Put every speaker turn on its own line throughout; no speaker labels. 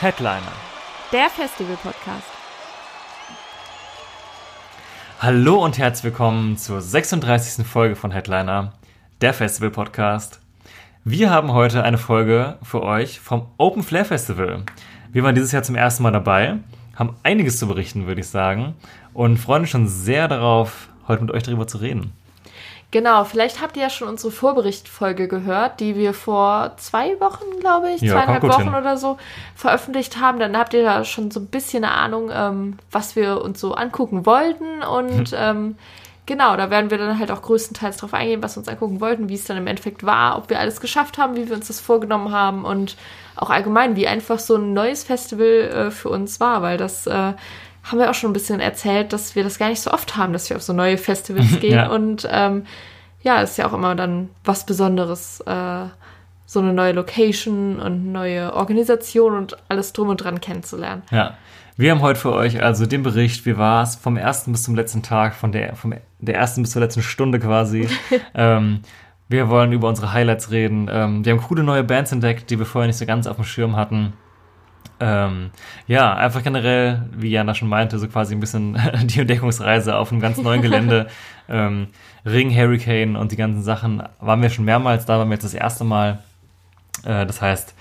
Headliner.
Der Festival-Podcast.
Hallo und herzlich willkommen zur 36. Folge von Headliner, der Festival Podcast. Wir haben heute eine Folge für euch vom Open Flair Festival. Wir waren dieses Jahr zum ersten Mal dabei, haben einiges zu berichten, würde ich sagen, und freuen uns schon sehr darauf, heute mit euch darüber zu reden.
Genau, vielleicht habt ihr ja schon unsere Vorberichtfolge gehört, die wir vor zwei Wochen, glaube ich,
Ja,
zweieinhalb Wochen
hin.
oder so veröffentlicht haben. Dann habt ihr da schon so ein bisschen eine Ahnung, ähm, was wir uns so angucken wollten. Und ähm, genau, da werden wir dann halt auch größtenteils drauf eingehen, was wir uns angucken wollten, wie es dann im Endeffekt war, ob wir alles geschafft haben, wie wir uns das vorgenommen haben und auch allgemein, wie einfach so ein neues Festival äh, für uns war, weil das äh, haben wir auch schon ein bisschen erzählt, dass wir das gar nicht so oft haben, dass wir auf so neue Festivals gehen.
Ja.
Und ähm, ja, ist ja auch immer dann was Besonderes, äh, so eine neue Location und neue Organisation und alles drum und dran kennenzulernen.
Ja, wir haben heute für euch also den Bericht, wie war es vom ersten bis zum letzten Tag, von der, vom, der ersten bis zur letzten Stunde quasi. ähm, wir wollen über unsere Highlights reden. Ähm, wir haben coole neue Bands entdeckt, die wir vorher nicht so ganz auf dem Schirm hatten. Ähm, ja, einfach generell, wie Jana schon meinte, so quasi ein bisschen die Entdeckungsreise auf einem ganz neuen Gelände. ähm, Ring, Hurricane und die ganzen Sachen waren wir schon mehrmals, da waren wir jetzt das erste Mal. Äh, das heißt,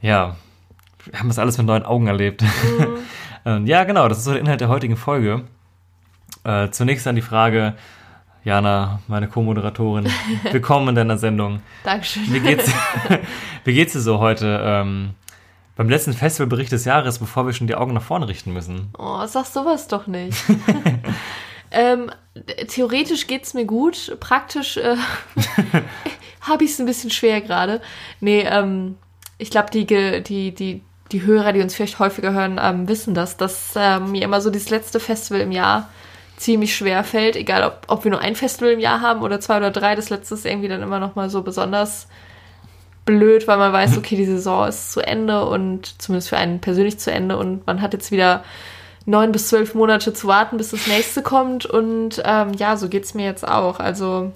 ja, wir haben das alles mit neuen Augen erlebt. Ähm, ja, genau, das ist so der Inhalt der heutigen Folge. Äh, zunächst dann die Frage, Jana, meine Co-Moderatorin, willkommen in deiner Sendung.
Dankeschön.
Wie geht's, wie geht's dir so heute ähm, beim letzten Festivalbericht des Jahres, bevor wir schon die Augen nach vorne richten müssen?
Oh, sag sowas doch nicht. ähm, theoretisch geht's mir gut, praktisch äh, habe ich es ein bisschen schwer gerade. Nee, ähm, ich glaube, die, die, die, die Hörer, die uns vielleicht häufiger hören, ähm, wissen das, dass ähm, mir immer so das letzte Festival im Jahr ziemlich schwer fällt, egal ob, ob wir nur ein Festival im Jahr haben oder zwei oder drei, das letzte ist irgendwie dann immer noch mal so besonders blöd, weil man weiß, okay, die Saison ist zu Ende und zumindest für einen persönlich zu Ende und man hat jetzt wieder neun bis zwölf Monate zu warten, bis das nächste kommt und ähm, ja, so geht's mir jetzt auch. Also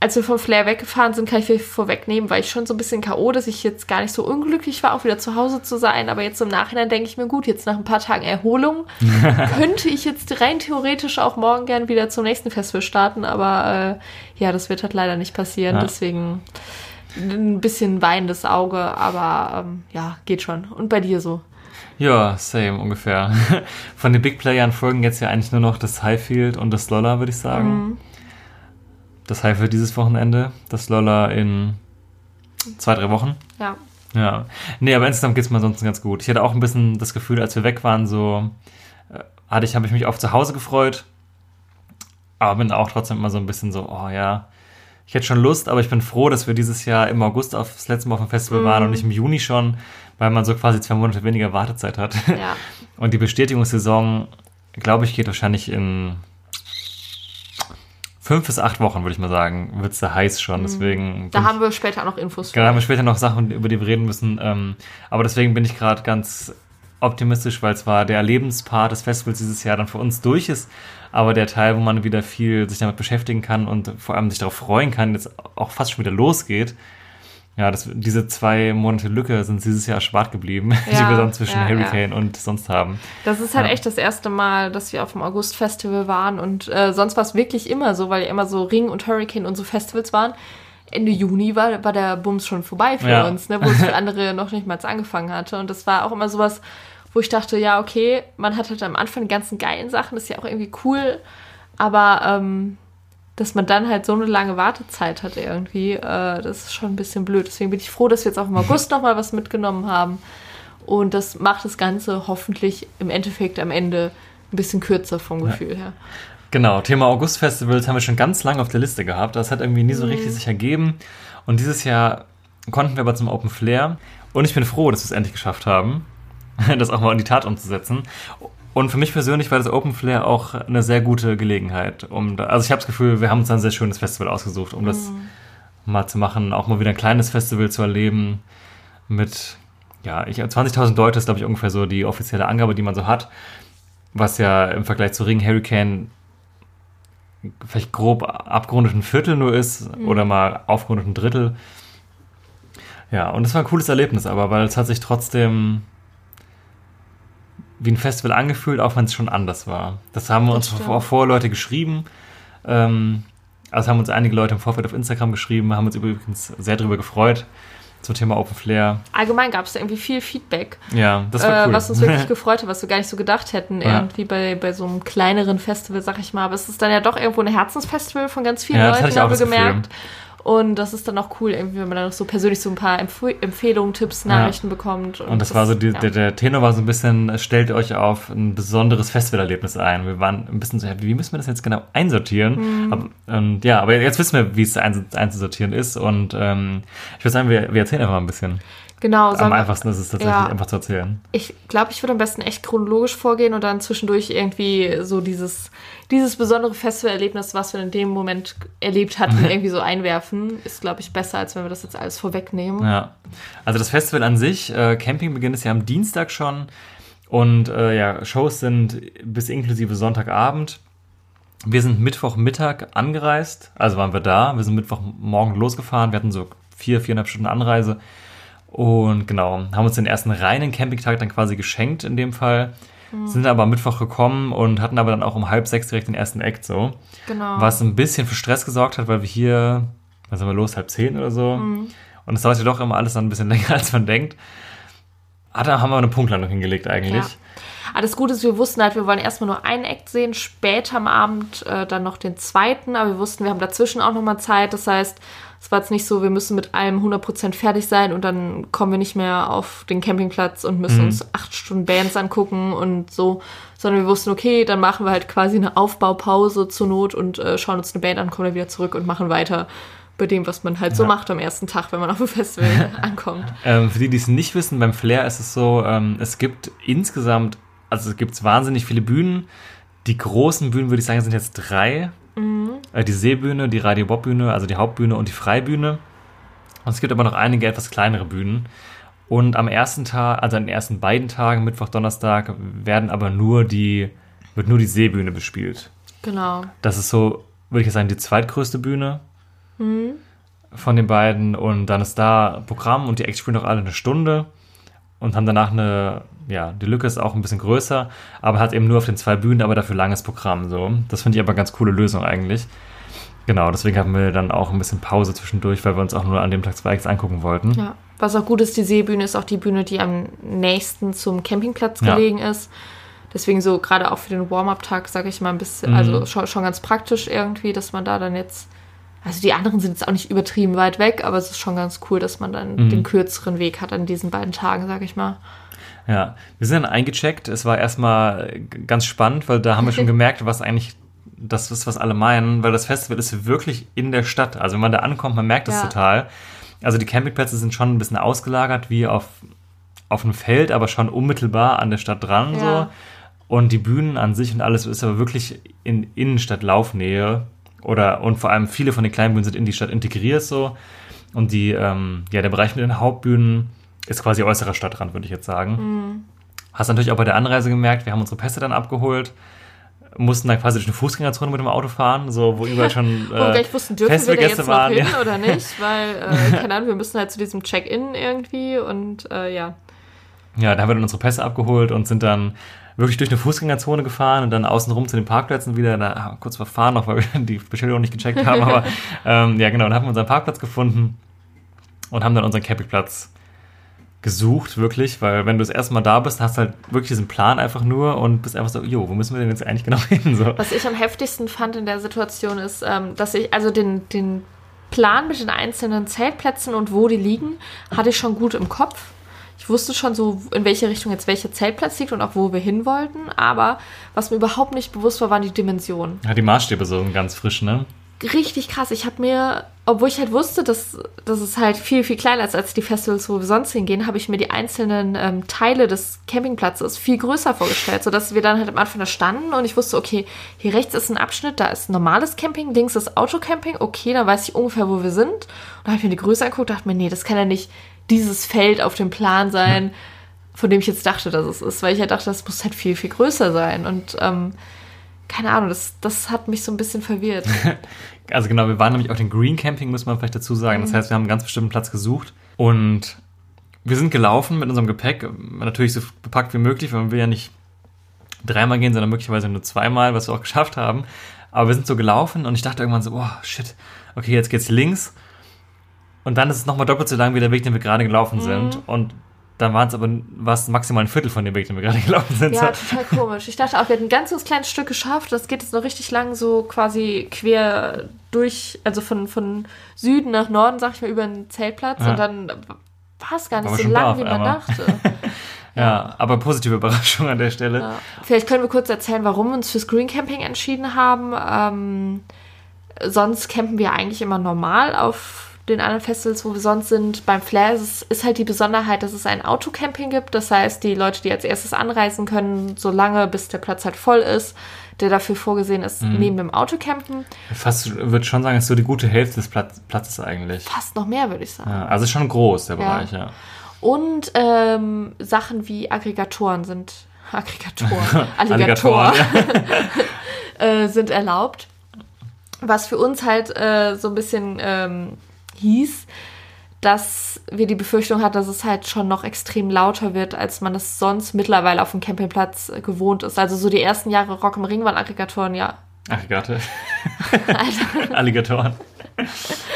als wir von Flair weggefahren sind, kann ich vielleicht vorwegnehmen, war ich schon so ein bisschen K.O., dass ich jetzt gar nicht so unglücklich war, auch wieder zu Hause zu sein. Aber jetzt im Nachhinein denke ich mir, gut, jetzt nach ein paar Tagen Erholung könnte ich jetzt rein theoretisch auch morgen gern wieder zum nächsten Festival starten. Aber äh, ja, das wird halt leider nicht passieren.
Ja.
Deswegen ein bisschen weinendes Auge, aber ähm, ja, geht schon. Und bei dir so?
Ja, same ungefähr. Von den Big Playern folgen jetzt ja eigentlich nur noch das Highfield und das Lolla, würde ich sagen. Das Highfield dieses Wochenende, das Lolla in zwei, drei Wochen.
Ja.
Ja. Nee, aber insgesamt geht's mir ansonsten ganz gut. Ich hatte auch ein bisschen das Gefühl, als wir weg waren, so äh, hatte ich, habe ich mich auf zu Hause gefreut, aber bin auch trotzdem immer so ein bisschen so, oh ja, ich hätte schon Lust, aber ich bin froh, dass wir dieses Jahr im August auf das letzte Mal auf dem Festival waren und nicht im Juni schon, weil man so quasi zwei Monate weniger Wartezeit hat.
Ja.
Und die Bestätigungssaison, glaube ich, geht wahrscheinlich in fünf bis acht Wochen, würde ich mal sagen, wird's da heiß schon. Deswegen
Mhm. Da
bin
haben wir später auch noch Infos
Genau, da haben wir später noch Sachen, über die wir reden müssen. Ähm, aber deswegen bin ich gerade ganz optimistisch, weil zwar der Lebenspart des Festivals dieses Jahr dann für uns durch ist, aber der Teil, wo man wieder viel sich damit beschäftigen kann und vor allem sich darauf freuen kann, jetzt auch fast schon wieder losgeht. Ja, das, diese zwei Monate Lücke sind dieses Jahr erspart geblieben, die
Ja,
wir dann zwischen
ja,
Hurricane und sonst haben.
Das ist halt
Ja.
echt das erste Mal, dass wir auf dem August-Festival waren und äh, sonst war es wirklich immer so, weil ja immer so Ring und Hurricane unsere Festivals waren. Ende Juni war, war der Bums schon vorbei für
Ja.
uns, ne, wo es für andere noch nicht mal angefangen hatte. Und das war auch immer sowas, wo ich dachte, ja, okay, man hat halt am Anfang die ganzen geilen Sachen, das ist ja auch irgendwie cool, aber ähm, dass man dann halt so eine lange Wartezeit hat irgendwie, äh, das ist schon ein bisschen blöd. Deswegen bin ich froh, dass wir jetzt auch im August noch mal was mitgenommen haben. Und das macht das Ganze hoffentlich im Endeffekt am Ende ein bisschen kürzer vom Gefühl her.
Genau, Thema August-Festivals haben wir schon ganz lange auf der Liste gehabt. Das hat irgendwie nie so richtig sich ergeben. Und dieses Jahr konnten wir aber zum Open Flair. Und ich bin froh, dass wir es endlich geschafft haben, das auch mal in die Tat umzusetzen. Und für mich persönlich war das Open Flair auch eine sehr gute Gelegenheit. Um da, also ich habe das Gefühl, wir haben uns ein sehr schönes Festival ausgesucht, um das mhm. mal zu machen, auch mal wieder ein kleines Festival zu erleben mit, ja, 20.000 Leute ist, glaube ich, ungefähr so die offizielle Angabe, die man so hat, was ja im Vergleich zu Ring Hurricane vielleicht grob abgerundet ein Viertel nur ist mhm. oder mal aufgerundet ein Drittel. Ja, und es war ein cooles Erlebnis, aber weil es hat sich trotzdem wie ein Festival angefühlt, auch wenn es schon anders war. Das haben wir uns auch vor Leute geschrieben. Ähm, also haben uns einige Leute im Vorfeld auf Instagram geschrieben, haben uns übrigens sehr darüber gefreut zum Thema Open Flair.
Allgemein gab es da irgendwie viel Feedback.
Ja, das war cool.
Äh, was uns wirklich gefreut hat, was wir gar nicht so gedacht hätten, ja. irgendwie bei, bei so einem kleineren Festival, sag ich mal. Aber es ist dann ja doch irgendwo ein Herzensfestival von ganz vielen ja, Leuten, haben wir gemerkt. Gefühl. Und das ist dann auch cool, irgendwie, wenn man dann noch so persönlich so ein paar Empf Empfehlungen, Tipps, Nachrichten ja. bekommt.
Und, und das, das, war so, die, ja. der, der, Tenor war so ein bisschen, stellt euch auf ein besonderes Festivalerlebnis ein. Wir waren ein bisschen so, wie müssen wir das jetzt genau einsortieren? Mhm. Aber, und ja, aber jetzt wissen wir, wie es einzusortieren ist. Und ähm, ich würde sagen, wir, wir erzählen einfach mal ein bisschen.
Genau.
Am einfachsten ist es tatsächlich ja, einfach zu erzählen.
Ich glaube, ich würde am besten echt chronologisch vorgehen und dann zwischendurch irgendwie so dieses, dieses besondere Festivalerlebnis, was wir in dem Moment erlebt hatten, irgendwie so einwerfen. Ist, glaube ich, besser, als wenn wir das jetzt alles vorwegnehmen.
Ja. Also das Festival an sich, äh, Campingbeginn ist ja am Dienstag schon und äh, ja, Shows sind bis inklusive Sonntagabend. Wir sind Mittwochmittag angereist, also waren wir da. Wir sind Mittwochmorgen losgefahren. Wir hatten so vier, viereinhalb Stunden Anreise. Und genau, haben uns den ersten reinen Campingtag dann quasi geschenkt in dem Fall. Mhm. Sind aber am Mittwoch gekommen und hatten aber dann auch um halb sechs direkt den ersten Act so. Genau. Was ein bisschen für Stress gesorgt hat, weil wir hier, was sind wir los, halb zehn oder so. Mhm. Und es dauert ja doch immer alles dann ein bisschen länger, als man denkt. Ah, da haben wir eine Punktlandung hingelegt eigentlich. Ja.
Das Gute ist, wir wussten halt, wir wollen erstmal nur einen Act sehen, später am Abend äh, dann noch den zweiten, aber wir wussten, wir haben dazwischen auch nochmal Zeit. Das heißt, es war jetzt nicht so, wir müssen mit allem 100% fertig sein und dann kommen wir nicht mehr auf den Campingplatz und müssen mhm. uns acht Stunden Bands angucken und so, sondern wir wussten, okay, dann machen wir halt quasi eine Aufbaupause zur Not und äh, schauen uns eine Band an, kommen dann wieder zurück und machen weiter bei dem, was man halt so ja. macht am ersten Tag, wenn man auf dem Festival ankommt.
Ähm, für die, die es nicht wissen, beim Flair ist es so, ähm, es gibt insgesamt, also es gibt wahnsinnig viele Bühnen. Die großen Bühnen, würde ich sagen, sind jetzt drei. Mhm. Äh, die Seebühne, die Radio Bob Bühne, also die Hauptbühne und die Freibühne. Und es gibt aber noch einige etwas kleinere Bühnen. Und am ersten Tag, also an den ersten beiden Tagen, Mittwoch, Donnerstag, werden aber nur die, wird nur die Seebühne bespielt.
Genau.
Das ist so, würde ich sagen, die zweitgrößte Bühne mhm. von den beiden. Und dann ist da Programm und die Acts spielen auch alle eine Stunde und haben danach eine ja, die Lücke ist auch ein bisschen größer, aber hat eben nur auf den zwei Bühnen, aber dafür langes Programm. So. Das finde ich aber eine ganz coole Lösung eigentlich. Genau, deswegen haben wir dann auch ein bisschen Pause zwischendurch, weil wir uns auch nur an dem Tag zwei Acts angucken wollten.
Ja, was auch gut ist, die Seebühne ist auch die Bühne, die am nächsten zum Campingplatz gelegen ja. ist. Deswegen so gerade auch für den Warm-up-Tag, sage ich mal, ein bisschen, mhm. also schon, schon ganz praktisch irgendwie, dass man da dann jetzt also die anderen sind jetzt auch nicht übertrieben weit weg, aber es ist schon ganz cool, dass man dann mhm. den kürzeren Weg hat an diesen beiden Tagen, sage ich mal.
Ja, wir sind dann eingecheckt. Es war erstmal ganz spannend, weil da haben wir schon gemerkt, was eigentlich das ist, was alle meinen, weil das Festival ist wirklich in der Stadt. Also wenn man da ankommt, man merkt das ja. total. Also die Campingplätze sind schon ein bisschen ausgelagert, wie auf, auf einem Feld, aber schon unmittelbar an der Stadt dran. Ja. So. Und die Bühnen an sich und alles ist aber wirklich in Innenstadt-Laufnähe. Oder und vor allem viele von den kleinen Bühnen sind in die Stadt integriert so. Und die, ähm, ja, der Bereich mit den Hauptbühnen ist quasi äußerer Stadtrand, würde ich jetzt sagen. Mhm. Hast natürlich auch bei der Anreise gemerkt, wir haben unsere Pässe dann abgeholt, mussten dann quasi durch eine Fußgängerzone mit dem Auto fahren, so wo überall schon
äh, Wo wir gleich wussten, dürfen wir da jetzt waren, noch hin ja. oder nicht, weil, äh, keine Ahnung, wir müssen halt zu diesem Check-in irgendwie und äh, ja.
Ja, da haben wir dann unsere Pässe abgeholt und sind dann wirklich durch eine Fußgängerzone gefahren und dann außenrum zu den Parkplätzen wieder, da kurz verfahren noch, weil wir die Beschilderung nicht gecheckt haben, aber ähm, ja genau, dann haben wir unseren Parkplatz gefunden und haben dann unseren Campingplatz gesucht, wirklich, weil wenn du das erste Mal da bist, hast du halt wirklich diesen Plan einfach nur und bist einfach so, jo, wo müssen wir denn jetzt eigentlich genau hin? So.
Was ich am heftigsten fand in der Situation ist, ähm, dass ich, also den, den Plan mit den einzelnen Zeltplätzen und wo die liegen, hatte ich schon gut im Kopf. Ich wusste schon so, in welche Richtung jetzt welcher Zeltplatz liegt und auch wo wir hin wollten, aber was mir überhaupt nicht bewusst war, waren die Dimensionen.
Ja, die Maßstäbe so ganz frisch, ne?
Richtig krass. Ich habe mir, obwohl ich halt wusste, dass, dass es halt viel, viel kleiner ist als die Festivals, wo wir sonst hingehen, habe ich mir die einzelnen ähm, Teile des Campingplatzes viel größer vorgestellt, sodass wir dann halt am Anfang da standen und ich wusste, okay, hier rechts ist ein Abschnitt, da ist normales Camping, links ist Autocamping, okay, dann weiß ich ungefähr, wo wir sind. Und dann habe ich mir die Größe angeguckt, dachte mir, nee, das kann ja nicht dieses Feld auf dem Plan sein, von dem ich jetzt dachte, dass es ist, weil ich ja dachte, das muss halt viel, viel größer sein und ähm, keine Ahnung, das, das hat mich so ein bisschen verwirrt.
also genau, wir waren nämlich auf dem Green Camping, muss man vielleicht dazu sagen. Das mhm. heißt, wir haben einen ganz bestimmten Platz gesucht und wir sind gelaufen mit unserem Gepäck, natürlich so bepackt wie möglich, weil man will ja nicht dreimal gehen, sondern möglicherweise nur zweimal, was wir auch geschafft haben. Aber wir sind so gelaufen und ich dachte irgendwann so, oh shit, okay, jetzt geht's links. Und dann ist es nochmal doppelt so lang wie der Weg, den wir gerade gelaufen sind. Mhm. Und dann waren es aber was maximal ein Viertel von dem Weg, den wir gerade gelaufen sind.
Ja, total komisch. Ich dachte auch, wir hätten ein ganzes kleines Stück geschafft. Das geht jetzt noch richtig lang so quasi quer durch, also von, von Süden nach Norden, sag ich mal, über den Zeltplatz. Ja. Und dann war es gar nicht so lang, wie man dachte.
ja, ja, aber positive Überraschung an der Stelle. Ja.
Vielleicht können wir kurz erzählen, warum wir uns fürs Green Camping entschieden haben. Ähm, sonst campen wir eigentlich immer normal auf den anderen Festivals, wo wir sonst sind, beim Flair ist, ist halt die Besonderheit, dass es ein Autocamping gibt. Das heißt, die Leute, die als erstes anreisen können, so lange, bis der Platz halt voll ist, der dafür vorgesehen ist, mhm. neben dem Autocampen.
Fast, würde schon sagen, ist so die gute Hälfte des Platz, Platzes eigentlich.
Fast noch mehr, würde ich sagen.
Ja, also schon groß, der Bereich, ja. ja.
Und ähm, Sachen wie Aggregatoren sind, Aggregatoren, Alligatoren, äh, sind erlaubt. Was für uns halt äh, so ein bisschen ähm, hieß, dass wir die Befürchtung hatten, dass es halt schon noch extrem lauter wird, als man es sonst mittlerweile auf dem Campingplatz gewohnt ist. Also so die ersten Jahre Rock im Ring waren Aggregatoren, ja.
Aggregate. Alligatoren.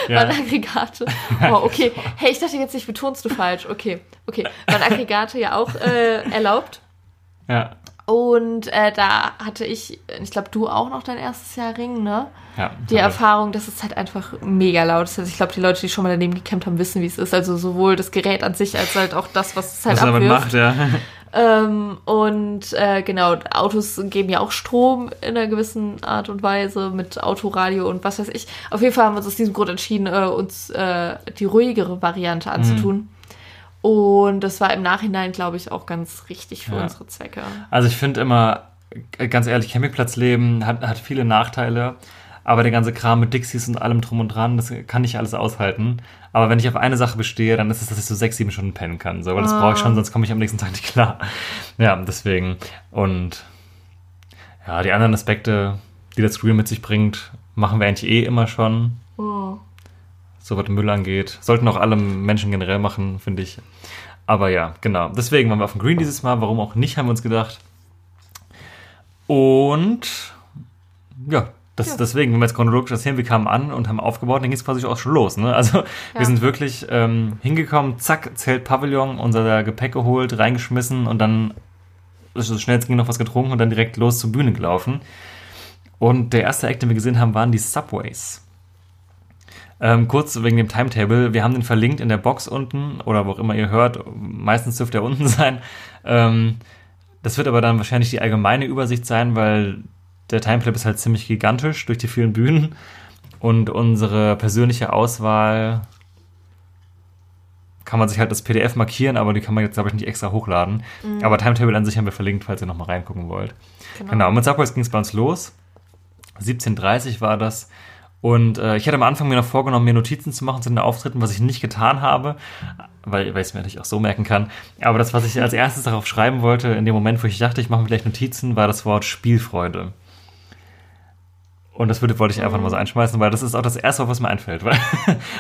Ja. Waren Aggregate. Oh, okay. Hey, ich dachte jetzt, ich betonst du falsch. Okay, okay. Waren Aggregate ja auch äh, erlaubt.
Ja.
Und äh, da hatte ich, ich glaube, du auch noch dein erstes Jahr Ring, ne?
Ja.
Die Erfahrung, dass es halt einfach mega laut ist. Also ich glaube, die Leute, die schon mal daneben gecampt haben, wissen, wie es ist. Also sowohl das Gerät an sich als halt auch das, was es halt was abwirft. macht, ja. Ähm, und äh, genau, Autos geben ja auch Strom in einer gewissen Art und Weise mit Autoradio und was weiß ich. Auf jeden Fall haben wir uns aus diesem Grund entschieden, äh, uns äh, die ruhigere Variante anzutun. Mhm. Und das war im Nachhinein, glaube ich, auch ganz richtig für ja. unsere Zwecke.
Also ich finde immer, ganz ehrlich, Campingplatzleben hat, hat viele Nachteile. Aber der ganze Kram mit Dixies und allem drum und dran, das kann ich alles aushalten. Aber wenn ich auf eine Sache bestehe, dann ist es, dass ich so sechs, sieben Stunden pennen kann. So, weil das ah. brauche ich schon, sonst komme ich am nächsten Tag nicht klar. Ja, deswegen. Und ja, die anderen Aspekte, die das Screen mit sich bringt, machen wir eigentlich eh immer schon. Oh so was Müll angeht. Sollten auch alle Menschen generell machen, finde ich. Aber ja, genau. Deswegen waren wir auf dem Green dieses Mal. Warum auch nicht, haben wir uns gedacht. Und ja, das, ja. deswegen, wenn wir jetzt chronologisch erzählen, wir kamen an und haben aufgebaut, dann ging es quasi auch schon los. Ne? Also ja. wir sind wirklich ähm, hingekommen, zack, Zelt, Pavillon, unser Gepäck geholt, reingeschmissen und dann so schnell es ging noch was getrunken und dann direkt los zur Bühne gelaufen. Und der erste Act, den wir gesehen haben, waren die Subways. Ähm, kurz wegen dem Timetable. Wir haben den verlinkt in der Box unten oder wo auch immer ihr hört. Meistens dürfte er unten sein. Ähm, das wird aber dann wahrscheinlich die allgemeine Übersicht sein, weil der Timetable ist halt ziemlich gigantisch durch die vielen Bühnen. Und unsere persönliche Auswahl kann man sich halt das PDF markieren, aber die kann man jetzt, glaube ich, nicht extra hochladen. Mhm. Aber Timetable an sich haben wir verlinkt, falls ihr nochmal reingucken wollt. Genau. genau. Und mit Subways ging es bei uns los. 17.30 war das. Und äh, ich hatte am Anfang mir noch vorgenommen, mir Notizen zu machen zu den Auftritten, was ich nicht getan habe, weil, weil ich es mir natürlich auch so merken kann. Aber das, was ich als erstes darauf schreiben wollte, in dem Moment, wo ich dachte, ich mache mir gleich Notizen, war das Wort Spielfreude. Und das würde, wollte ich einfach mhm. mal so einschmeißen, weil das ist auch das Erste, was mir einfällt weil,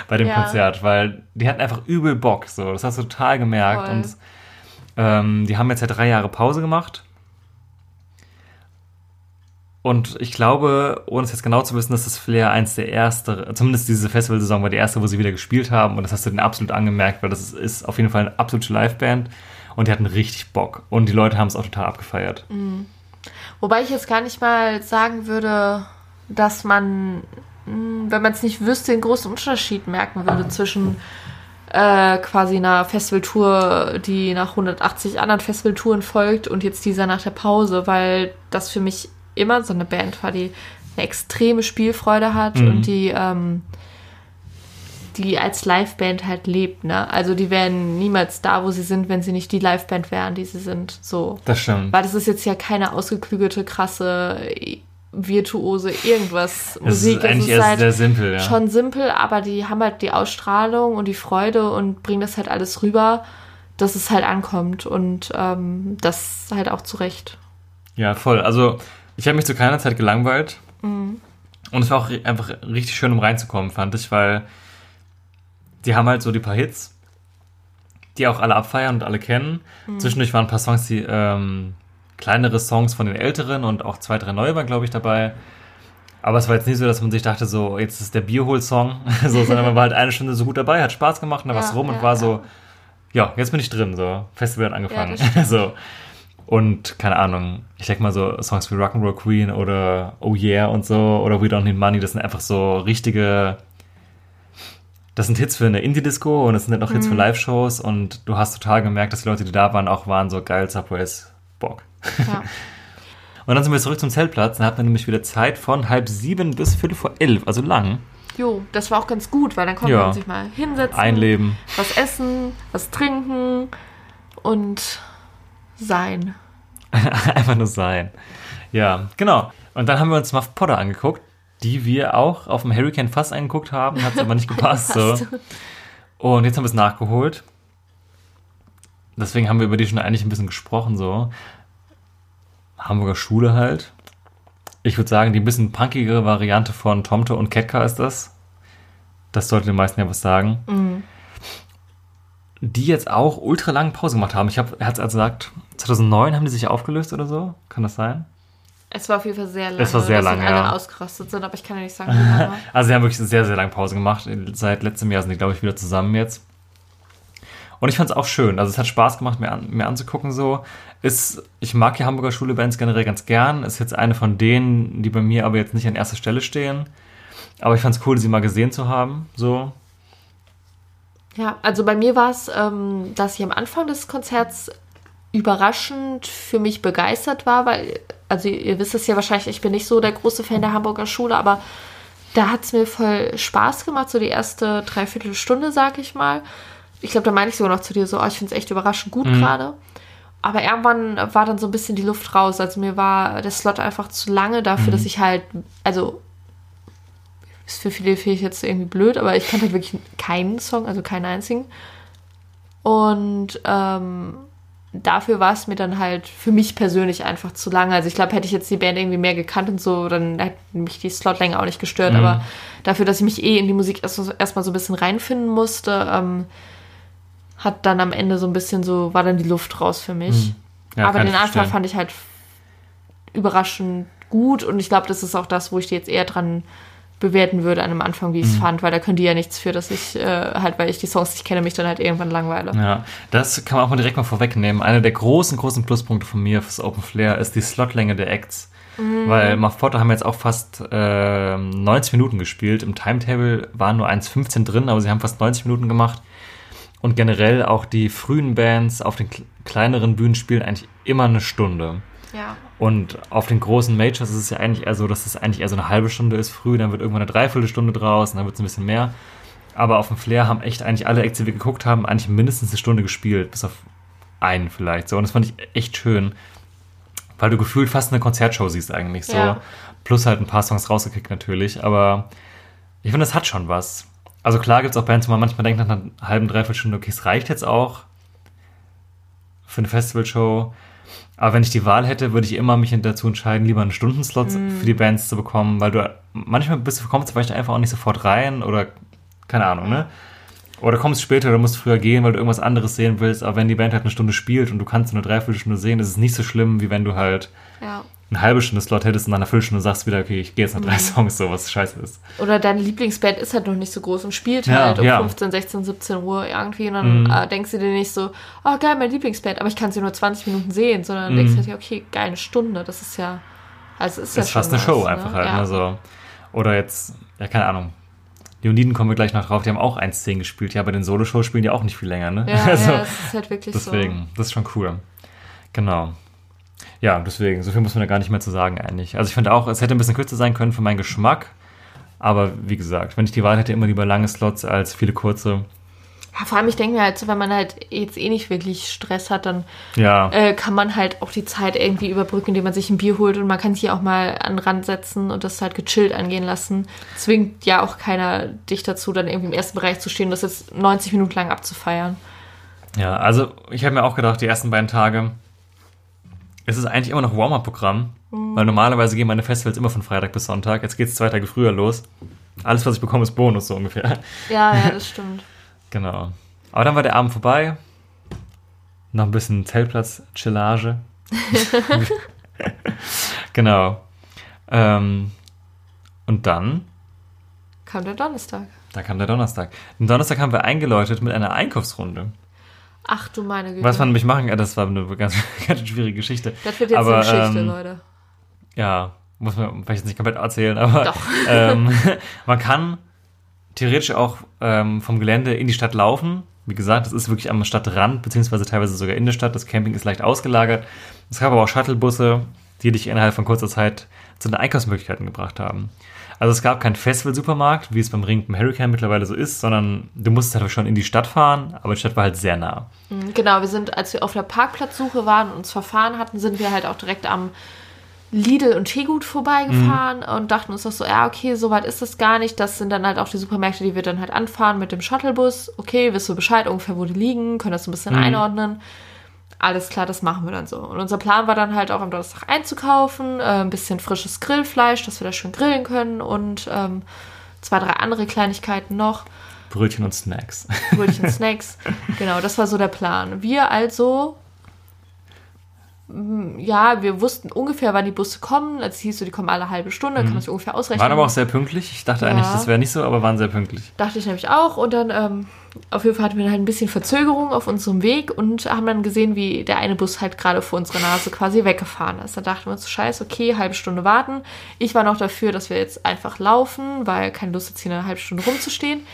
bei dem ja. Konzert, weil die hatten einfach übel Bock, so, das hast du total gemerkt. Voll. Und ähm, die haben jetzt ja drei Jahre Pause gemacht und ich glaube, ohne es jetzt genau zu wissen, dass das Flair eins der erste, zumindest diese Festivalsaison war die erste, wo sie wieder gespielt haben. Und das hast du denen absolut angemerkt, weil das ist auf jeden Fall eine absolute Liveband. Und die hatten richtig Bock. Und die Leute haben es auch total abgefeiert. Mhm.
Wobei ich jetzt gar nicht mal sagen würde, dass man, hm, wenn man es nicht wüsste, den großen Unterschied merken würde zwischen äh, quasi einer Festivaltour, die nach 180 anderen Festivaltouren folgt und jetzt dieser nach der Pause, weil das für mich immer so eine Band war, die eine extreme Spielfreude hat
Mhm.
und die, ähm, die als Liveband halt lebt, ne? Also die wären niemals da, wo sie sind, wenn sie nicht die Liveband wären, die sie sind. So.
Das stimmt.
Weil das ist jetzt ja keine ausgeklügelte, krasse, virtuose irgendwas
Es
Musik.
ist eigentlich erst sehr simpel, ja.
schon simpel, aber die haben halt die Ausstrahlung und die Freude und bringen das halt alles rüber, dass es halt ankommt und ähm, das halt auch zurecht.
Ja, voll. Also, ich habe mich zu keiner Zeit gelangweilt.
Mhm.
Und es war auch einfach richtig schön, um reinzukommen, fand ich, weil die haben halt so die paar Hits, die auch alle abfeiern und alle kennen.
Mhm.
Zwischendurch waren ein paar Songs, die ähm, kleinere Songs von den älteren und auch zwei, drei neue waren, glaube ich, dabei. Aber es war jetzt nicht so, dass man sich dachte, so, jetzt ist der Bierhol-Song, so, sondern man war halt eine Stunde so gut dabei, hat Spaß gemacht, und da
Ja,
was rum und
ja,
war
ja.
so, ja, jetzt bin ich drin, so, Festival hat angefangen. So. Und keine Ahnung, ich denke mal so Songs wie Rock'n'Roll Queen oder Oh Yeah und so oder We Don't Need Money, das sind einfach so richtige, das sind Hits für eine Indie-Disco und das sind dann auch Hits
Mhm.
für Live-Shows und du hast total gemerkt, dass die Leute, die da waren, auch waren so geil, Subways, Bock.
Ja.
Und dann sind wir zurück zum Zeltplatz, dann hat man nämlich wieder Zeit von halb sieben bis viertel vor elf, also lang,
Jo, das war auch ganz gut, weil dann konnte
Ja.
man sich mal hinsetzen,
einleben.
was essen, was trinken und sein.
Einfach nur sein. Ja, genau. Und dann haben wir uns Muff Potter angeguckt, die wir auch auf dem Hurricane Fass angeguckt haben, hat es aber nicht gepasst. so. Und jetzt haben wir es nachgeholt. Deswegen haben wir über die schon eigentlich ein bisschen gesprochen, so. Hamburger Schule halt. Ich würde sagen, die ein bisschen punkigere Variante von Tomte und Ketka ist das. Das sollte den meisten ja was sagen.
Mhm.
Die jetzt auch ultra lange Pause gemacht haben. Ich habe, er hat also gesagt, 2009 haben die sich aufgelöst oder so. Kann das sein?
Es war auf jeden Fall sehr lange.
Es war sehr lange,
alle
ja.
ausgerastet sind, aber ich kann ja nicht sagen, wie lange.
Also sie haben wirklich eine sehr, sehr lange Pause gemacht. Seit letztem Jahr sind die, glaube ich, wieder zusammen jetzt. Und ich fand es auch schön. Also es hat Spaß gemacht, mir, an, mir anzugucken so. Ist, ich mag die Hamburger Schule-Bands generell ganz gern. Ist jetzt eine von denen, die bei mir aber jetzt nicht an erster Stelle stehen. Aber ich fand es cool, sie mal gesehen zu haben. So.
Ja, also bei mir war es, ähm, dass ich am Anfang des Konzerts überraschend für mich begeistert war, weil, also ihr wisst es ja wahrscheinlich, ich bin nicht so der große Fan der Hamburger Schule, aber da hat es mir voll Spaß gemacht, so die erste Dreiviertelstunde, sag ich mal. Ich glaube, da meine ich sogar noch zu dir so, oh, ich finde es echt überraschend gut gerade. Aber irgendwann war dann so ein bisschen die Luft raus. Also mir war der Slot einfach zu lange dafür, dass ich halt, also ist für viele vielleicht jetzt irgendwie blöd, aber ich kannte halt wirklich keinen Song, also keinen einzigen. Und ähm, dafür war es mir dann halt für mich persönlich einfach zu lange. Also ich glaube, hätte ich jetzt die Band irgendwie mehr gekannt und so, dann hätte mich die Slotlänge auch nicht gestört. Aber dafür, dass ich mich eh in die Musik erstmal erst so ein bisschen reinfinden musste, ähm, hat dann am Ende so ein bisschen so, war dann die Luft raus für mich.
Ja,
Aber den Anfang
verstehen.
fand ich halt überraschend gut und ich glaube, das ist auch das, wo ich die jetzt eher dran bewerten würde an dem Anfang, wie ich es fand, weil da können die ja nichts für, dass ich äh, halt, weil ich die Songs nicht kenne, mich dann halt irgendwann langweile.
Ja, das kann man auch mal direkt mal vorwegnehmen. Einer der großen, großen Pluspunkte von mir fürs Open Flair ist die Slotlänge der Acts. Weil Muff Potter haben jetzt auch fast äh, 90 Minuten gespielt. Im Timetable waren nur 1,15 drin, aber sie haben fast 90 Minuten gemacht. Und generell auch die frühen Bands auf den kle- kleineren Bühnen spielen eigentlich immer eine Stunde.
Ja.
Und auf den großen Majors ist es ja eigentlich eher so, dass es eigentlich eher so eine halbe Stunde ist früh, dann wird irgendwann eine Dreiviertelstunde draus und dann wird es ein bisschen mehr. Aber auf dem Flair haben echt eigentlich alle Acts, die wir geguckt haben, eigentlich mindestens eine Stunde gespielt, bis auf einen vielleicht so. Und das fand ich echt schön, weil du gefühlt fast eine Konzertshow siehst eigentlich so.
Ja.
Plus halt ein paar Songs rausgekickt natürlich, aber ich finde, das hat schon was. Also klar gibt es auch Bands, wo man manchmal denkt nach einer halben, dreiviertel Stunde, okay, es reicht jetzt auch für eine Festivalshow. Aber wenn ich die Wahl hätte, würde ich immer mich dazu entscheiden, lieber einen Stundenslot für die Bands zu bekommen, weil du manchmal bist du kommst vielleicht einfach auch nicht sofort rein oder keine Ahnung, ne? Oder kommst später oder musst früher gehen, weil du irgendwas anderes sehen willst. Aber wenn die Band halt eine Stunde spielt und du kannst nur eine Dreiviertelstunde sehen, ist es nicht so schlimm, wie wenn du halt
ja.
Eine halbe Stunde Slot hättest und nach einer Viertelstunde sagst wieder, okay, ich gehe jetzt nach drei Songs, so was scheiße ist.
Oder deine Lieblingsband ist halt noch nicht so groß und spielt
Ja,
halt um
ja.
15, 16, 17 Uhr irgendwie und dann
Mhm.
äh, denkst du dir nicht so, oh geil, meine Lieblingsband, aber ich kann sie nur 20 Minuten sehen, sondern
Mhm.
denkst du dir, okay, geil, eine Stunde, das ist ja, also ist ja
ist fast eine Show
was,
einfach
ne?
halt.
Ja.
Ne, so. Oder jetzt, ja, keine Ahnung. Leoniden kommen wir gleich noch drauf, die haben auch 1.10 gespielt. Ja, bei den Solo-Shows spielen die auch nicht viel länger, ne?
Ja,
also,
ja, das ist halt wirklich
deswegen, das ist schon cool. Genau. Ja, deswegen, so viel muss man da gar nicht mehr zu sagen eigentlich. Also ich finde auch, es hätte ein bisschen kürzer sein können für meinen Geschmack. Aber wie gesagt, wenn ich die Wahl hätte, immer lieber lange Slots als viele kurze.
Ja, vor allem, ich denke mir halt so, wenn man halt jetzt eh nicht wirklich Stress hat, dann
Ja.
äh, kann man halt auch die Zeit irgendwie überbrücken, indem man sich ein Bier holt und man kann sich auch mal an den Rand setzen und das halt gechillt angehen lassen. Zwingt ja auch keiner dich dazu, dann irgendwie im ersten Bereich zu stehen und das jetzt 90 Minuten lang abzufeiern.
Ja, also ich habe mir auch gedacht, die ersten beiden Tage, es ist eigentlich immer noch Warm-Up-Programm, weil normalerweise gehen meine Festivals immer von Freitag bis Sonntag. Jetzt geht es zwei Tage früher los. Alles, was ich bekomme, ist Bonus, so ungefähr.
Ja, ja, das stimmt.
Genau. Aber dann war der Abend vorbei. Noch ein bisschen Zeltplatz-Chillage. genau. Ähm, und dann,
Kam der Donnerstag.
da kam der Donnerstag. Am Donnerstag haben wir eingeläutet mit einer Einkaufsrunde.
Ach du meine Güte.
Was man nämlich machen kann, das war eine ganz, ganz schwierige Geschichte.
das wird jetzt
aber,
eine Geschichte,
ähm,
Leute.
Ja, muss man vielleicht nicht komplett erzählen, aber
Doch.
ähm, man kann theoretisch auch ähm, vom Gelände in die Stadt laufen. Wie gesagt, das ist wirklich am Stadtrand, beziehungsweise teilweise sogar in der Stadt. Das Camping ist leicht ausgelagert. Es gab aber auch Shuttlebusse, die dich innerhalb von kurzer Zeit zu den Einkaufsmöglichkeiten gebracht haben. Also es gab keinen Festival-Supermarkt, wie es beim Ring beim Hurricane mittlerweile so ist, sondern du musstest halt schon in die Stadt fahren, aber die Stadt war halt sehr nah.
Genau, wir sind, als wir auf der Parkplatzsuche waren und uns verfahren hatten, sind wir halt auch direkt am Lidl und Teegut vorbeigefahren
Mhm.
und dachten uns doch so, ja, okay, so weit ist das gar nicht. Das sind dann halt auch die Supermärkte, die wir dann halt anfahren mit dem Shuttlebus. Okay, wisst du Bescheid ungefähr, wo die liegen, können das ein bisschen
Mhm.
einordnen. Alles klar, das machen wir dann so. Und unser Plan war dann halt auch am Donnerstag einzukaufen, äh, ein bisschen frisches Grillfleisch, dass wir das schön grillen können und ähm, zwei, drei andere Kleinigkeiten noch.
Brötchen und Snacks.
Brötchen, Snacks. Genau, das war so der Plan. Wir also, mm, ja, wir wussten ungefähr, wann die Busse kommen. Als es hieß so, die kommen alle halbe Stunde, kann man sich ungefähr ausrechnen.
Waren aber auch sehr pünktlich. Ich dachte
Ja.
eigentlich, das wäre nicht so, aber waren sehr pünktlich.
Dachte ich nämlich auch. Und dann, ähm, auf jeden Fall hatten wir halt ein bisschen Verzögerung auf unserem Weg und haben dann gesehen, wie der eine Bus halt gerade vor unserer Nase quasi weggefahren ist. Da dachten wir uns, scheiße, okay, halbe Stunde warten. Ich war noch dafür, dass wir jetzt einfach laufen, weil keine Lust jetzt hier eine halbe Stunde rumzustehen.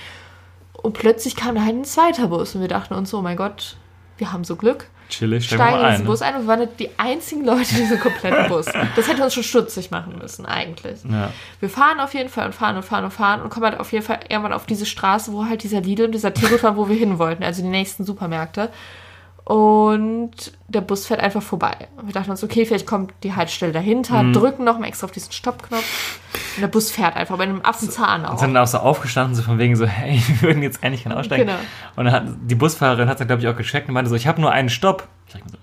Und plötzlich kam da halt ein zweiter Bus und wir dachten uns, oh mein Gott, wir haben so Glück.
Chillig, steigen wir
Steigen
mal
in
ne?
Bus ein und wir waren nicht die einzigen Leute in diesem kompletten Bus. Das hätte uns schon stutzig machen müssen, eigentlich.
Ja.
Wir fahren auf jeden Fall und fahren und fahren und fahren und kommen halt auf jeden Fall irgendwann auf diese Straße, wo halt dieser Lidl und dieser Tegut war, wo wir hin wollten, also die nächsten Supermärkte. Und der Bus fährt einfach vorbei. Und wir dachten uns, okay, vielleicht kommt die Haltestelle dahinter,
Mhm.
drücken nochmal extra auf diesen Stoppknopf. Und der Bus fährt einfach bei einem Affenzahn
Und
auch.
sind dann auch so aufgestanden, so von wegen so, hey, wir würden jetzt eigentlich gerne aussteigen.
Genau.
Und dann hat die Busfahrerin hat dann, glaube ich, auch gecheckt und meinte so, ich habe nur einen Stopp. Ich dachte mir so,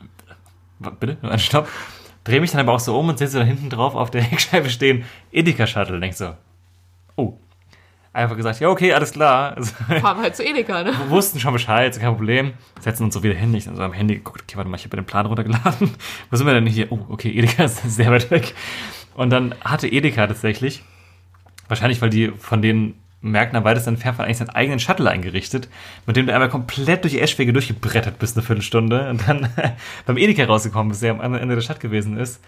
was, bitte? Nur einen Stopp? Dreh mich dann aber auch so um und sehe so da hinten drauf auf der Heckscheibe stehen, Edeka-Shuttle. Denk so. Einfach gesagt, ja, okay, alles klar. Also,
Fahren wir halt zu Edeka, ne?
wir wussten schon Bescheid, ist kein Problem. Setzen uns so wieder hin. Ich dann so am Handy geguckt, okay, warte mal, ich habe den Plan runtergeladen. Wo sind wir denn hier? Oh, okay, Edeka ist sehr weit weg. Und dann hatte Edeka tatsächlich, wahrscheinlich weil die von den Märkten am weitesten entfernt waren, eigentlich seinen eigenen Shuttle eingerichtet, mit dem du einmal komplett durch die Eschwege durchgebrettert bist, eine Viertelstunde, und dann beim Edeka rausgekommen bist, der am anderen Ende der Stadt gewesen ist.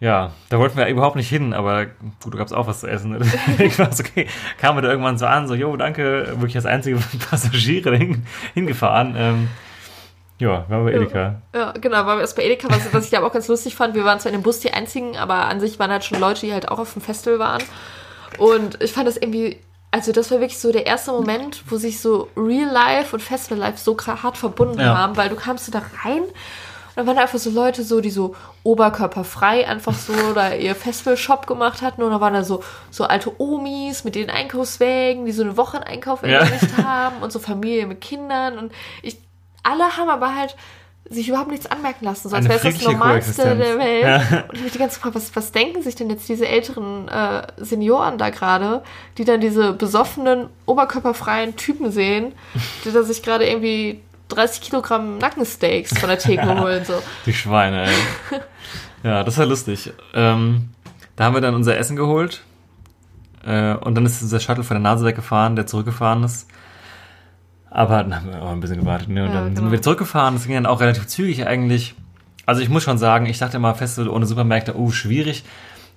Ja, da wollten wir überhaupt nicht hin, aber gut, da gab es auch was zu essen. ne? Ich war so, okay, kamen wir da irgendwann so an, so, jo, danke, wirklich als einzige Passagiere hin, hingefahren. Ähm, ja, waren wir bei Edeka.
Ja, genau, waren wir erst bei Edeka, was, was ich aber auch ganz lustig fand. Wir waren zwar in dem Bus die einzigen, aber an sich waren halt schon Leute, die halt auch auf dem Festival waren. Und ich fand das irgendwie, also das war wirklich so der erste Moment, wo sich so Real Life und Festival Life so hart verbunden
Ja.
haben, weil du kamst so da rein dann waren einfach so Leute so, die so oberkörperfrei einfach so da ihr Festival-Shop gemacht hatten und da waren da so, so alte Omis mit den Einkaufswägen, die so einen Wocheneinkauf
Ja.
erledigt haben und so Familie mit Kindern und ich, alle haben aber halt sich überhaupt nichts anmerken lassen, so als
Eine
wäre es das Normalste der. Welt.
Ja.
Und ich mich die ganze gefragt, was, was denken sich denn jetzt diese älteren äh, Senioren da gerade, die dann diese besoffenen, oberkörperfreien Typen sehen, die da sich gerade irgendwie 30 Kilogramm Nackensteaks von der Theke holen. So.
Die Schweine, ey. Ja, das war lustig. Ähm, da haben wir dann unser Essen geholt. Äh, und dann ist dieser Shuttle von der Nase weggefahren, der zurückgefahren ist. Aber dann haben wir auch ein bisschen gewartet. Ne? Und
Ja,
dann
genau.
sind wir zurückgefahren. Das ging dann auch relativ zügig eigentlich. Also ich muss schon sagen, ich dachte immer, Festival ohne Supermärkte, oh, schwierig.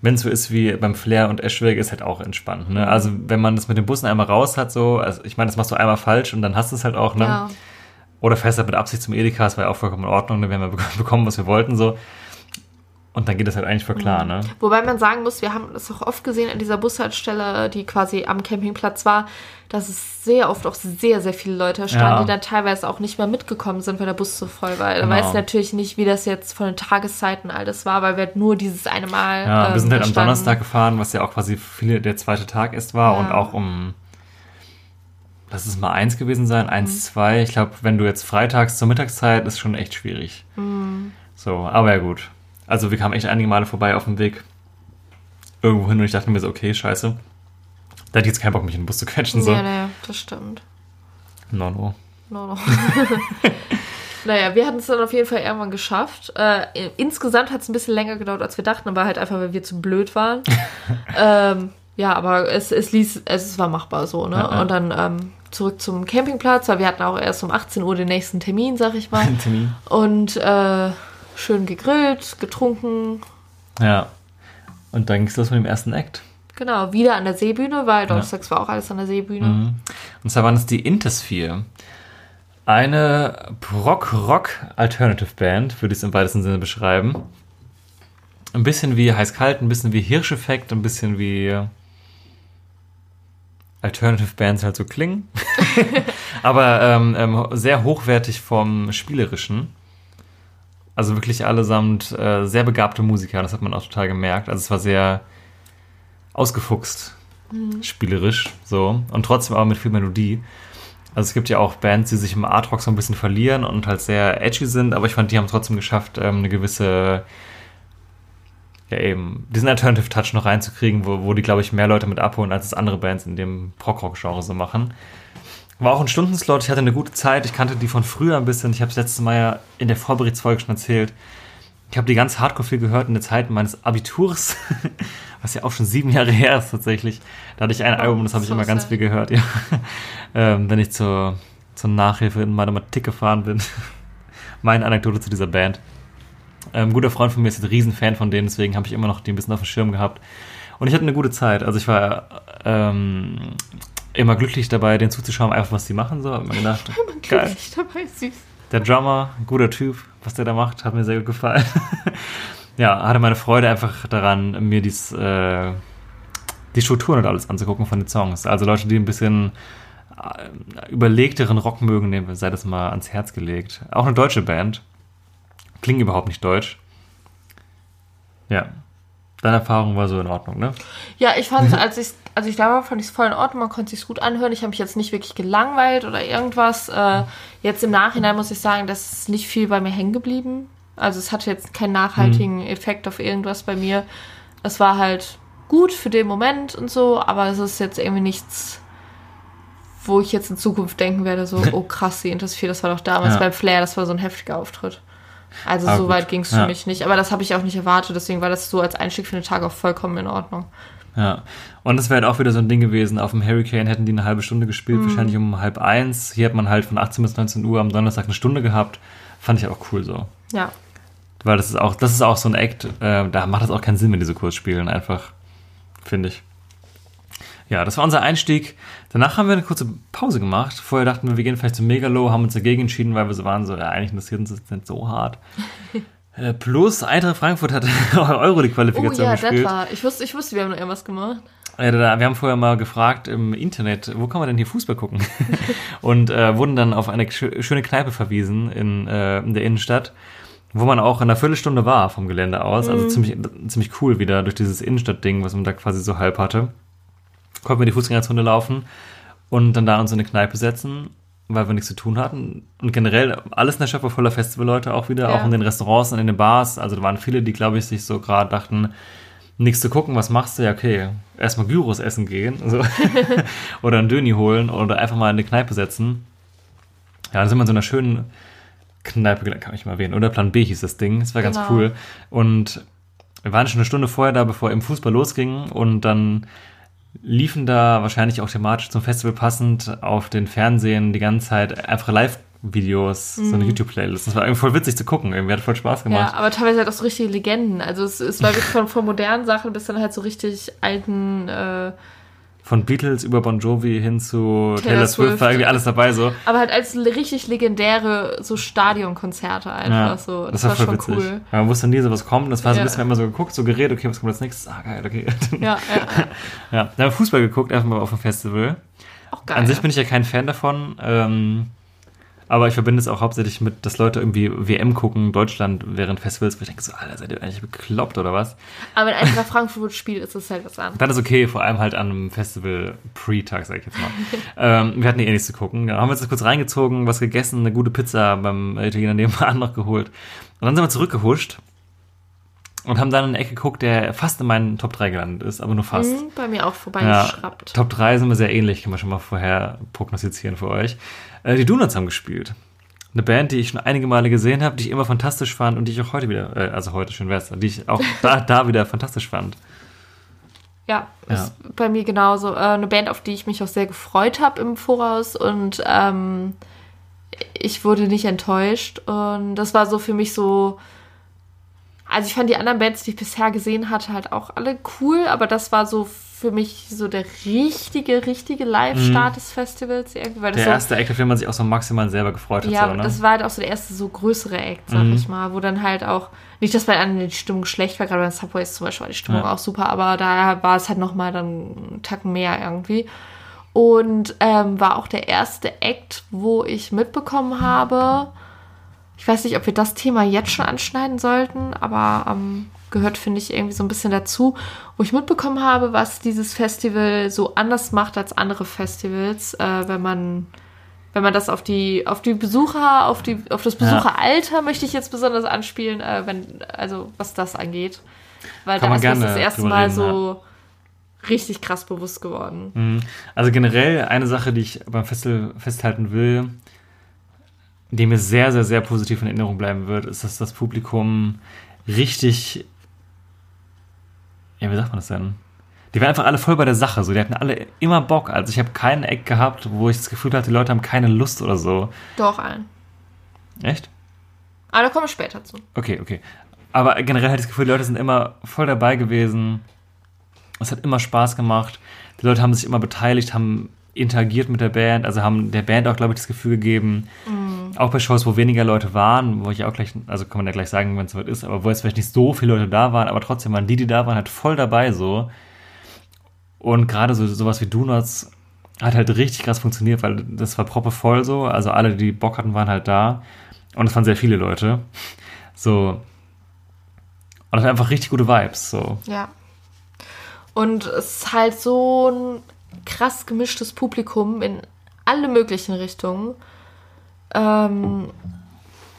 Wenn es so ist wie beim Flair und Eschwege, ist halt auch entspannt. Ne? Also wenn man das mit den Bussen einmal raus hat, so, also ich meine, das machst du einmal falsch und dann hast du es halt auch, ne?
Ja.
Oder fährst halt mit Absicht zum Edeka, das war ja auch vollkommen in Ordnung, ne? wir haben ja bek- bekommen, was wir wollten, so. Und dann geht das halt eigentlich voll klar, ne?
Wobei man sagen muss, wir haben das auch oft gesehen an dieser Bushaltestelle, die quasi am Campingplatz war, dass es sehr oft auch sehr, sehr viele Leute standen,
Ja.
die dann teilweise auch nicht mehr mitgekommen sind, weil der Bus so voll war. Da
Genau.
weiß ich natürlich nicht, wie das jetzt von den Tageszeiten alles war, weil wir halt nur dieses eine Mal.
Ja,
ähm,
wir sind halt am
standen.
Donnerstag gefahren, was ja auch quasi viele der zweite Tag ist war
Ja.
und auch um, lass es mal eins gewesen sein,
Mhm.
eins, zwei. Ich glaube, wenn du jetzt freitags zur Mittagszeit, ist schon echt schwierig.
Mhm.
So, aber ja gut. Also wir kamen echt einige Male vorbei auf dem Weg irgendwo hin und ich dachte mir so, okay, scheiße. Da hätte ich jetzt keinen Bock, mich in den Bus zu quetschen. So.
Ja, naja, das stimmt.
No, no.
No, no. naja, wir hatten es dann auf jeden Fall irgendwann geschafft. Äh, insgesamt hat es ein bisschen länger gedauert, als wir dachten, aber halt einfach, weil wir zu blöd waren. ähm, ja, aber es, es ließ, es, es war machbar so, ne?
Ja, ja.
Und dann ähm, zurück zum Campingplatz, weil wir hatten auch erst um 18 Uhr den nächsten Termin, sag ich mal.
Termin.
Und äh, schön gegrillt, getrunken.
Ja. Und dann ging es los mit dem ersten Act.
Genau, wieder an der Seebühne, weil donnerstags war auch alles an der Seebühne.
Mhm. Und zwar waren es die Intersphere. Eine Prog-Rock-Alternative-Band, würde ich es im weitesten Sinne beschreiben. Ein bisschen wie Heiß-Kalt, ein bisschen wie Hirscheffekt, ein bisschen wie Alternative-Bands halt so klingen. Aber ähm, ähm, sehr hochwertig vom Spielerischen. Also wirklich allesamt äh, sehr begabte Musiker, das hat man auch total gemerkt. Also es war sehr ausgefuchst, spielerisch, so. Und trotzdem aber mit viel Melodie. Also es gibt ja auch Bands, die sich im Art Rock so ein bisschen verlieren und halt sehr edgy sind, aber ich fand, die haben trotzdem geschafft, ähm, eine gewisse, ja eben, diesen Alternative Touch noch reinzukriegen, wo, wo die, glaube ich, mehr Leute mit abholen, als es andere Bands in dem Prog-Rock-Genre so machen. War auch ein Stundenslot, ich hatte eine gute Zeit, ich kannte die von früher ein bisschen, ich habe es letztes Mal ja in der Vorberichtsfolge schon erzählt. Ich habe die ganz hardcore viel gehört in der Zeit meines Abiturs, was ja auch schon sieben Jahre her ist tatsächlich. Da hatte ich ein Album, das habe ich
so
immer ganz viel gehört, ja. ähm, wenn ich zur, zur Nachhilfe in Mathematik gefahren bin. Meine Anekdote zu dieser Band. Ähm, ein guter Freund von mir ist ein Riesenfan von denen, deswegen habe ich immer noch die ein bisschen auf dem Schirm gehabt. Und ich hatte eine gute Zeit. Also ich war ähm, immer glücklich dabei, denen zuzuschauen, einfach was die machen. So, hab mir gedacht, geil.
Dabei.
Der Drummer, guter Typ, was der da macht, hat mir sehr gut gefallen. ja, hatte meine Freude einfach daran, mir dies, äh, die Strukturen und alles anzugucken von den Songs. Also Leute, die ein bisschen äh, überlegteren Rock mögen, sei das mal ans Herz gelegt. Auch eine deutsche Band. Klingt überhaupt nicht deutsch. Ja. Deine Erfahrung war so in Ordnung, ne?
Ja, ich fand, als ich, als ich da war, fand ich es voll in Ordnung. Man konnte sich gut anhören. Ich habe mich jetzt nicht wirklich gelangweilt oder irgendwas. Äh, jetzt im Nachhinein muss ich sagen, das ist nicht viel bei mir hängen geblieben. Also es hatte jetzt keinen nachhaltigen Effekt auf irgendwas bei mir. Es war halt gut für den Moment und so, aber es ist jetzt irgendwie nichts, wo ich jetzt in Zukunft denken werde, so, oh krass, die Intersphere, das war doch damals
Ja.
beim Flair, das war so ein heftiger Auftritt. Also
Ah,
so
gut.
weit ging es für
Ja.
mich nicht. Aber das habe ich auch nicht erwartet, deswegen war das so als Einstieg für den Tag auch vollkommen in Ordnung.
Ja, und das wäre halt auch wieder so ein Ding gewesen. Auf dem Hurricane hätten die eine halbe Stunde gespielt, wahrscheinlich um halb eins. Hier hat man halt von 18 bis 19 Uhr am Donnerstag eine Stunde gehabt. Fand ich auch cool so.
Ja.
Weil das ist auch, das ist auch so ein Act, äh, da macht es auch keinen Sinn, wenn die so kurz spielen, einfach, finde ich. Ja, das war unser Einstieg. Danach haben wir eine kurze Pause gemacht. Vorher dachten wir, wir gehen vielleicht zum Megalo, haben uns dagegen entschieden, weil wir so waren, so, ja, eigentlich interessiert uns das nicht so hart. Äh, Plus Eintracht Frankfurt hat Euro die
Oh
Qualifikation
ja,
gespielt.
das war. Ich wusste, ich wusste, wir haben noch irgendwas gemacht.
Ja, da, wir haben vorher mal gefragt im Internet, wo kann man denn hier Fußball gucken? und äh, wurden dann auf eine schö- schöne Kneipe verwiesen in, äh, in der Innenstadt, wo man auch in einer Viertelstunde war vom Gelände aus. Also ziemlich, ziemlich cool wieder durch dieses Innenstadtding, was man da quasi so halb hatte. Konnten wir die Fußgängerzone laufen und dann da uns in eine Kneipe setzen, weil wir nichts zu tun hatten. Und generell alles in der Stadt war voller Festivalleute auch wieder,
Ja.
auch in den Restaurants und in den Bars. Also da waren viele, die, glaube ich, sich so gerade dachten, nichts zu gucken, was machst du? Ja, okay, erstmal Gyros essen gehen so. oder ein Döni holen oder einfach mal in eine Kneipe setzen. Ja, dann sind wir in so einer schönen Kneipe, kann ich mal erwähnen. Oder Plan B hieß das Ding, das war ganz
Genau.
cool. Und wir waren schon eine Stunde vorher da, bevor im Fußball losging und dann liefen da wahrscheinlich auch thematisch zum Festival passend auf den Fernsehen die ganze Zeit einfach Live-Videos, so
Mhm.
eine YouTube-Playlist. Das war irgendwie voll witzig zu gucken, irgendwie hat voll Spaß gemacht.
Ja, aber teilweise halt auch so richtige Legenden. Also es, es war wirklich von, von modernen Sachen bis dann halt so richtig alten, äh,
von Beatles über Bon Jovi hin zu Taylor, Taylor Swift, Swift, war irgendwie alles dabei so.
Aber halt als richtig legendäre so Stadionkonzerte einfach ja, so. Das, das war, war schon witzig. cool.
Ja, man wusste nie so was kommt. Das war so ein bisschen immer so geguckt, so geredet, okay, was kommt als nächstes? Ah, geil, okay. Ja, ja. ja. Dann haben wir Fußball geguckt, einfach mal auf dem Festival. Auch geil. An sich bin ich ja kein Fan davon. Ähm, aber ich verbinde es auch hauptsächlich mit, dass Leute irgendwie WM gucken, Deutschland während Festivals, wo ich denke so, Alter, seid ihr eigentlich bekloppt oder was?
Aber wenn Eintracht Frankfurt spielt, ist das halt was anderes.
Dann ist okay, vor allem halt an einem Festival Pre-Tag, sag ich jetzt mal. ähm, wir hatten eh nichts zu gucken. Dann haben wir uns das kurz reingezogen, was gegessen, eine gute Pizza beim Italiener nebenan noch geholt. Und dann sind wir zurückgehuscht und haben dann in eine Ecke geguckt, der fast in meinen Top 3 gelandet ist, aber nur fast. Mhm,
bei mir auch vorbeigeschraubt.
Ja, Top 3 sind wir sehr ähnlich, kann man schon mal vorher prognostizieren für euch. Äh, die Donuts haben gespielt. Eine Band, die ich schon einige Male gesehen habe, die ich immer fantastisch fand und die ich auch heute wieder, äh, also heute schön wär's, die ich auch da, da wieder fantastisch fand.
Ja, ja, ist bei mir genauso. Äh, eine Band, auf die ich mich auch sehr gefreut habe im Voraus und ähm, ich wurde nicht enttäuscht. Und das war so für mich so. Also ich fand die anderen Bands, die ich bisher gesehen hatte, halt auch alle cool, aber das war so für mich so der richtige, richtige Live-Start mhm. des Festivals. Irgendwie,
weil der
so,
erste Act, auf den man sich auch so maximal selber gefreut hat.
Ja,
so,
ne? das war halt auch so der erste so größere Act, sag mhm. ich mal, wo dann halt auch, nicht, dass bei anderen die Stimmung schlecht war, gerade bei Subways zum Beispiel war die Stimmung ja. auch super, aber da war es halt nochmal dann einen Tacken mehr irgendwie. Und ähm, war auch der erste Act, wo ich mitbekommen habe, ich weiß nicht, ob wir das Thema jetzt schon anschneiden sollten, aber ähm, gehört, finde ich, irgendwie so ein bisschen dazu, wo ich mitbekommen habe, was dieses Festival so anders macht als andere Festivals, äh, wenn man wenn man das auf die auf die Besucher auf die auf das Besucheralter ja. möchte ich jetzt besonders anspielen, äh, wenn also was das angeht, weil Kann da ist das erste Mal reden, so ja. richtig krass bewusst geworden.
Mhm. Also generell eine Sache, die ich beim Festival festhalten will, die mir sehr sehr sehr positiv in Erinnerung bleiben wird, ist, dass das Publikum richtig ja, wie sagt man das denn? Die waren einfach alle voll bei der Sache, so. Die hatten alle immer Bock. Also ich habe keinen Eck gehabt, wo ich das Gefühl hatte, die Leute haben keine Lust oder so.
Doch, einen.
Echt?
Aber da kommen wir später zu.
Okay, okay. Aber generell hatte ich das Gefühl, die Leute sind immer voll dabei gewesen. Es hat immer Spaß gemacht. Die Leute haben sich immer beteiligt, haben interagiert mit der Band, also haben der Band auch, glaube ich, das Gefühl gegeben, auch bei Shows, wo weniger Leute waren, wo ich auch gleich, also kann man ja gleich sagen, wenn es soweit ist, aber wo jetzt vielleicht nicht so viele Leute da waren, aber trotzdem waren die, die da waren, halt voll dabei so. Und gerade so sowas wie Donuts hat halt richtig krass funktioniert, weil das war proppe voll so, also alle, die Bock hatten, waren halt da. Und es waren sehr viele Leute. So. Und es hat einfach richtig gute Vibes, so.
Ja. Und es ist halt so ein krass gemischtes Publikum in alle möglichen Richtungen. Ähm,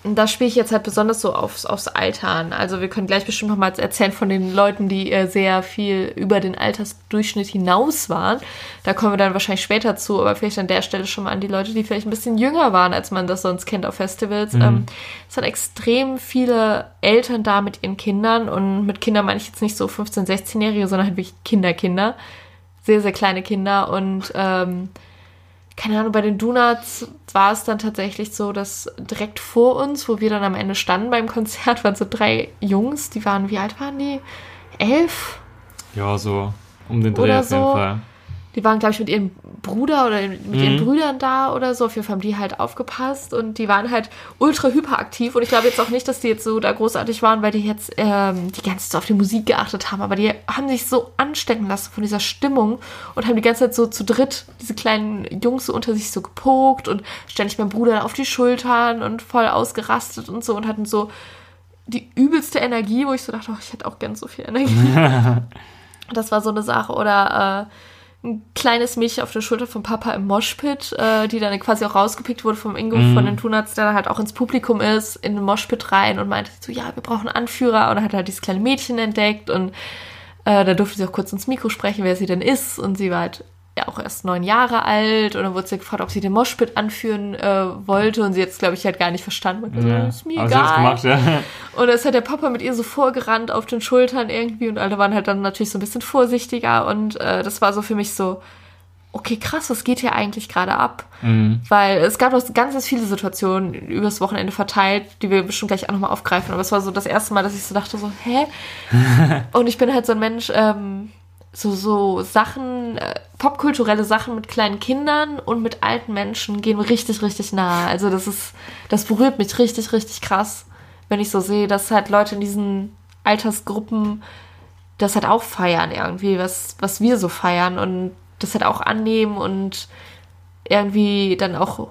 da spiele ich jetzt halt besonders so aufs, aufs Alter an. Also wir können gleich bestimmt noch mal erzählen von den Leuten, die äh, sehr viel über den Altersdurchschnitt hinaus waren. Da kommen wir dann wahrscheinlich später zu, aber vielleicht an der Stelle schon mal an die Leute, die vielleicht ein bisschen jünger waren, als man das sonst kennt auf Festivals. Mhm. Ähm, es sind extrem viele Eltern da mit ihren Kindern und mit Kindern meine ich jetzt nicht so 15-, 16-Jährige, sondern halt wirklich Kinderkinder. Kinder sehr, sehr kleine Kinder und ähm, keine Ahnung, bei den Donuts war es dann tatsächlich so, dass direkt vor uns, wo wir dann am Ende standen beim Konzert, waren so drei Jungs, die waren, wie alt waren die? Elf?
Ja, so um den Dreh oder auf jeden so. Fall.
Die waren, glaube ich, mit ihrem Bruder oder mit mhm. ihren Brüdern da oder so. Auf jeden Fall haben die halt aufgepasst und die waren halt ultra hyperaktiv. Und ich glaube jetzt auch nicht, dass die jetzt so da großartig waren, weil die jetzt ähm, die ganze Zeit auf die Musik geachtet haben. Aber die haben sich so anstecken lassen von dieser Stimmung und haben die ganze Zeit so zu dritt diese kleinen Jungs so unter sich so gepokt und ständig mein Bruder auf die Schultern und voll ausgerastet und so und hatten so die übelste Energie, wo ich so dachte, oh, ich hätte auch gern so viel Energie. das war so eine Sache. Oder äh, ein kleines Mädchen auf der Schulter vom Papa im Moshpit, äh, die dann quasi auch rausgepickt wurde vom Ingo mhm. von den Tunats, der dann halt auch ins Publikum ist, in den Moshpit rein und meinte so, ja, wir brauchen einen Anführer und dann hat er halt dieses kleine Mädchen entdeckt und äh, da durfte sie auch kurz ins Mikro sprechen, wer sie denn ist und sie war halt ja auch erst neun Jahre alt und dann wurde sie gefragt, ob sie den Moshpit anführen äh, wollte und sie jetzt glaube ich halt gar nicht verstanden. Und ja. ist mir egal. Gemacht, ja. Und dann ist halt der Papa mit ihr so vorgerannt auf den Schultern irgendwie und alle waren halt dann natürlich so ein bisschen vorsichtiger und äh, das war so für mich so, okay, krass, was geht hier eigentlich gerade ab? Mhm. Weil es gab noch ganz, ganz viele Situationen übers Wochenende verteilt, die wir bestimmt gleich auch nochmal aufgreifen. Aber es war so das erste Mal, dass ich so dachte, so, hä? und ich bin halt so ein Mensch, ähm, so, so Sachen, äh, popkulturelle Sachen mit kleinen Kindern und mit alten Menschen gehen mir richtig, richtig nahe. Also das ist, das berührt mich richtig, richtig krass, wenn ich so sehe, dass halt Leute in diesen Altersgruppen das halt auch feiern irgendwie, was, was wir so feiern und das halt auch annehmen und irgendwie dann auch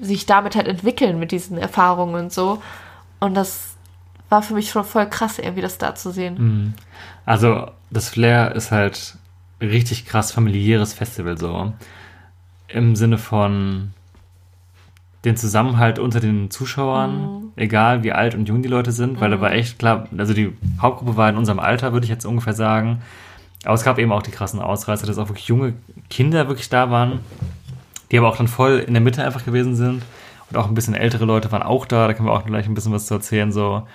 sich damit halt entwickeln mit diesen Erfahrungen und so. Und das war für mich schon voll krass, irgendwie das da zu sehen.
Mhm. Also, das Flair ist halt richtig krass familiäres Festival so. Im Sinne von den Zusammenhalt unter den Zuschauern, mhm. egal wie alt und jung die Leute sind, weil mhm. da war echt klar, also die Hauptgruppe war in unserem Alter, würde ich jetzt ungefähr sagen. Aber es gab eben auch die krassen Ausreißer, dass auch wirklich junge Kinder wirklich da waren, die aber auch dann voll in der Mitte einfach gewesen sind. Und auch ein bisschen ältere Leute waren auch da, da können wir auch gleich ein bisschen was zu erzählen, so.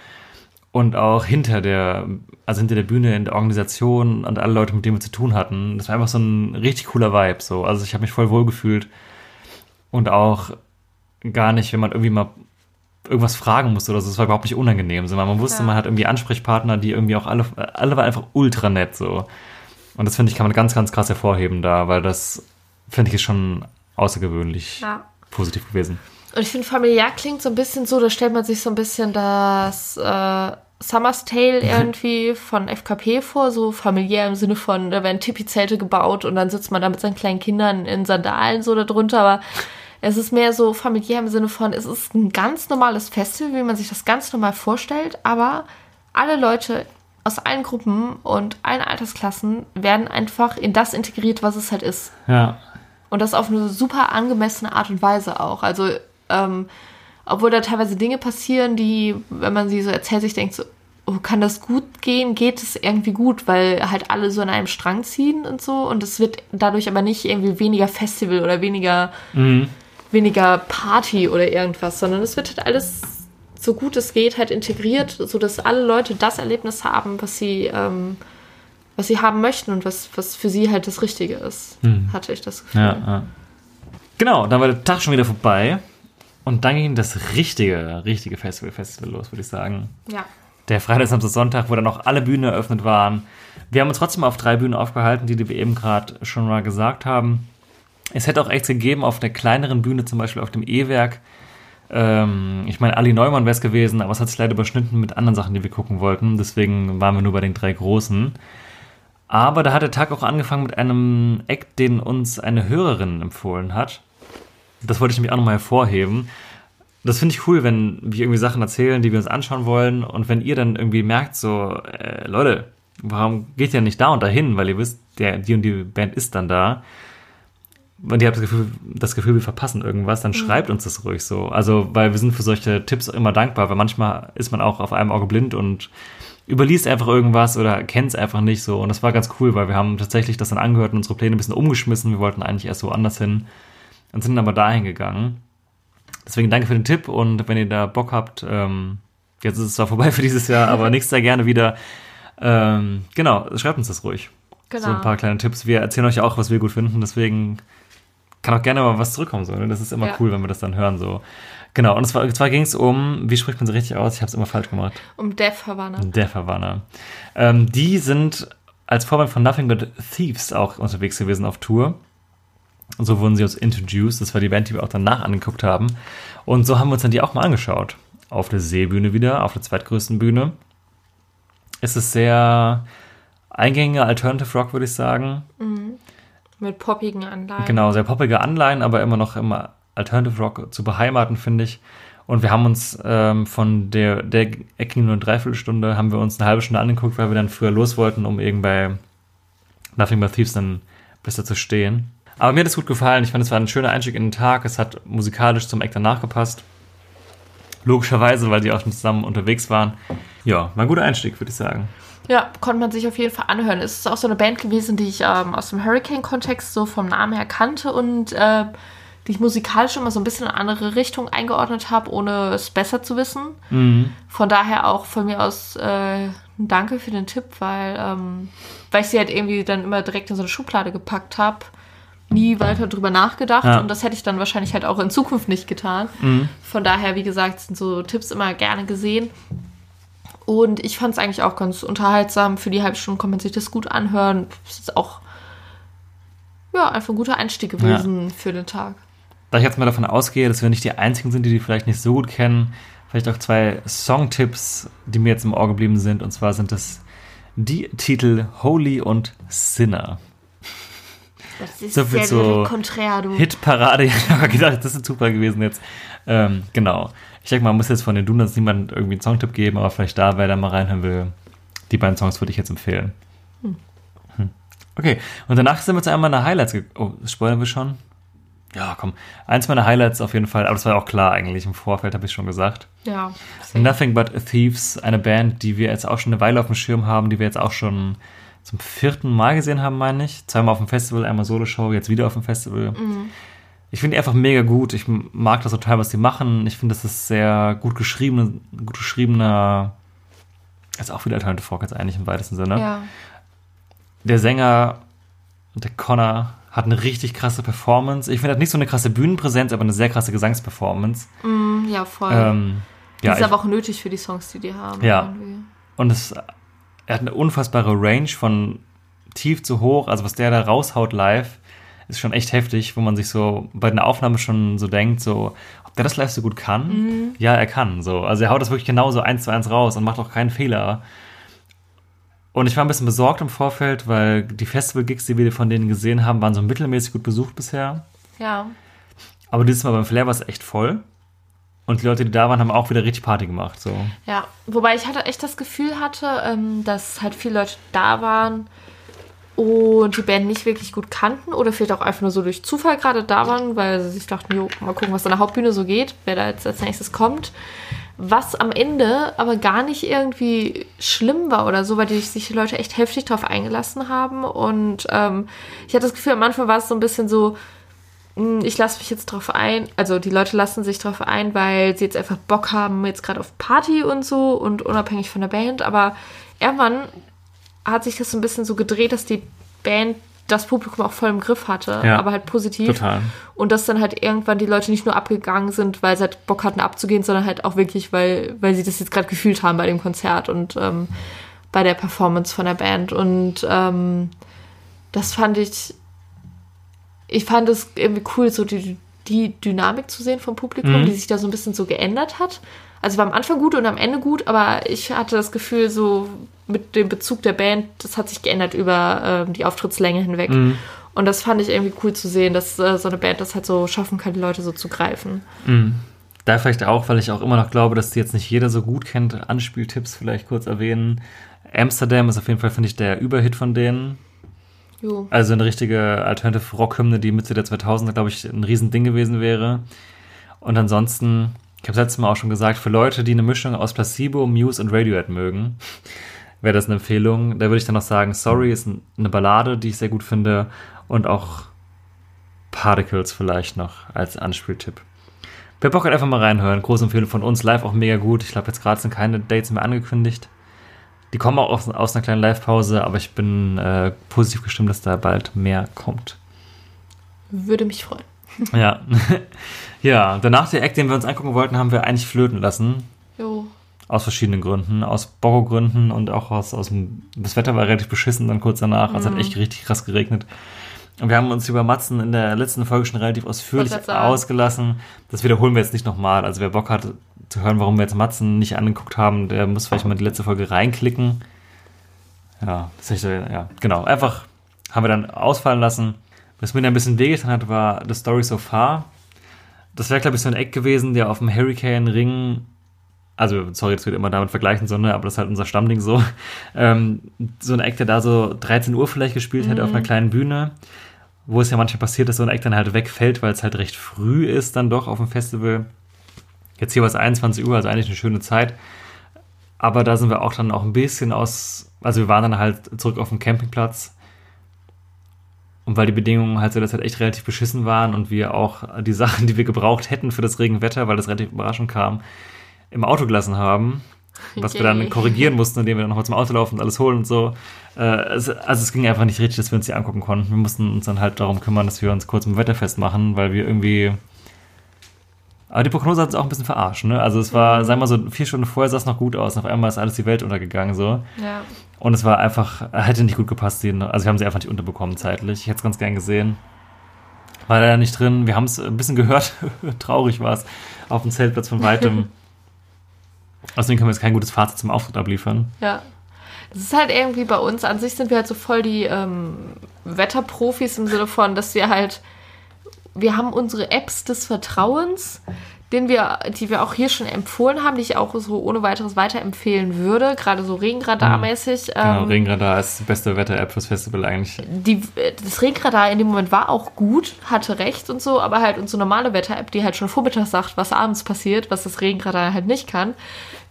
Und auch hinter der, also hinter der Bühne in der Organisation und alle Leute, mit denen wir zu tun hatten. Das war einfach so ein richtig cooler Vibe, so. Also ich habe mich voll wohl gefühlt. Und auch gar nicht, wenn man irgendwie mal irgendwas fragen musste oder so. Das war überhaupt nicht unangenehm. So, man wusste, ja. man hat irgendwie Ansprechpartner, die irgendwie auch alle, alle waren einfach ultra nett, so. Und das finde ich, kann man ganz, ganz krass hervorheben da, weil das, finde ich, ist schon außergewöhnlich ja. positiv gewesen.
Und ich finde, familiär klingt so ein bisschen so, da stellt man sich so ein bisschen das äh, Summer's Tale irgendwie von FKP vor, so familiär im Sinne von, da werden Tipi-Zelte gebaut und dann sitzt man da mit seinen kleinen Kindern in Sandalen so darunter, aber es ist mehr so familiär im Sinne von, es ist ein ganz normales Festival, wie man sich das ganz normal vorstellt, aber alle Leute aus allen Gruppen und allen Altersklassen werden einfach in das integriert, was es halt ist.
Ja.
Und das auf eine super angemessene Art und Weise auch. Also, ähm, obwohl da teilweise Dinge passieren, die, wenn man sie so erzählt, sich denkt so, oh, kann das gut gehen? Geht es irgendwie gut, weil halt alle so an einem Strang ziehen und so. Und es wird dadurch aber nicht irgendwie weniger Festival oder weniger, mhm. weniger Party oder irgendwas, sondern es wird halt alles so gut es geht halt integriert, sodass alle Leute das Erlebnis haben, was sie, ähm, was sie haben möchten und was, was für sie halt das Richtige ist, hm. hatte ich das Gefühl.
Ja, ja. Genau, dann war der Tag schon wieder vorbei und dann ging das richtige, richtige Festival, Festival los, würde ich sagen.
Ja.
Der Freitag, Samstag, Sonntag, wo dann auch alle Bühnen eröffnet waren. Wir haben uns trotzdem auf drei Bühnen aufgehalten, die, die wir eben gerade schon mal gesagt haben. Es hätte auch echt gegeben auf der kleineren Bühne, zum Beispiel auf dem E-Werk, ähm, ich meine, Ali Neumann wäre es gewesen, aber es hat sich leider überschnitten mit anderen Sachen, die wir gucken wollten. Deswegen waren wir nur bei den drei großen. Aber da hat der Tag auch angefangen mit einem Act, den uns eine Hörerin empfohlen hat. Das wollte ich nämlich auch nochmal hervorheben. Das finde ich cool, wenn wir irgendwie Sachen erzählen, die wir uns anschauen wollen. Und wenn ihr dann irgendwie merkt, so, äh, Leute, warum geht ihr nicht da und dahin? Weil ihr wisst, der, die und die Band ist dann da und ihr habt das Gefühl, das Gefühl, wir verpassen irgendwas, dann mhm. schreibt uns das ruhig so. Also, weil wir sind für solche Tipps immer dankbar, weil manchmal ist man auch auf einem Auge blind und überliest einfach irgendwas oder kennt es einfach nicht so. Und das war ganz cool, weil wir haben tatsächlich das dann angehört und unsere Pläne ein bisschen umgeschmissen. Wir wollten eigentlich erst woanders hin und sind aber dahin gegangen. Deswegen danke für den Tipp und wenn ihr da Bock habt, ähm, jetzt ist es zwar vorbei für dieses Jahr, aber nächstes Jahr gerne wieder. Ähm, genau, schreibt uns das ruhig. Genau. So ein paar kleine Tipps. Wir erzählen euch auch, was wir gut finden, deswegen kann auch gerne mal was zurückkommen. So, ne? Das ist immer ja. cool, wenn wir das dann hören. So. Genau, und zwar, zwar ging es um, wie spricht man so richtig aus? Ich habe es immer falsch gemacht.
Um Death Havana.
Death Havana. Ähm, die sind als Vorband von Nothing But Thieves auch unterwegs gewesen auf Tour. Und so wurden sie uns introduced. Das war die Band, die wir auch danach angeguckt haben. Und so haben wir uns dann die auch mal angeschaut. Auf der Seebühne wieder, auf der zweitgrößten Bühne. Es ist sehr eingängiger Alternative Rock, würde ich sagen.
Mhm. Mit poppigen Anleihen.
Genau, sehr poppige Anleihen, aber immer noch im Alternative Rock zu beheimaten, finde ich. Und wir haben uns ähm, von der, der Ecke nur eine Dreiviertelstunde, haben wir uns eine halbe Stunde angeguckt, weil wir dann früher los wollten, um eben bei Nothing But Thieves dann besser zu stehen. Aber mir hat es gut gefallen. Ich fand, es war ein schöner Einstieg in den Tag. Es hat musikalisch zum Eck danach gepasst. Logischerweise, weil die auch schon zusammen unterwegs waren. Ja, war ein guter Einstieg, würde ich sagen.
Ja, konnte man sich auf jeden Fall anhören. Es ist auch so eine Band gewesen, die ich ähm, aus dem Hurricane-Kontext so vom Namen her kannte und äh, die ich musikalisch immer so ein bisschen in eine andere Richtung eingeordnet habe, ohne es besser zu wissen. Mhm. Von daher auch von mir aus äh, Danke für den Tipp, weil, ähm, weil ich sie halt irgendwie dann immer direkt in so eine Schublade gepackt habe. Nie weiter drüber nachgedacht ja. und das hätte ich dann wahrscheinlich halt auch in Zukunft nicht getan. Mhm. Von daher, wie gesagt, sind so Tipps immer gerne gesehen. Und ich fand es eigentlich auch ganz unterhaltsam. Für die halbe Stunde kann man sich das gut anhören. Es ist auch ja, einfach ein guter Einstieg gewesen ja. für den Tag.
Da ich jetzt mal davon ausgehe, dass wir nicht die Einzigen sind, die die vielleicht nicht so gut kennen, vielleicht auch zwei Songtipps, die mir jetzt im Ohr geblieben sind. Und zwar sind das die Titel Holy und Sinner.
Das ist so viel so konträr, du.
Hitparade. Ich habe gedacht, das ist super gewesen jetzt. Ähm, genau. Ich denke, man muss jetzt von den Donuts niemand irgendwie einen Songtipp geben, aber vielleicht da, wer da mal reinhören will, die beiden Songs würde ich jetzt empfehlen. Hm. Hm. Okay, und danach sind wir zu einem meiner Highlights. Oh, spoilern wir schon? Ja, komm. Eins meiner Highlights auf jeden Fall, aber das war auch klar eigentlich im Vorfeld, habe ich schon gesagt.
Ja.
Nothing But Thieves, eine Band, die wir jetzt auch schon eine Weile auf dem Schirm haben, die wir jetzt auch schon zum vierten Mal gesehen haben, meine ich. Zweimal auf dem Festival, einmal Solo-Show, jetzt wieder auf dem Festival. Mhm. Ich finde die einfach mega gut. Ich mag das total, was die machen. Ich finde, das ist sehr gut geschrieben, gut geschriebener, ist auch wieder Alternative Folk jetzt eigentlich im weitesten Sinne.
Ja.
Der Sänger, der Connor, hat eine richtig krasse Performance. Ich finde, er hat nicht so eine krasse Bühnenpräsenz, aber eine sehr krasse Gesangsperformance.
Mm, ja, voll.
Ähm,
ja, ist ich, aber auch nötig für die Songs, die die haben.
Ja. Irgendwie. Und es, er hat eine unfassbare Range von tief zu hoch. Also was der da raushaut live, ist schon echt heftig, wo man sich so bei den Aufnahmen schon so denkt, so, ob der das live so gut kann? Mhm. Ja, er kann. So. Also er haut das wirklich genauso eins zu eins raus und macht auch keinen Fehler. Und ich war ein bisschen besorgt im Vorfeld, weil die Festival-Gigs, die wir von denen gesehen haben, waren so mittelmäßig gut besucht bisher.
Ja.
Aber dieses Mal beim Flair war es echt voll. Und die Leute, die da waren, haben auch wieder richtig Party gemacht. So.
Ja, wobei ich halt echt das Gefühl hatte, ähm, dass halt viele Leute da waren und die Band nicht wirklich gut kannten oder vielleicht auch einfach nur so durch Zufall gerade da waren, weil sie sich dachten, jo, mal gucken, was an der Hauptbühne so geht, wer da jetzt als nächstes kommt was am Ende aber gar nicht irgendwie schlimm war oder so, weil die sich die Leute echt heftig drauf eingelassen haben. Und ähm, ich hatte das Gefühl, am Anfang war es so ein bisschen so, ich lasse mich jetzt drauf ein, also die Leute lassen sich drauf ein, weil sie jetzt einfach Bock haben, jetzt gerade auf Party und so und unabhängig von der Band. Aber irgendwann hat sich das so ein bisschen so gedreht, dass die Band das Publikum auch voll im Griff hatte, ja, aber halt positiv.
Total.
Und dass dann halt irgendwann die Leute nicht nur abgegangen sind, weil sie halt Bock hatten abzugehen, sondern halt auch wirklich, weil, weil sie das jetzt gerade gefühlt haben bei dem Konzert und ähm, bei der Performance von der Band. Und ähm, das fand ich, ich fand es irgendwie cool, so die, die Dynamik zu sehen vom Publikum, mhm. die sich da so ein bisschen so geändert hat. Also war am Anfang gut und am Ende gut, aber ich hatte das Gefühl, so mit dem Bezug der Band, das hat sich geändert über äh, die Auftrittslänge hinweg. Mhm. Und das fand ich irgendwie cool zu sehen, dass äh, so eine Band das halt so schaffen kann, die Leute so zu greifen.
Mhm. Da vielleicht auch, weil ich auch immer noch glaube, dass die jetzt nicht jeder so gut kennt, Anspieltipps vielleicht kurz erwähnen. Amsterdam ist auf jeden Fall, finde ich, der Überhit von denen. Jo. Also eine richtige Alternative Rock-Hymne, die Mitte der 2000er, glaube ich, ein Riesending gewesen wäre. Und ansonsten, ich habe es letztes Mal auch schon gesagt, für Leute, die eine Mischung aus Placebo, Muse und Radiohead mögen, wäre das eine Empfehlung. Da würde ich dann noch sagen, Sorry ist eine Ballade, die ich sehr gut finde und auch Particles vielleicht noch als Anspieltipp. Wer Bock hat, einfach mal reinhören. Große Empfehlung von uns. Live auch mega gut. Ich glaube, jetzt gerade sind keine Dates mehr angekündigt. Die kommen auch aus, aus einer kleinen Live-Pause, aber ich bin äh, positiv gestimmt, dass da bald mehr kommt.
Würde mich freuen.
ja. ja, danach der Act, den wir uns angucken wollten, haben wir eigentlich flöten lassen.
Jo.
Aus verschiedenen Gründen. Aus Bogo-Gründen und auch aus, aus dem. Das Wetter war relativ beschissen dann kurz danach. Mhm. Es hat echt richtig krass geregnet. Und wir haben uns über Matzen in der letzten Folge schon relativ ausführlich ausgelassen. Das wiederholen wir jetzt nicht nochmal. Also wer Bock hat zu hören, warum wir jetzt Matzen nicht angeguckt haben, der muss vielleicht mal die letzte Folge reinklicken. Ja, das ist ja, genau. Einfach haben wir dann ausfallen lassen. Was mir dann ein bisschen wehgetan hat, war The Story So Far. Das wäre, glaube ich, so ein Eck gewesen, der auf dem Hurricane-Ring also sorry, das wird immer damit vergleichen, sondern aber das ist halt unser Stammding so. Ähm, so ein Act, der da so 13 Uhr vielleicht gespielt mhm. hätte auf einer kleinen Bühne, wo es ja manchmal passiert, dass so ein Act dann halt wegfällt, weil es halt recht früh ist dann doch auf dem Festival. Jetzt hier war es 21 Uhr, also eigentlich eine schöne Zeit. Aber da sind wir auch dann auch ein bisschen aus, also wir waren dann halt zurück auf dem Campingplatz. Und weil die Bedingungen halt zu der Zeit echt relativ beschissen waren und wir auch die Sachen, die wir gebraucht hätten für das Regenwetter, weil das relativ überraschend kam, im Auto gelassen haben, was Yay. wir dann korrigieren mussten, indem wir dann nochmal zum Auto laufen und alles holen und so. Äh, also, also es ging einfach nicht richtig, dass wir uns die angucken konnten. Wir mussten uns dann halt darum kümmern, dass wir uns kurz im Wetter festmachen, weil wir irgendwie Aber die Prognose hat uns auch ein bisschen verarscht, ne? Also es war, mhm. sag mal so, vier Stunden vorher sah es noch gut aus. Auf einmal ist alles die Welt untergegangen, so.
Ja.
Und es war einfach, hätte nicht gut gepasst. also wir haben sie einfach nicht unterbekommen zeitlich. Ich hätte es ganz gern gesehen. War leider nicht drin. Wir haben es ein bisschen gehört. Traurig war es. Auf dem Zeltplatz von weitem. Außerdem können wir jetzt kein gutes Fazit zum Auftritt abliefern.
Ja. Das ist halt irgendwie bei uns, an sich sind wir halt so voll die ähm, Wetterprofis im Sinne von, dass wir halt wir haben unsere Apps des Vertrauens, den wir, die wir auch hier schon empfohlen haben, die ich auch so ohne weiteres weiterempfehlen würde, gerade so Regenradar-mäßig.
Genau, ähm, Regenradar ist die beste Wetter-App fürs Festival eigentlich.
Die, das Regenradar in dem Moment war auch gut, hatte recht und so, aber halt unsere normale Wetter-App, die halt schon vormittags sagt, was abends passiert, was das Regenradar halt nicht kann,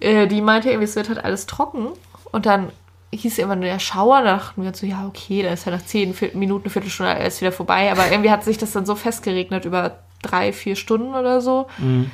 äh, die meinte irgendwie, es wird halt alles trocken und dann hieß immer nur der Schauer, da dachten wir so, ja, okay, da ist ja nach zehn Minuten, Viertelstunde alles wieder vorbei. Aber irgendwie hat sich das dann so festgeregnet über drei, vier Stunden oder so, mhm.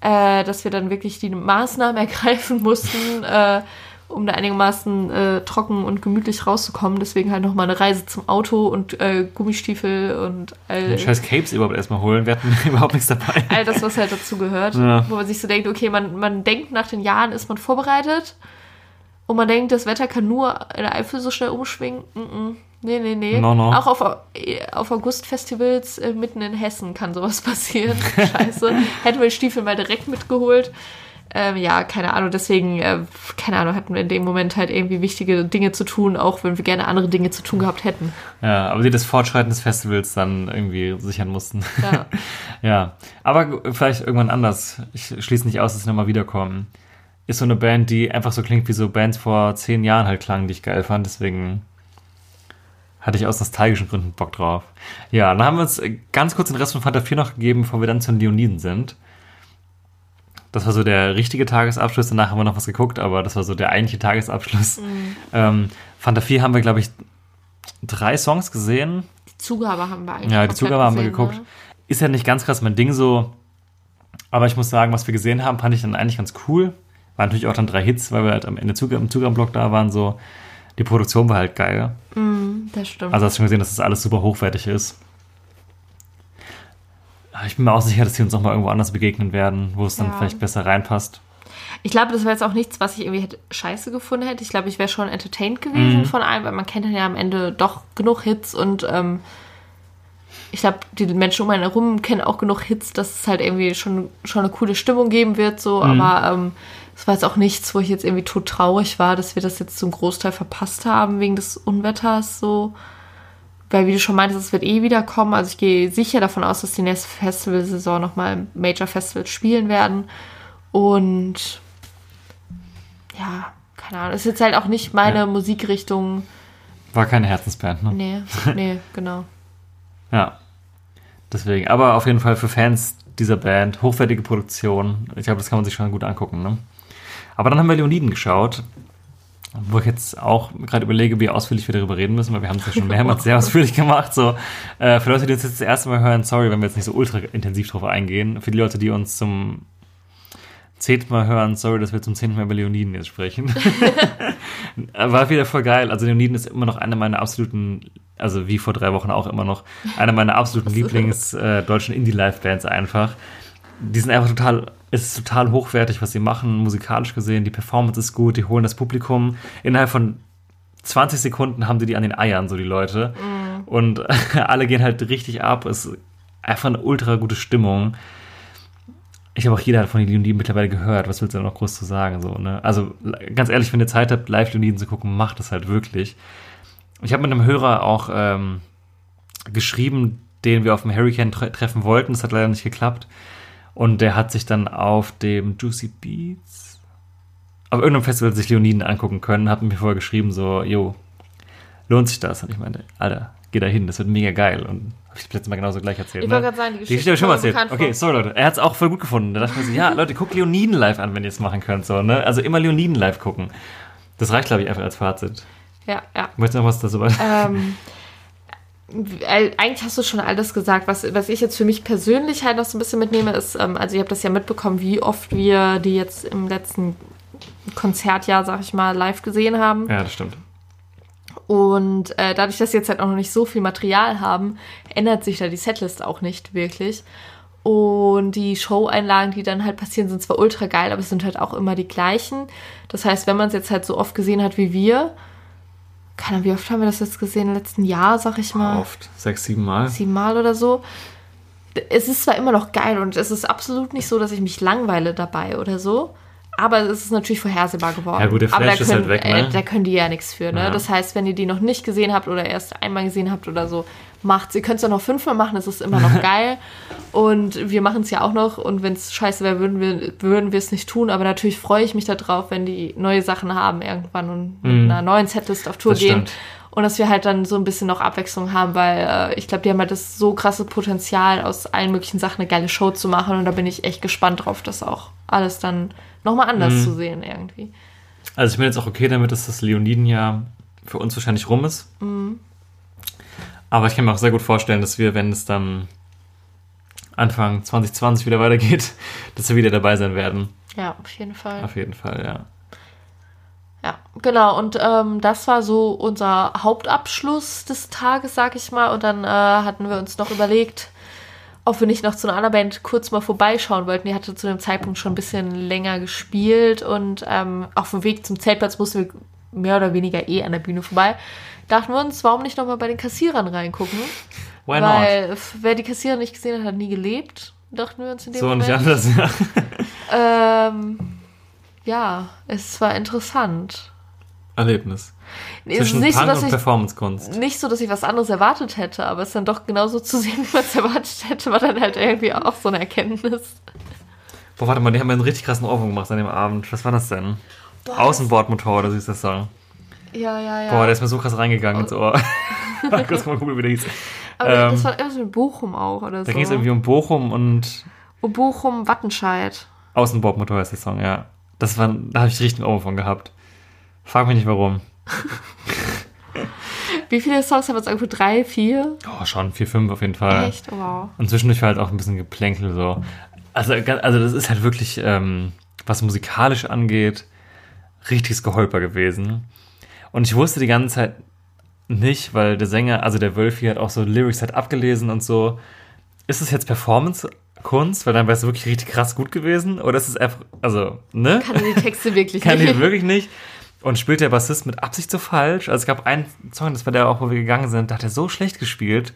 äh, dass wir dann wirklich die Maßnahmen ergreifen mussten, äh, um da einigermaßen äh, trocken und gemütlich rauszukommen. Deswegen halt nochmal eine Reise zum Auto und äh, Gummistiefel und
all. Die scheiß Capes überhaupt erstmal holen. Wir hatten überhaupt nichts dabei.
All das, was halt dazu gehört. Ja. Wo man sich so denkt, okay, man, man denkt, nach den Jahren ist man vorbereitet und man denkt, das Wetter kann nur in der Eifel so schnell umschwingen. Mm -mm. Nee, nee, nee.
No, no.
Auch auf, auf August-Festivals äh, mitten in Hessen kann sowas passieren. Scheiße. Hätten wir die Stiefel mal direkt mitgeholt. Ähm, ja, keine Ahnung. Deswegen, äh, keine Ahnung, hatten wir in dem Moment halt irgendwie wichtige Dinge zu tun, auch wenn wir gerne andere Dinge zu tun gehabt hätten.
Ja, aber die das Fortschreiten des Festivals dann irgendwie sichern mussten. Ja. ja. Aber vielleicht irgendwann anders. Ich schließe nicht aus, dass sie nochmal wiederkommen ist so eine Band, die einfach so klingt, wie so Bands vor zehn Jahren halt klangen, die ich geil fand. Deswegen hatte ich aus nostalgischen Gründen Bock drauf. Ja, dann haben wir uns ganz kurz den Rest von Fanta 4 noch gegeben, bevor wir dann zu den Leoniden sind. Das war so der richtige Tagesabschluss. Danach haben wir noch was geguckt, aber das war so der eigentliche Tagesabschluss. Mhm. Ähm, Fanta 4 haben wir, glaube ich, drei Songs gesehen.
Die Zugabe haben wir eigentlich
Ja, die Zugabe haben wir geguckt. Ne? Ist ja nicht ganz krass mein Ding so. Aber ich muss sagen, was wir gesehen haben, fand ich dann eigentlich ganz cool. War natürlich auch dann drei Hits, weil wir halt am Ende Zug, im Zugangsblock da waren. So. Die Produktion war halt geil.
Mm, das stimmt.
Also hast du schon gesehen, dass das alles super hochwertig ist. Ich bin mir auch sicher, dass sie uns auch mal irgendwo anders begegnen werden, wo es dann ja. vielleicht besser reinpasst.
Ich glaube, das wäre jetzt auch nichts, was ich irgendwie hätte, scheiße gefunden hätte. Ich glaube, ich wäre schon entertained gewesen mhm. von allem, weil man kennt dann ja am Ende doch genug Hits und ähm, ich glaube, die Menschen um einen herum kennen auch genug Hits, dass es halt irgendwie schon, schon eine coole Stimmung geben wird, so, mhm. aber ähm, es war jetzt auch nichts, wo ich jetzt irgendwie tot traurig war, dass wir das jetzt zum Großteil verpasst haben wegen des Unwetters so. Weil, wie du schon meintest, es wird eh wiederkommen. Also ich gehe sicher davon aus, dass die nächste Festivalsaison nochmal Major Festivals spielen werden. Und ja, keine Ahnung. Ist jetzt halt auch nicht meine ja. Musikrichtung.
War keine Herzensband, ne?
Nee, nee, genau.
ja. Deswegen. Aber auf jeden Fall für Fans dieser Band, hochwertige Produktion. Ich glaube, das kann man sich schon gut angucken, ne? Aber dann haben wir Leoniden geschaut, wo ich jetzt auch gerade überlege, wie ausführlich wir darüber reden müssen, weil wir haben es ja schon mehrmals sehr ausführlich gemacht. So, äh, für Leute, die uns jetzt das erste Mal hören, sorry, wenn wir jetzt nicht so ultra intensiv drauf eingehen. Für die Leute, die uns zum zehnten Mal hören, sorry, dass wir zum zehnten Mal über Leoniden jetzt sprechen. War wieder voll geil. Also Leoniden ist immer noch eine meiner absoluten, also wie vor drei Wochen auch immer noch, eine meiner absoluten Lieblings äh, deutschen Indie-Live-Bands einfach. Die sind einfach total es ist total hochwertig, was sie machen, musikalisch gesehen. Die Performance ist gut, die holen das Publikum. Innerhalb von 20 Sekunden haben sie die an den Eiern, so die Leute. Mm. Und alle gehen halt richtig ab. Es ist einfach eine ultra gute Stimmung. Ich habe auch jeder von den Leoniden mittlerweile gehört. Was willst du da noch groß zu sagen? So, ne? Also ganz ehrlich, wenn ihr Zeit habt, live Leoniden zu gucken, macht das halt wirklich. Ich habe mit einem Hörer auch ähm, geschrieben, den wir auf dem Hurricane tre treffen wollten. Das hat leider nicht geklappt. Und der hat sich dann auf dem Juicy Beats, auf irgendeinem Festival sich Leoniden angucken können, hat mir vorher geschrieben, so, jo, lohnt sich das? Und ich meinte, Alter, geh da hin, das wird mega geil. Und habe ich das letzte Mal genauso gleich erzählt. Ich
ne? wollte gerade sagen, die Geschichte,
die Geschichte habe ich schon mal erzählt. Okay, sorry Leute. Er hat es auch voll gut gefunden. Da dachte ich mir so, ja, Leute, guckt Leoniden live an, wenn ihr es machen könnt. So, ne? Also immer Leoniden live gucken. Das reicht, glaube ich, einfach als Fazit.
Ja, ja.
Möchtest du noch was dazu sagen?
Ähm, eigentlich hast du schon alles gesagt. Was, was ich jetzt für mich persönlich halt noch so ein bisschen mitnehme, ist, ähm, also ihr habt das ja mitbekommen, wie oft wir die jetzt im letzten Konzertjahr, sag ich mal, live gesehen haben.
Ja, das stimmt.
Und äh, dadurch, dass wir jetzt halt auch noch nicht so viel Material haben, ändert sich da die Setlist auch nicht wirklich. Und die Show-Einlagen, die dann halt passieren, sind zwar ultra geil, aber es sind halt auch immer die gleichen. Das heißt, wenn man es jetzt halt so oft gesehen hat wie wir, keine Ahnung, wie oft haben wir das jetzt gesehen im letzten Jahr, sag ich mal.
Oft, sechs, sieben Mal.
Sieben Mal oder so. Es ist zwar immer noch geil und es ist absolut nicht so, dass ich mich langweile dabei oder so. Aber es ist natürlich vorhersehbar geworden.
Ja, gut, der
aber
Flash
da
ist
können,
halt weg, ne?
äh, da können die ja nichts für, ne?
Ja.
Das heißt, wenn ihr die noch nicht gesehen habt oder erst einmal gesehen habt oder so, macht's. Ihr könnt es ja noch fünfmal machen, es ist immer noch geil. Und wir machen es ja auch noch. Und wenn es scheiße wäre, würden wir würden wir es nicht tun. Aber natürlich freue ich mich darauf, wenn die neue Sachen haben irgendwann und mit einer neuen Setlist auf Tour
Mhm. Das
gehen.
stimmt.
Und dass wir halt dann so ein bisschen noch Abwechslung haben, weil äh, ich glaube, die haben halt das so krasse Potenzial, aus allen möglichen Sachen eine geile Show zu machen. Und da bin ich echt gespannt drauf, das auch alles dann nochmal anders
Mhm.
zu sehen irgendwie.
Also ich bin jetzt auch okay damit, dass das Leonidenjahr für uns wahrscheinlich rum ist. Aber ich kann mir auch sehr gut vorstellen, dass wir, wenn es dann Anfang 2020 wieder weitergeht, dass wir wieder dabei sein werden.
Ja, auf jeden Fall.
Auf jeden Fall, ja.
Ja, genau. Und ähm, das war so unser Hauptabschluss des Tages, sag ich mal. Und dann äh, hatten wir uns noch überlegt, ob wir nicht noch zu einer anderen Band kurz mal vorbeischauen wollten. Die hatte zu dem Zeitpunkt schon ein bisschen länger gespielt und ähm, auf dem Weg zum Zeltplatz mussten wir mehr oder weniger eh an der Bühne vorbei. Dachten wir uns, warum nicht noch mal bei den Kassierern reingucken?
Why not?
Weil f- wer die Kassierer nicht gesehen hat, hat nie gelebt. Dachten wir uns in dem
So
Moment.
nicht anders, ja.
Ähm, ja, es war interessant.
Erlebnis.
Es ist
Zwischen
nicht so,
Punk
dass
und
ich
Performancekunst.
nicht so, dass ich was anderes erwartet hätte, aber es dann doch genauso zu sehen, wie man es erwartet hätte, war dann halt irgendwie auch so eine Erkenntnis.
Boah, warte mal, die haben mir einen richtig krassen Ohrwurm gemacht an dem Abend. Was war das denn? Außenbordmotor, oder so ist das Song.
Ja, ja, ja.
Boah, der ist mir so krass reingegangen ins Ohr. Kurz mal gucken, wie der hieß.
aber
ähm,
das war irgendwas mit Bochum auch oder
Da
so.
ging es irgendwie um Bochum und
um Bochum, Wattenscheid.
Außenbordmotor ist der Song, ja. Das war, da habe ich richtig einen Ohr von gehabt. Frag mich nicht warum.
Wie viele Songs haben wir jetzt irgendwo? Drei, vier?
Oh, schon, 4, 5 auf jeden Fall.
Echt? Oh, wow.
Und zwischendurch war halt auch ein bisschen Geplänkel so. Also, also das ist halt wirklich, ähm, was musikalisch angeht, richtiges Geholper gewesen. Und ich wusste die ganze Zeit nicht, weil der Sänger, also der Wölfi hat auch so Lyrics halt abgelesen und so. Ist es jetzt Performance-Kunst? Weil dann wäre es wirklich richtig krass gut gewesen? Oder ist es einfach, also, ne?
Kann die Texte wirklich
Kann
nicht.
die wirklich nicht. Und spielt der Bassist mit Absicht so falsch? Also es gab einen Song, das war der auch, wo wir gegangen sind, da hat er so schlecht gespielt,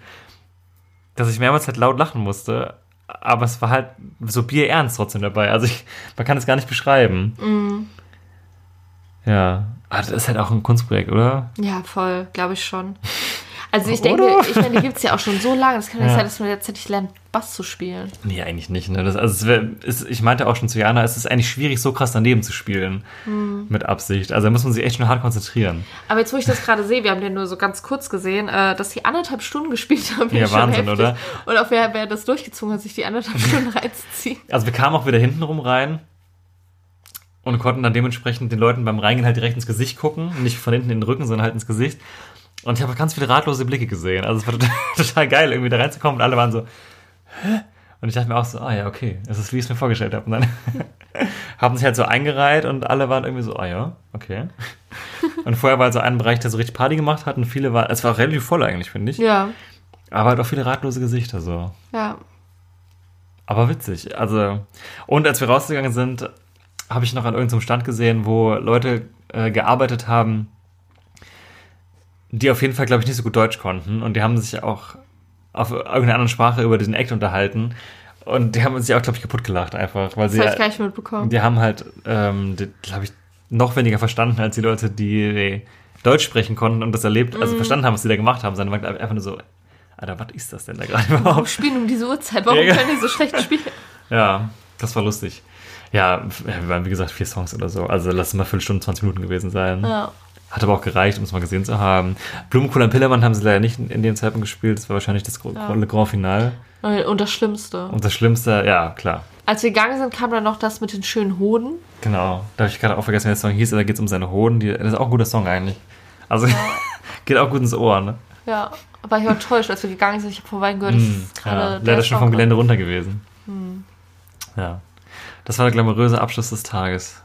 dass ich mehrmals halt laut lachen musste. Aber es war halt so bierernst trotzdem dabei. Also ich, man kann es gar nicht beschreiben.
Mhm.
Ja. Aber das ist halt auch ein Kunstprojekt, oder?
Ja, voll, glaube ich schon. Also ich
Oder?
denke, ich meine, die gibt es ja auch schon so lange. Das kann ja nicht
Ja.
sein, dass man jetzt endlich lernt, Bass zu spielen.
Nee, eigentlich nicht. Ne? Das, also es wär, ist, ich meinte auch schon zu Jana, es ist eigentlich schwierig, so krass daneben zu spielen.
Mhm.
Mit Absicht. Also da muss man sich echt schon hart konzentrieren.
Aber jetzt, wo ich das gerade sehe, wir haben den nur so ganz kurz gesehen, äh, dass die anderthalb Stunden gespielt haben.
Ja, Wahnsinn, oder?
Und auch wer, wer das durchgezogen hat, sich die anderthalb Stunden reinzuziehen.
Also wir kamen auch wieder hintenrum rein und konnten dann dementsprechend den Leuten beim Reingehen halt direkt ins Gesicht gucken. Nicht von hinten in den Rücken, sondern halt ins Gesicht. Und ich habe ganz viele ratlose Blicke gesehen. Also es war total, total geil, irgendwie da reinzukommen und alle waren so, Hä? Und ich dachte mir auch so, ah ja, okay, es ist wie ich es mir vorgestellt habe. Und dann haben sich halt so eingereiht und alle waren irgendwie so, ah ja, okay. Und vorher war halt so ein Bereich, der so richtig Party gemacht hat und viele waren, es war relativ voll eigentlich, finde ich.
Ja,
Aber halt auch viele ratlose Gesichter so.
ja.
Aber witzig. Also, und als wir rausgegangen sind, habe ich noch an irgendeinem Stand gesehen, wo Leute äh, gearbeitet haben, die auf jeden Fall, glaube ich, nicht so gut Deutsch konnten. Und die haben sich auch auf irgendeiner anderen Sprache über diesen Act unterhalten. Und die haben sich auch, glaube ich, kaputt gelacht einfach. Weil
Das habe ich gar nicht mitbekommen.
die haben halt, ähm, glaube ich, noch weniger verstanden als die Leute, die Deutsch sprechen konnten und das erlebt,
Mhm.
also verstanden haben, was sie da gemacht haben, sondern waren einfach nur so, Alter, was ist das denn da gerade
Warum
überhaupt?
spielen um diese Uhrzeit? Warum
Ja, ja.
können die so schlecht spielen?
Ja, das war lustig. Ja, wir waren wie gesagt vier Songs oder so. Also lass es mal fünf Stunden, 20 Minuten gewesen sein.
Ja.
Hat aber auch gereicht, um es mal gesehen zu haben. Blumenkohl am Pillermann haben sie leider nicht in, dem Zeitpunkt gespielt. Das war wahrscheinlich das
Ja.
Le Grand Finale.
Und das Schlimmste.
Und das Schlimmste, ja, klar.
Als wir gegangen sind, kam dann noch das mit den schönen Hoden.
Genau. Da habe ich gerade auch vergessen, wie der Song hieß. Da geht es um seine Hoden. Die, das ist auch ein guter Song eigentlich. Also geht auch gut ins Ohr, ne?
Ja, war ich enttäuscht, als wir gegangen sind. Ich habe vom Wein gehört, das
Mm,
ist gerade
ja,
der
leider schon vom Gelände runter gewesen.
Hm.
Ja. Das war der glamouröse Abschluss des Tages.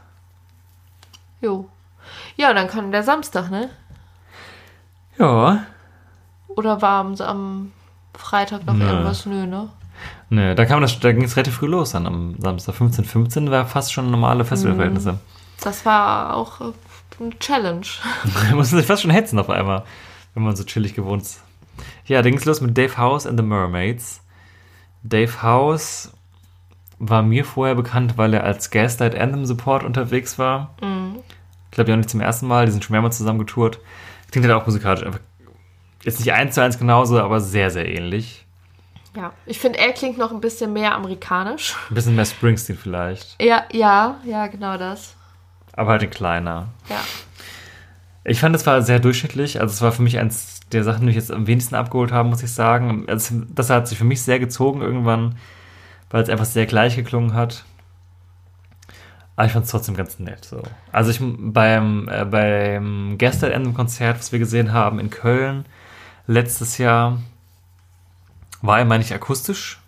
Jo. Ja, und dann kam der Samstag, ne?
Ja.
Oder war am, am Freitag noch
Nö.
irgendwas? Nö, ne?
Nee, da, kam das, da ging es relativ früh los dann am Samstag. 15.15 15 war fast schon normale Festivalverhältnisse. Mhm.
Das war auch äh, eine Challenge.
da musste sich fast schon hetzen auf einmal, wenn man so chillig gewohnt ist. Ja, da ging es los mit Dave House and the Mermaids. Dave House war mir vorher bekannt, weil er als Gaslight Anthem Support unterwegs war. Mhm. Ich glaube, haben nicht zum ersten Mal, die sind schon mehrmals zusammen getourt. Klingt halt auch musikalisch einfach jetzt nicht eins zu eins genauso, aber sehr, sehr ähnlich.
Ja, ich finde, er klingt noch ein bisschen mehr amerikanisch.
Ein bisschen mehr Springsteen vielleicht.
Ja, ja, ja, genau das.
Aber halt ein kleiner.
Ja.
Ich fand, es war sehr durchschnittlich. Also, es war für mich eins der Sachen, die mich jetzt am wenigsten abgeholt haben, muss ich sagen. Also, das hat sich für mich sehr gezogen irgendwann, weil es einfach sehr gleich geklungen hat. Aber ich fand es trotzdem ganz nett. So. Also, ich beim, äh, beim Gestern-Konzert, was wir gesehen haben in Köln letztes Jahr, war er, meine ich, akustisch.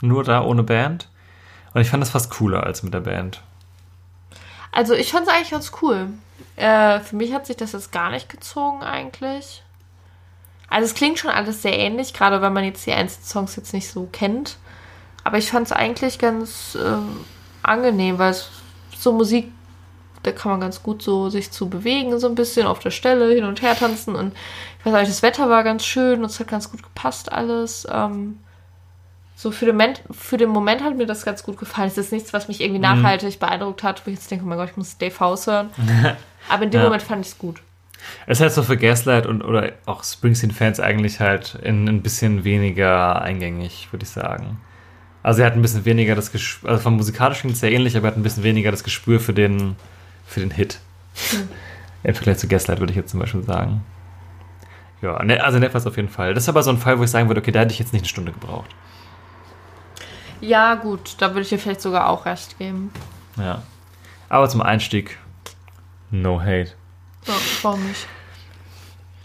Nur da ohne Band. Und ich fand das fast cooler als mit der Band.
Also ich fand es eigentlich ganz cool. Äh, für mich hat sich das jetzt gar nicht gezogen eigentlich. Also es klingt schon alles sehr ähnlich, gerade wenn man jetzt die einzelnen Songs jetzt nicht so kennt. Aber ich fand es eigentlich ganz äh, angenehm, weil es so Musik, da kann man ganz gut so sich zu bewegen, so ein bisschen auf der Stelle hin und her tanzen. Und ich weiß nicht, das Wetter war ganz schön und es hat ganz gut gepasst alles. Ähm, so für den, Moment, für den Moment hat mir das ganz gut gefallen. Es ist nichts, was mich irgendwie mhm. nachhaltig beeindruckt hat, wo ich jetzt denke, oh mein Gott, ich muss Dave House hören. Aber in dem ja. Moment fand ich es gut.
Es ist halt so für Gaslight und oder auch Springsteen-Fans eigentlich halt in, ein bisschen weniger eingängig, würde ich sagen. Also er hat ein bisschen weniger das Gespür, also vom musikalischen klingt es sehr ähnlich, aber er hat ein bisschen weniger das Gespür für den, für den Hit. Mhm. Im Vergleich zu Gaslight würde ich jetzt zum Beispiel sagen. Ja, ne, also Netflix auf jeden Fall. Das ist aber so ein Fall, wo ich sagen würde, okay, da hätte ich jetzt nicht eine Stunde gebraucht.
Ja, gut, da würde ich dir vielleicht sogar auch recht geben.
Ja. Aber zum Einstieg, no hate.
Ja, warum nicht?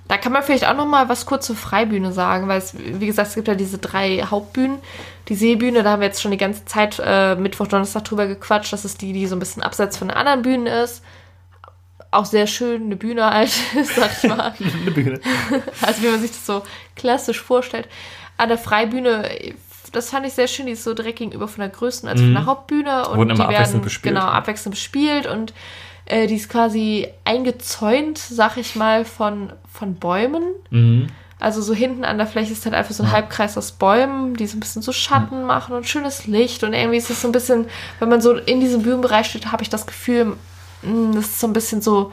Da kann man vielleicht auch noch mal was kurz zur Freibühne sagen, weil es, wie gesagt, es gibt ja diese drei Hauptbühnen. Die Seebühne, da haben wir jetzt schon die ganze Zeit äh, Mittwoch, Donnerstag drüber gequatscht. Das ist die, die so ein bisschen abseits von den anderen Bühnen ist. Auch sehr schön, eine Bühne halt, sag ich mal. eine Bühne. Also wie man sich das so klassisch vorstellt. An der Freibühne das fand ich sehr schön, die ist so direkt gegenüber von der größten, also mhm. von der Hauptbühne. Und
Wurden immer
die
werden bespielt.
genau abwechselnd bespielt und äh, die ist quasi eingezäunt, sag ich mal, von, von Bäumen. Mhm. Also so hinten an der Fläche ist halt einfach so ein ja. Halbkreis aus Bäumen, die so ein bisschen so Schatten mhm. machen und schönes Licht. Und irgendwie ist es so ein bisschen, wenn man so in diesem Bühnenbereich steht, habe ich das Gefühl, mh, mm, das ist so ein bisschen so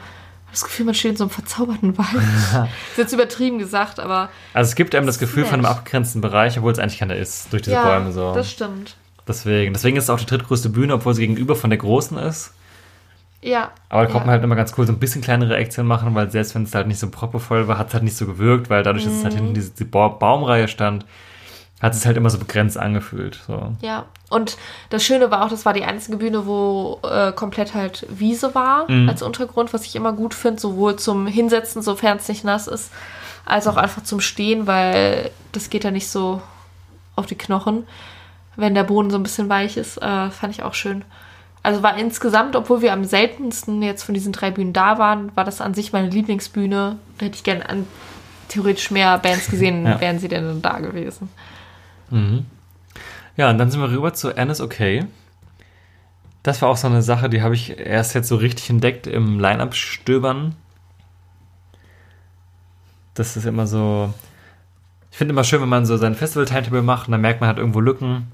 das Gefühl, man steht in so einem verzauberten Wald. ist jetzt übertrieben gesagt, aber.
Also es gibt einem das Gefühl nett. von einem abgegrenzten Bereich, obwohl es eigentlich keiner ist, durch diese
ja,
Bäume so.
Das stimmt.
Deswegen. Deswegen ist es auch die drittgrößte Bühne, obwohl sie gegenüber von der großen ist.
Ja.
Aber da konnte man halt immer ganz cool so ein bisschen kleinere Aktien machen, weil selbst wenn es halt nicht so proppevoll war, hat es halt nicht so gewirkt, weil dadurch, dass es halt mhm. hinten diese, die Baumreihe stand, hat es halt immer so begrenzt angefühlt. So.
Ja, und das Schöne war auch, das war die einzige Bühne, wo äh, komplett halt Wiese war mhm. als Untergrund, was ich immer gut finde, sowohl zum Hinsetzen, sofern es nicht nass ist, als auch einfach zum Stehen, weil das geht ja nicht so auf die Knochen, wenn der Boden so ein bisschen weich ist. Äh, fand ich auch schön. Also war insgesamt, obwohl wir am seltensten jetzt von diesen drei Bühnen da waren, war das an sich meine Lieblingsbühne. Da hätte ich gerne an theoretisch mehr Bands gesehen, ja. wären sie denn da gewesen.
Mhm. Ja, und dann sind wir rüber zu Anne is Okay. Das war auch so eine Sache, die habe ich erst jetzt so richtig entdeckt im Line-Up-Stöbern. Das ist immer so. Ich finde immer schön, wenn man so sein Festival-Timetable macht und dann merkt man halt irgendwo Lücken.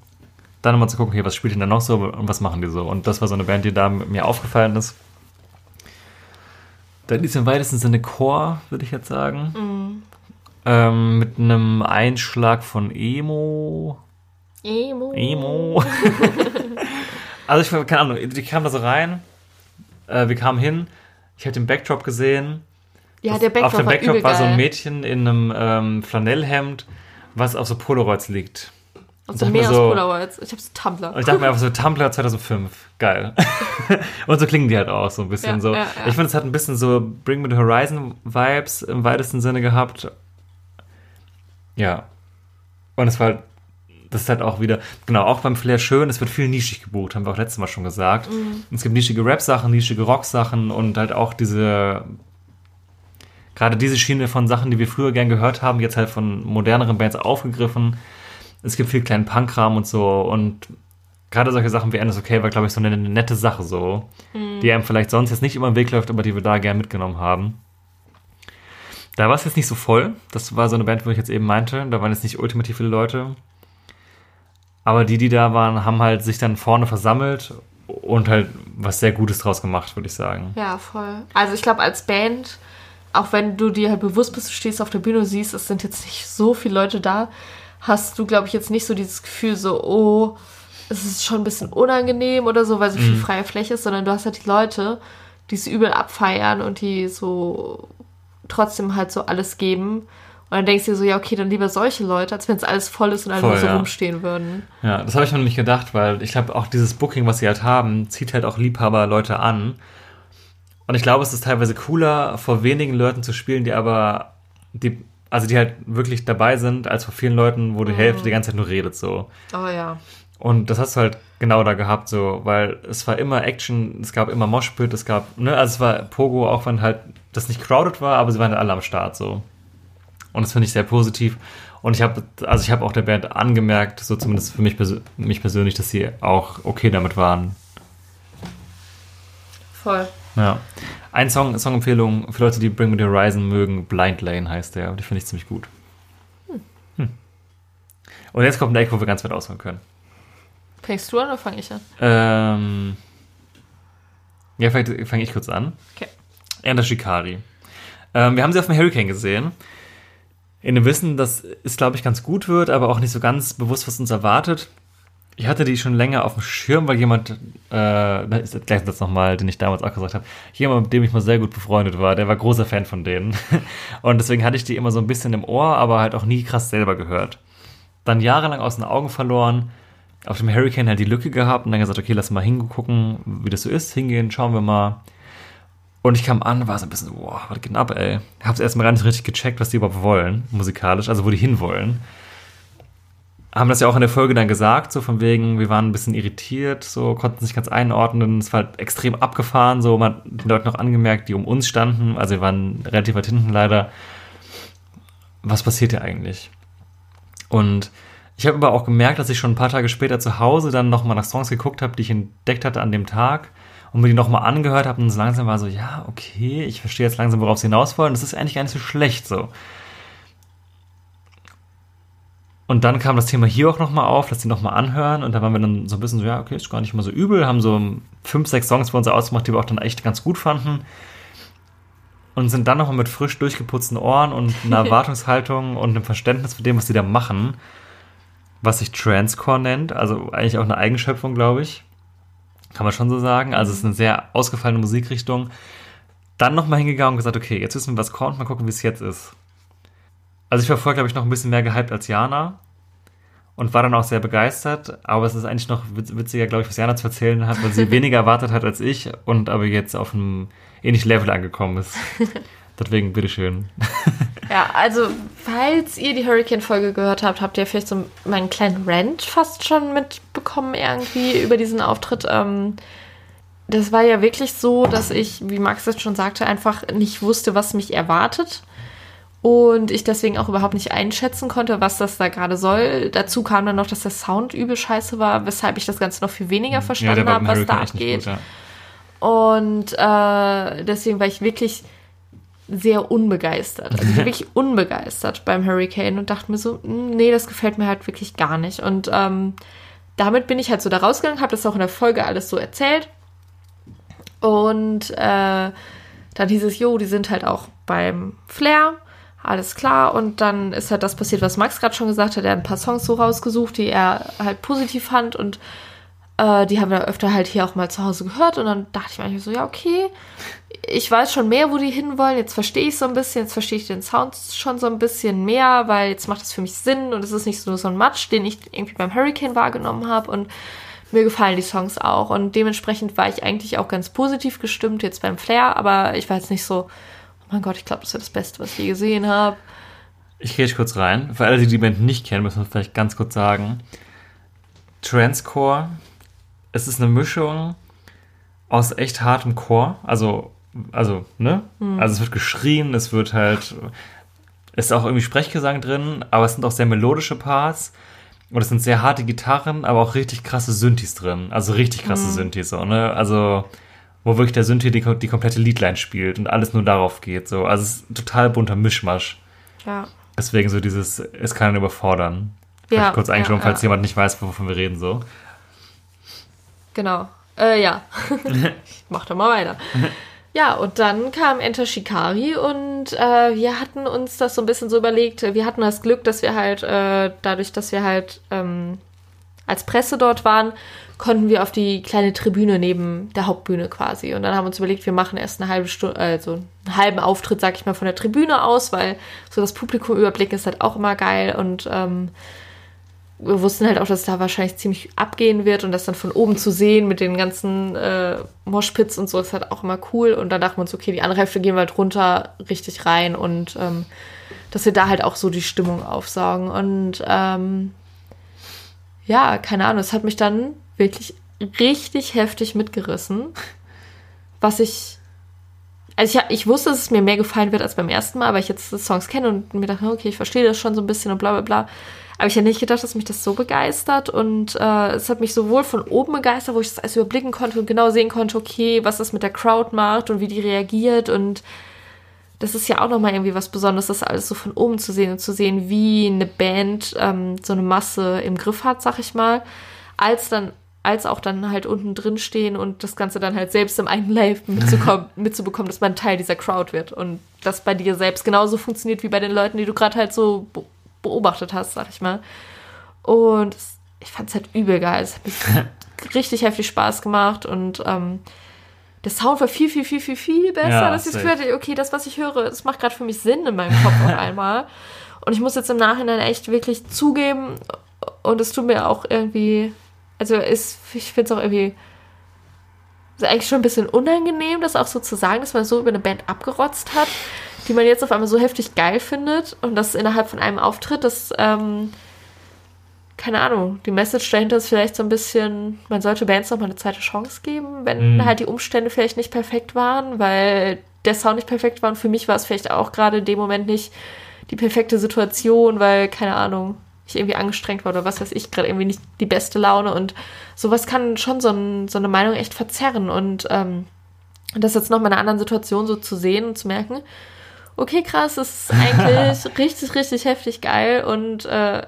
Dann nochmal zu gucken, okay, was spielt denn da noch so und was machen die so. Und das war so eine Band, die da mir aufgefallen ist. Da ist im weitesten Sinne Chor, würde ich jetzt sagen. Mhm. Ähm, mit einem Einschlag von Emo.
Emo.
Emo. also ich keine Ahnung, die kamen da so rein. Äh, wir kamen hin. Ich habe den Backdrop gesehen.
Ja, der Backdrop
Auf dem Backdrop
war,
war so ein Mädchen in einem ähm, Flanellhemd, was auf so Polaroids liegt.
So mehr so, Polaroids. Ich habe so Tumblr.
Und ich dachte mir einfach so, Tumblr 2005. Geil. und so klingen die halt auch so ein bisschen ja, so. Ja. Ich finde, es hat ein bisschen so Bring Me the Horizon Vibes im weitesten Sinne gehabt. Ja. Und es war halt, das ist halt auch wieder, genau, auch beim Flair schön, es wird viel nischig gebucht, haben wir auch letztes Mal schon gesagt. Mhm. Es gibt nischige Rap-Sachen, nischige Rock-Sachen und halt auch diese, gerade diese Schiene von Sachen, die wir früher gern gehört haben, jetzt halt von moderneren Bands aufgegriffen. Es gibt viel kleinen Punkkram und so und gerade solche Sachen wie End is Okay war, glaube ich, so eine, eine nette Sache so, mhm. die einem vielleicht sonst jetzt nicht immer im Weg läuft, aber die wir da gern mitgenommen haben. Da war es jetzt nicht so voll. Das war so eine Band, wo ich jetzt eben meinte. Da waren jetzt nicht ultimativ viele Leute. Aber die, die da waren, haben halt sich dann vorne versammelt und halt was sehr Gutes draus gemacht, würde ich sagen.
Ja, voll. Also ich glaube, als Band, auch wenn du dir halt bewusst bist, du stehst auf der Bühne und siehst, es sind jetzt nicht so viele Leute da, hast du, glaube ich, jetzt nicht so dieses Gefühl so, oh, es ist schon ein bisschen unangenehm oder so, weil so viel mhm. freie Fläche ist, sondern du hast halt die Leute, die es übel abfeiern und die so trotzdem halt so alles geben. Und dann denkst du dir so, ja, okay, dann lieber solche Leute, als wenn es alles voll ist und alle voll, nur so ja. rumstehen würden.
Ja, das habe ich mir nicht gedacht, weil ich glaube, auch dieses Booking, was sie halt haben, zieht halt auch Liebhaber-Leute an. Und ich glaube, es ist teilweise cooler, vor wenigen Leuten zu spielen, die aber, die, also die halt wirklich dabei sind, als vor vielen Leuten, wo die mhm. Hälfte die ganze Zeit nur redet, so.
Oh ja.
Und das hast du halt genau da gehabt, so, weil es war immer Action, es gab immer Moshpit, es gab, ne, also es war Pogo, auch wenn halt das nicht crowded war, aber sie waren halt alle am Start, so. Und das finde ich sehr positiv. Und ich habe, also ich habe auch der Band angemerkt, so zumindest für mich, mich persönlich, dass sie auch okay damit waren.
Voll.
Ja. Ein Song, Songempfehlung für Leute, die Bring Me the Horizon mögen, Blind Lane heißt der. Die finde ich ziemlich gut. Hm. Hm. Und jetzt kommt ein Eck, wo wir ganz weit ausholen können.
Fängst du an oder fange ich an?
Ähm, ja, vielleicht fange ich kurz an.
Okay.
Ender Shikari. Ähm, wir haben sie auf dem Hurricane gesehen. In dem Wissen, dass es, glaube ich, ganz gut wird, aber auch nicht so ganz bewusst, was uns erwartet. Ich hatte die schon länger auf dem Schirm, weil jemand, äh, da ist der gleiche Satz nochmal, den ich damals auch gesagt habe, jemand, mit dem ich mal sehr gut befreundet war, der war großer Fan von denen. Und deswegen hatte ich die immer so ein bisschen im Ohr, aber halt auch nie krass selber gehört. Dann jahrelang aus den Augen verloren, auf dem Hurricane halt die Lücke gehabt und dann gesagt, okay, lass mal hingucken, wie das so ist, hingehen, schauen wir mal. Und ich kam an, war so ein bisschen boah, was geht denn ab, ey? Hab's erstmal gar nicht richtig gecheckt, was die überhaupt wollen, musikalisch, also wo die hinwollen. Haben das ja auch in der Folge dann gesagt, so von wegen, wir waren ein bisschen irritiert, so konnten sich ganz einordnen. Es war halt extrem abgefahren, so man hat den Leuten noch angemerkt, die um uns standen, also wir waren relativ weit hinten leider. Was passiert hier eigentlich? Und ich habe aber auch gemerkt, dass ich schon ein paar Tage später zu Hause dann nochmal nach Songs geguckt habe, die ich entdeckt hatte an dem Tag und mir die nochmal angehört habe und so langsam war so, ja, okay, ich verstehe jetzt langsam, worauf sie hinaus wollen. Das ist eigentlich gar nicht so schlecht so. Und dann kam das Thema hier auch nochmal auf, dass die nochmal anhören und da waren wir dann so ein bisschen so, ja, okay, ist gar nicht mal so übel, haben so fünf, sechs Songs für uns ausgemacht, die wir auch dann echt ganz gut fanden und sind dann nochmal mit frisch durchgeputzten Ohren und einer Erwartungshaltung und einem Verständnis für dem, was sie da machen, was sich Transcore nennt, also eigentlich auch eine Eigenschöpfung, glaube ich, kann man schon so sagen. Also es ist eine sehr ausgefallene Musikrichtung. Dann nochmal hingegangen und gesagt, okay, jetzt wissen wir, was kommt, mal gucken, wie es jetzt ist. Also ich war vorher, glaube ich, noch ein bisschen mehr gehypt als Jana und war dann auch sehr begeistert. Aber es ist eigentlich noch witziger, glaube ich, was Jana zu erzählen hat, weil sie weniger erwartet hat als ich und aber jetzt auf einem ähnlichen Level angekommen ist. Deswegen, bitteschön.
Ja, also, falls ihr die Hurricane-Folge gehört habt, habt ihr vielleicht so meinen kleinen Rant fast schon mitbekommen, irgendwie über diesen Auftritt. Ähm, das war ja wirklich so, dass ich, wie Max jetzt schon sagte, einfach nicht wusste, was mich erwartet. Und ich deswegen auch überhaupt nicht einschätzen konnte, was das da gerade soll. Dazu kam dann noch, dass der Sound übel scheiße war, weshalb ich das Ganze noch viel weniger verstanden ja, habe, was da abgeht. Gut, ja. Und äh, deswegen war ich wirklich sehr unbegeistert. Also wirklich unbegeistert beim Hurricane und dachte mir so, hm, nee, das gefällt mir halt wirklich gar nicht. Und ähm, damit bin ich halt so da rausgegangen, habe das auch in der Folge alles so erzählt. Und äh, dann hieß es, jo, die sind halt auch beim Flair. Alles klar. Und dann ist halt das passiert, was Max gerade schon gesagt hat. Er hat ein paar Songs so rausgesucht, die er halt positiv fand. Und äh, die haben wir öfter halt hier auch mal zu Hause gehört. Und dann dachte ich mir so, ja, okay, ich weiß schon mehr, wo die hinwollen. Jetzt verstehe ich so ein bisschen, jetzt verstehe ich den Sound schon so ein bisschen mehr, weil jetzt macht es für mich Sinn und es ist nicht nur so ein Matsch, den ich irgendwie beim Hurricane wahrgenommen habe und mir gefallen die Songs auch und dementsprechend war ich eigentlich auch ganz positiv gestimmt jetzt beim Flair, aber ich war jetzt nicht so, mein Gott, ich glaube, das ist das Beste, was ich je gesehen habe.
Ich gehe kurz rein. Für alle, die die Band nicht kennen, müssen wir vielleicht ganz kurz sagen. Transcore, es ist eine Mischung aus echt hartem Core, also also, ne? Mhm. Also es wird geschrien, es wird halt, ist auch irgendwie Sprechgesang drin, aber es sind auch sehr melodische Parts. Und es sind sehr harte Gitarren, aber auch richtig krasse Synthes drin. Also richtig krasse mhm. Synthes, so, ne? Also, wo wirklich der Synthi die, die komplette Liedline spielt und alles nur darauf geht, so. Also, es ist ein total bunter Mischmasch.
Ja.
Deswegen so dieses, es kann überfordern. Vielleicht ja, kurz eingeschoben, ja, falls ja. jemand nicht weiß, wovon wir reden, so.
Genau. Äh, ja. ich mach da mal weiter. Ja, und dann kam Enter Shikari und äh, wir hatten uns das so ein bisschen so überlegt. Wir hatten das Glück, dass wir halt, äh, dadurch, dass wir halt ähm, als Presse dort waren, konnten wir auf die kleine Tribüne neben der Hauptbühne quasi. Und dann haben wir uns überlegt, wir machen erst eine halbe Stunde, also einen halben Auftritt, sag ich mal, von der Tribüne aus, weil so das Publikum überblicken ist halt auch immer geil und ähm, wir wussten halt auch, dass es da wahrscheinlich ziemlich abgehen wird und das dann von oben zu sehen mit den ganzen äh, Moshpits und so ist halt auch immer cool. Und dann dachten wir uns, okay, die andere Hälfte gehen wir halt runter richtig rein und ähm, dass wir da halt auch so die Stimmung aufsaugen. Und ähm, ja, keine Ahnung, es hat mich dann wirklich richtig heftig mitgerissen, was ich also ich, ich wusste, dass es mir mehr gefallen wird als beim ersten Mal, weil ich jetzt die Songs kenne und mir dachte, okay, ich verstehe das schon so ein bisschen und bla bla bla. Aber ich hätte nicht gedacht, dass mich das so begeistert. Und äh, es hat mich sowohl von oben begeistert, wo ich das alles überblicken konnte und genau sehen konnte, okay, was das mit der Crowd macht und wie die reagiert. Und das ist ja auch nochmal irgendwie was Besonderes, das alles so von oben zu sehen und zu sehen, wie eine Band ähm, so eine Masse im Griff hat, sag ich mal. Als dann als auch dann halt unten drin stehen und das Ganze dann halt selbst im eigenen Live mitzubekommen, dass man Teil dieser Crowd wird und das bei dir selbst genauso funktioniert wie bei den Leuten, die du gerade halt so beobachtet hast, sag ich mal. Und ich fand es halt übel geil. Es hat mich richtig heftig Spaß gemacht und ähm, der Sound war viel, viel, viel, viel, viel besser, ja, dass ich das Gefühl hatte, okay, das, was ich höre, das macht gerade für mich Sinn in meinem Kopf auf einmal. Und ich muss jetzt im Nachhinein echt wirklich zugeben, und es tut mir auch irgendwie, also ist, ich finde es auch irgendwie ist eigentlich schon ein bisschen unangenehm, das auch so zu sagen, dass man so über eine Band abgerotzt hat die man jetzt auf einmal so heftig geil findet und das innerhalb von einem Auftritt, das, ähm, keine Ahnung, die Message dahinter ist vielleicht so ein bisschen, man sollte Bands nochmal eine zweite Chance geben, wenn mhm. halt die Umstände vielleicht nicht perfekt waren, weil der Sound nicht perfekt war. Und für mich war es vielleicht auch gerade in dem Moment nicht die perfekte Situation, weil, keine Ahnung, ich irgendwie angestrengt war oder was weiß ich, gerade irgendwie nicht die beste Laune. Und sowas kann schon so, ein, so eine Meinung echt verzerren. Und ähm, das jetzt nochmal in einer anderen Situation so zu sehen und zu merken, okay, krass, das ist eigentlich richtig, richtig heftig geil. Und äh,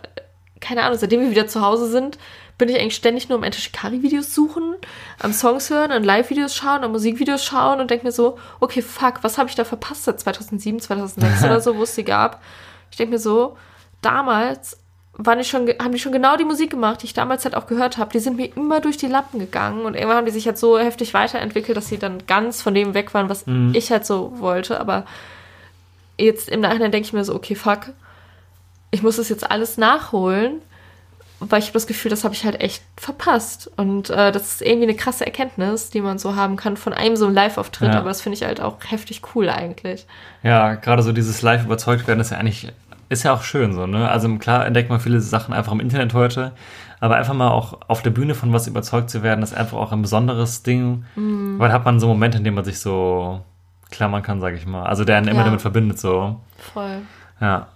keine Ahnung, seitdem wir wieder zu Hause sind, bin ich eigentlich ständig nur am Enter Shikari-Videos suchen, am Songs hören, an Live-Videos schauen, an Musikvideos schauen und denke mir so, okay, fuck, was habe ich da verpasst seit 2007, 2006 oder so, wo es die gab. Ich denke mir so, damals waren die schon, haben die schon genau die Musik gemacht, die ich damals halt auch gehört habe. Die sind mir immer durch die Lappen gegangen und irgendwann haben die sich halt so heftig weiterentwickelt, dass sie dann ganz von dem weg waren, was mhm. ich halt so wollte. Aber jetzt im Nachhinein denke ich mir so, okay, fuck, ich muss das jetzt alles nachholen, weil ich habe das Gefühl, das habe ich halt echt verpasst. Und äh, das ist irgendwie eine krasse Erkenntnis, die man so haben kann von einem so einem Live-Auftritt, ja. aber das finde ich halt auch heftig cool eigentlich.
Ja, gerade so dieses Live überzeugt werden ist ja eigentlich, ist ja auch schön so, ne? Also klar entdeckt man viele Sachen einfach im Internet heute, aber einfach mal auch auf der Bühne von was überzeugt zu werden, ist einfach auch ein besonderes Ding, mhm. weil hat man so Momente, in denen man sich so klammern kann, sage ich mal. Also der einen immer damit verbindet so.
Voll.
Ja,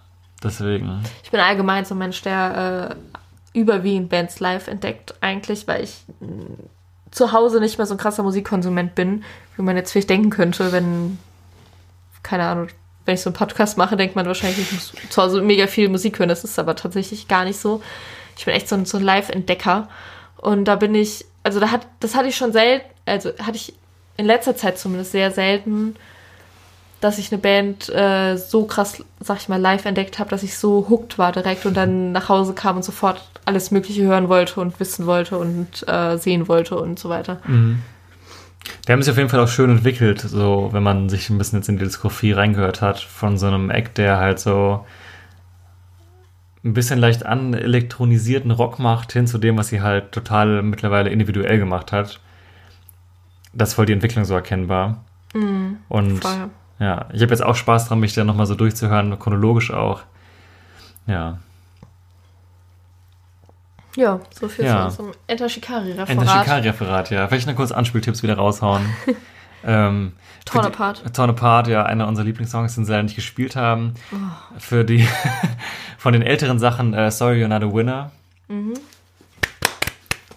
deswegen.
Ich bin allgemein so ein Mensch, der äh, überwiegend Bands live entdeckt eigentlich, weil ich mm, zu Hause nicht mehr so ein krasser Musikkonsument bin, wie man jetzt vielleicht denken könnte, wenn, keine Ahnung, wenn ich so einen Podcast mache, denkt man wahrscheinlich, ich muss zu Hause mega viel Musik hören. Das ist aber tatsächlich gar nicht so. Ich bin echt so ein, so ein Live-Entdecker. Und da bin ich, also da hat, das hatte ich schon selten, also hatte ich in letzter Zeit zumindest sehr selten, dass ich eine Band äh, so krass, sag ich mal, live entdeckt habe, dass ich so hooked war direkt und dann nach Hause kam und sofort alles Mögliche hören wollte und wissen wollte und äh, sehen wollte und so weiter.
Mhm. Der haben sich auf jeden Fall auch schön entwickelt, so wenn man sich ein bisschen jetzt in die Diskografie reingehört hat, von so einem Act, der halt so ein bisschen leicht an elektronisierten Rock macht, hin zu dem, was sie halt total mittlerweile individuell gemacht hat das ist voll die Entwicklung so erkennbar.
Mhm,
und voll. Ja, ich habe jetzt auch Spaß dran, mich da nochmal so durchzuhören, chronologisch auch. Ja.
Ja, so viel ja. zum Enter Shikari-Referat.
Enter Shikari-Referat, ja. Vielleicht noch kurz Anspieltipps wieder raushauen. ähm,
Torn Apart.
Torn Apart, ja, einer unserer Lieblingssongs, den sie leider nicht gespielt haben. Oh. Für die, von den älteren Sachen, uh, Sorry You're Not a Winner. Mhm.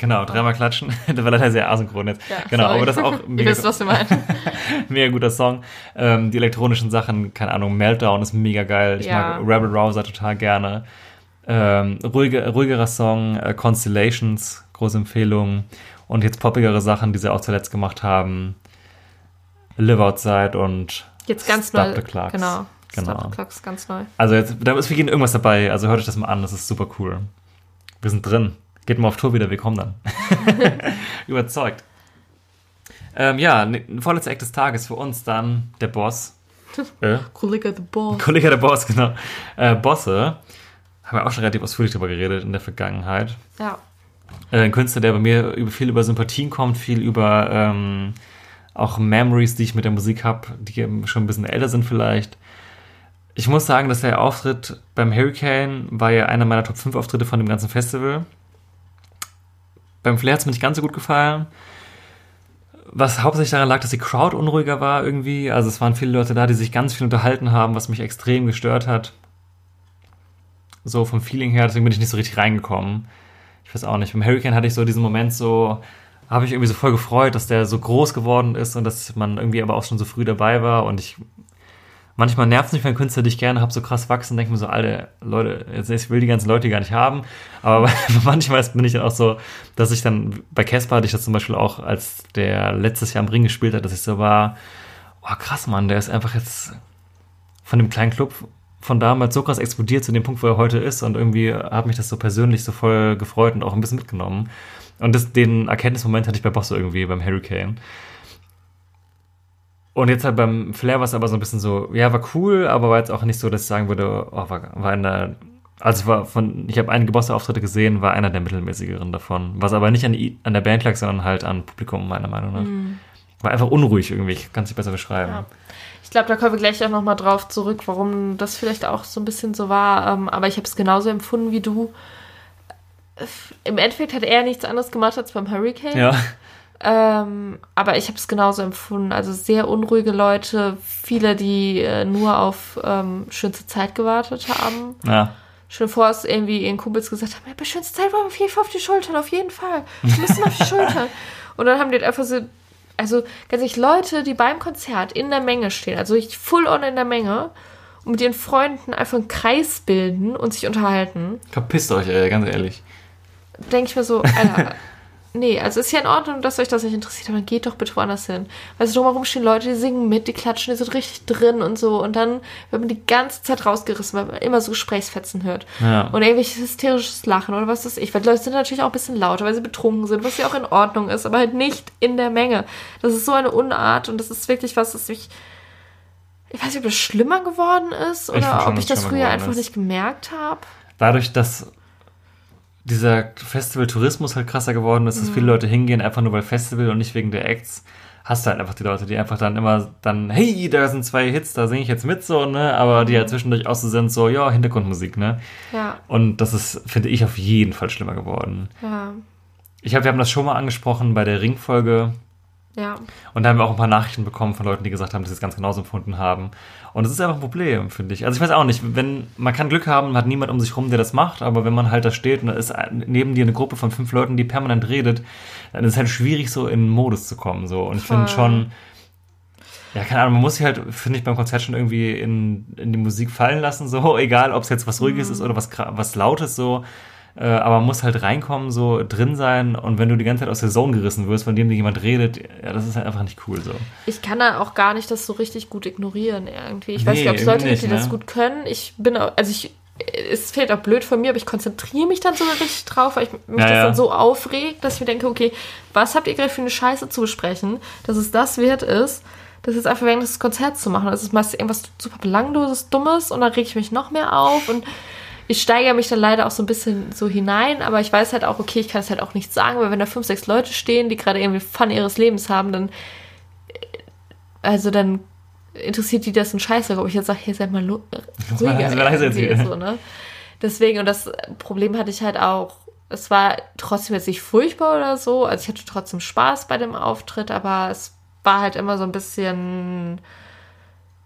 Genau, dreimal klatschen. das war leider sehr asynchron jetzt. Ja, genau, sorry. aber das auch
mega, Ihr wisst, was wir meinen.
mega guter Song. Ähm, die elektronischen Sachen, keine Ahnung, Meltdown ist mega geil. Ich ja. mag Rebel Rouser total gerne. Ähm, ruhige, ruhigerer Song, äh, Constellations, große Empfehlung. Und jetzt poppigere Sachen, die sie auch zuletzt gemacht haben. Live Outside und
Jetzt ganz Stop neu. The Clocks. Genau. genau. Stop the Clocks, ganz neu.
Also jetzt, da ist für jeden irgendwas dabei. Also hört euch das mal an, das ist super cool. Wir sind drin. Geht mal auf Tour wieder, wir kommen dann. Überzeugt. Ähm, ja, ne, vorletzter Act des Tages für uns dann der Boss.
Äh? Kollege der Boss.
Kollege der Boss, genau. Äh, Bosse. Haben wir auch schon relativ ausführlich darüber geredet in der Vergangenheit.
Ja.
Äh, ein Künstler, der bei mir über, viel über Sympathien kommt, viel über ähm, auch Memories, die ich mit der Musik habe, die schon ein bisschen älter sind vielleicht. Ich muss sagen, dass der Auftritt beim Hurricane war ja einer meiner Top 5 Auftritte von dem ganzen Festival. Beim Flair hat es mir nicht ganz so gut gefallen. Was hauptsächlich daran lag, dass die Crowd unruhiger war irgendwie. Also es waren viele Leute da, die sich ganz viel unterhalten haben, was mich extrem gestört hat. So vom Feeling her, deswegen bin ich nicht so richtig reingekommen. Ich weiß auch nicht. Beim Hurricane hatte ich so diesen Moment so, habe ich irgendwie so voll gefreut, dass der so groß geworden ist und dass man irgendwie aber auch schon so früh dabei war. Und ich manchmal nervt es mich, wenn Künstler dich gerne habe, so krass wachsen, denke mir so, alte Leute, jetzt, ich will die ganzen Leute gar nicht haben. Aber manchmal bin ich dann auch so, dass ich dann, bei Casper hatte ich das zum Beispiel auch, als der letztes Jahr im Ring gespielt hat, dass ich so war, oh krass, Mann, der ist einfach jetzt von dem kleinen Club von damals so krass explodiert zu dem Punkt, wo er heute ist. Und irgendwie hat mich das so persönlich so voll gefreut und auch ein bisschen mitgenommen. Und das, den Erkenntnismoment hatte ich bei Boss irgendwie, beim Hurricane. Und jetzt halt beim Flair war es aber so ein bisschen so, ja, war cool, aber war jetzt auch nicht so, dass ich sagen würde, oh, war, war einer, also war von, ich habe einige Bosse-Auftritte gesehen, war einer der mittelmäßigeren davon. Was aber nicht an, an der Band lag, sondern halt an Publikum, meiner Meinung nach. Mhm. War einfach unruhig irgendwie, ich kann es nicht besser beschreiben. Ja.
Ich glaube, da kommen wir gleich auch nochmal drauf zurück, warum das vielleicht auch so ein bisschen so war. Ähm, aber ich habe es genauso empfunden wie du. Im Endeffekt hat er nichts anderes gemacht als beim Hurricane.
Ja.
Ähm, aber ich habe es genauso empfunden. Also sehr unruhige Leute, viele, die äh, nur auf ähm, schönste Zeit gewartet haben.
Ja.
Schon vor es irgendwie ihren Kumpels gesagt haben, ja, bei schönste Zeit wollen wir auf jeden Fall auf die Schultern, auf jeden Fall. Wir müssen auf die Schultern. Und dann haben die einfach so, also ganz ehrlich, Leute, die beim Konzert in der Menge stehen, also ich full on in der Menge und mit ihren Freunden einfach einen Kreis bilden und sich unterhalten.
Verpisst euch, ey, ganz ehrlich.
Denke ich mir so, Alter, nee, also ist ja in Ordnung, dass euch das nicht interessiert, aber dann geht doch bitte woanders hin. Weißt du, drumherum stehen Leute, die singen mit, die klatschen, die sind richtig drin und so. Und dann wird man die ganze Zeit rausgerissen, weil man immer so Gesprächsfetzen hört.
Ja.
Und irgendwelches hysterisches Lachen oder was weiß ich. Weil die Leute sind natürlich auch ein bisschen lauter, weil sie betrunken sind, was ja auch in Ordnung ist, aber halt nicht in der Menge. Das ist so eine Unart und das ist wirklich was, das mich. Ich weiß nicht, ob das schlimmer geworden ist oder ob ich das früher einfach ist. nicht gemerkt habe.
Dadurch, dass dieser Festival-Tourismus halt krasser geworden ist, dass mhm. viele Leute hingehen, einfach nur weil Festival und nicht wegen der Acts, hast du halt einfach die Leute, die einfach dann immer dann, hey, da sind zwei Hits, da singe ich jetzt mit so, ne? Aber die halt mhm. zwischendurch auch so sind, so, ja, Hintergrundmusik, ne?
Ja.
Und das ist, finde ich, auf jeden Fall schlimmer geworden.
Ja.
Ich habe, wir haben das schon mal angesprochen bei der Ringfolge.
Ja.
Und da haben wir auch ein paar Nachrichten bekommen von Leuten, die gesagt haben, dass sie es ganz genauso empfunden haben. Und das ist einfach ein Problem, finde ich. Also ich weiß auch nicht, wenn man kann Glück haben, hat niemand um sich rum, der das macht, aber wenn man halt da steht und da ist neben dir eine Gruppe von fünf Leuten, die permanent redet, dann ist es halt schwierig, so in den Modus zu kommen. So. Und ich finde schon, ja, keine Ahnung, man muss sich halt, finde ich, beim Konzert schon irgendwie in, in die Musik fallen lassen, so, egal ob es jetzt was Ruhiges mhm. ist oder was, was Lautes, so. Äh, aber man muss halt reinkommen, so drin sein und wenn du die ganze Zeit aus der Zone gerissen wirst, von dem dir jemand redet, ja, das ist halt einfach nicht cool so.
Ich kann da auch gar nicht das so richtig gut ignorieren irgendwie. Ich nee, weiß nicht, ob es Leute gibt, die ne? das gut können. Ich bin, auch, also ich, es fehlt auch blöd von mir, aber ich konzentriere mich dann sogar richtig drauf, weil ich mich ja, das ja. dann so aufregt, dass ich mir denke, okay, was habt ihr gerade für eine Scheiße zu besprechen, dass es das wert ist, das jetzt einfach während des Konzerts zu machen. Das ist meistens irgendwas super belangloses, dummes und dann reg ich mich noch mehr auf und ich steigere mich dann leider auch so ein bisschen so hinein, aber ich weiß halt auch, okay, ich kann es halt auch nicht sagen, weil wenn da fünf, sechs Leute stehen, die gerade irgendwie Fun ihres Lebens haben, dann also dann interessiert die das ein Scheiße, ob ich jetzt sage, hier seid mal ruhiger.
leise jetzt
so, ne? Deswegen, und das Problem hatte ich halt auch, es war trotzdem jetzt nicht furchtbar oder so, also ich hatte trotzdem Spaß bei dem Auftritt, aber es war halt immer so ein bisschen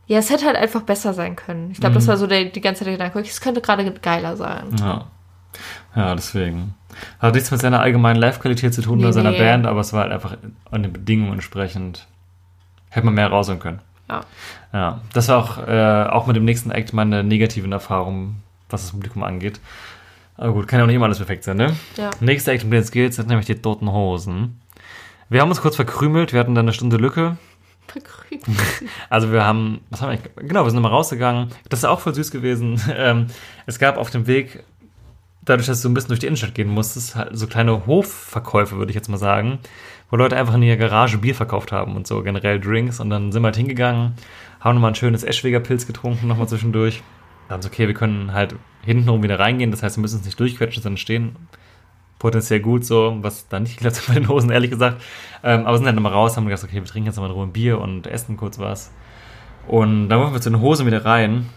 ja, es hätte halt einfach besser sein können. Ich glaube, mhm. das war so der, die ganze Zeit der Gedanke, es könnte gerade geiler sein.
Ja. Ja, deswegen. Hat nichts mit seiner allgemeinen Live-Qualität zu tun
Nee,
oder seiner
nee.
Band, aber es war halt einfach an den Bedingungen entsprechend. Hätte man mehr rausholen können.
Ja.
Ja, das war auch, äh, auch mit dem nächsten Act meine negativen Erfahrungen, was das Publikum angeht. Aber gut, kann ja auch nicht immer alles perfekt sein, ne?
Ja.
Nächster Act, um den es geht, sind nämlich die Toten Hosen. Wir haben uns kurz verkrümelt, wir hatten dann eine Stunde Lücke.
Verkrümelt.
Also wir haben, was haben wir genau, wir sind nochmal rausgegangen. Das ist auch voll süß gewesen. Ähm, es gab auf dem Weg, dadurch, dass du ein bisschen durch die Innenstadt gehen musstest, halt so kleine Hofverkäufe, würde ich jetzt mal sagen, wo Leute einfach in ihrer Garage Bier verkauft haben und so generell Drinks. Und dann sind wir halt hingegangen, haben nochmal ein schönes Eschweger Pilz getrunken, nochmal zwischendurch. Dann so, okay, wir können halt hintenrum wieder reingehen, das heißt, wir müssen uns nicht durchquetschen, sondern stehen. Potenziell gut so, was da nicht geklappt hat bei den Hosen, ehrlich gesagt. Ähm, aber sind dann nochmal raus, haben gedacht, okay, wir trinken jetzt nochmal in Ruhe ein Bier und essen kurz was. Und dann wollten wir zu den Hosen wieder rein.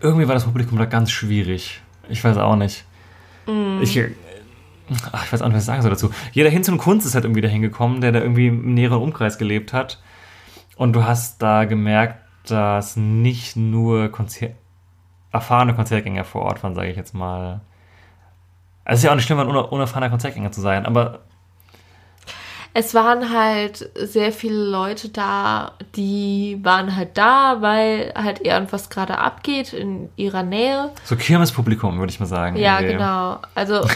Irgendwie war das Publikum da ganz schwierig. Ich weiß auch nicht. Ich, äh, ach, ich weiß auch nicht, was ich sagen soll dazu. Jeder Hinz und Kunst ist halt irgendwie da hingekommen, der da irgendwie im näheren Umkreis gelebt hat. Und du hast da gemerkt, dass nicht nur Konzer erfahrene Konzertgänger vor Ort waren, sage ich jetzt mal. Also es ist ja auch nicht schlimm, ein uner- unerfahrener Konzertgänger zu sein, aber
Es waren halt sehr viele Leute da, die waren halt da, weil halt irgendwas gerade abgeht in ihrer Nähe.
so Kirmespublikum, würde ich mal sagen.
Ja,
irgendwie.
genau. Also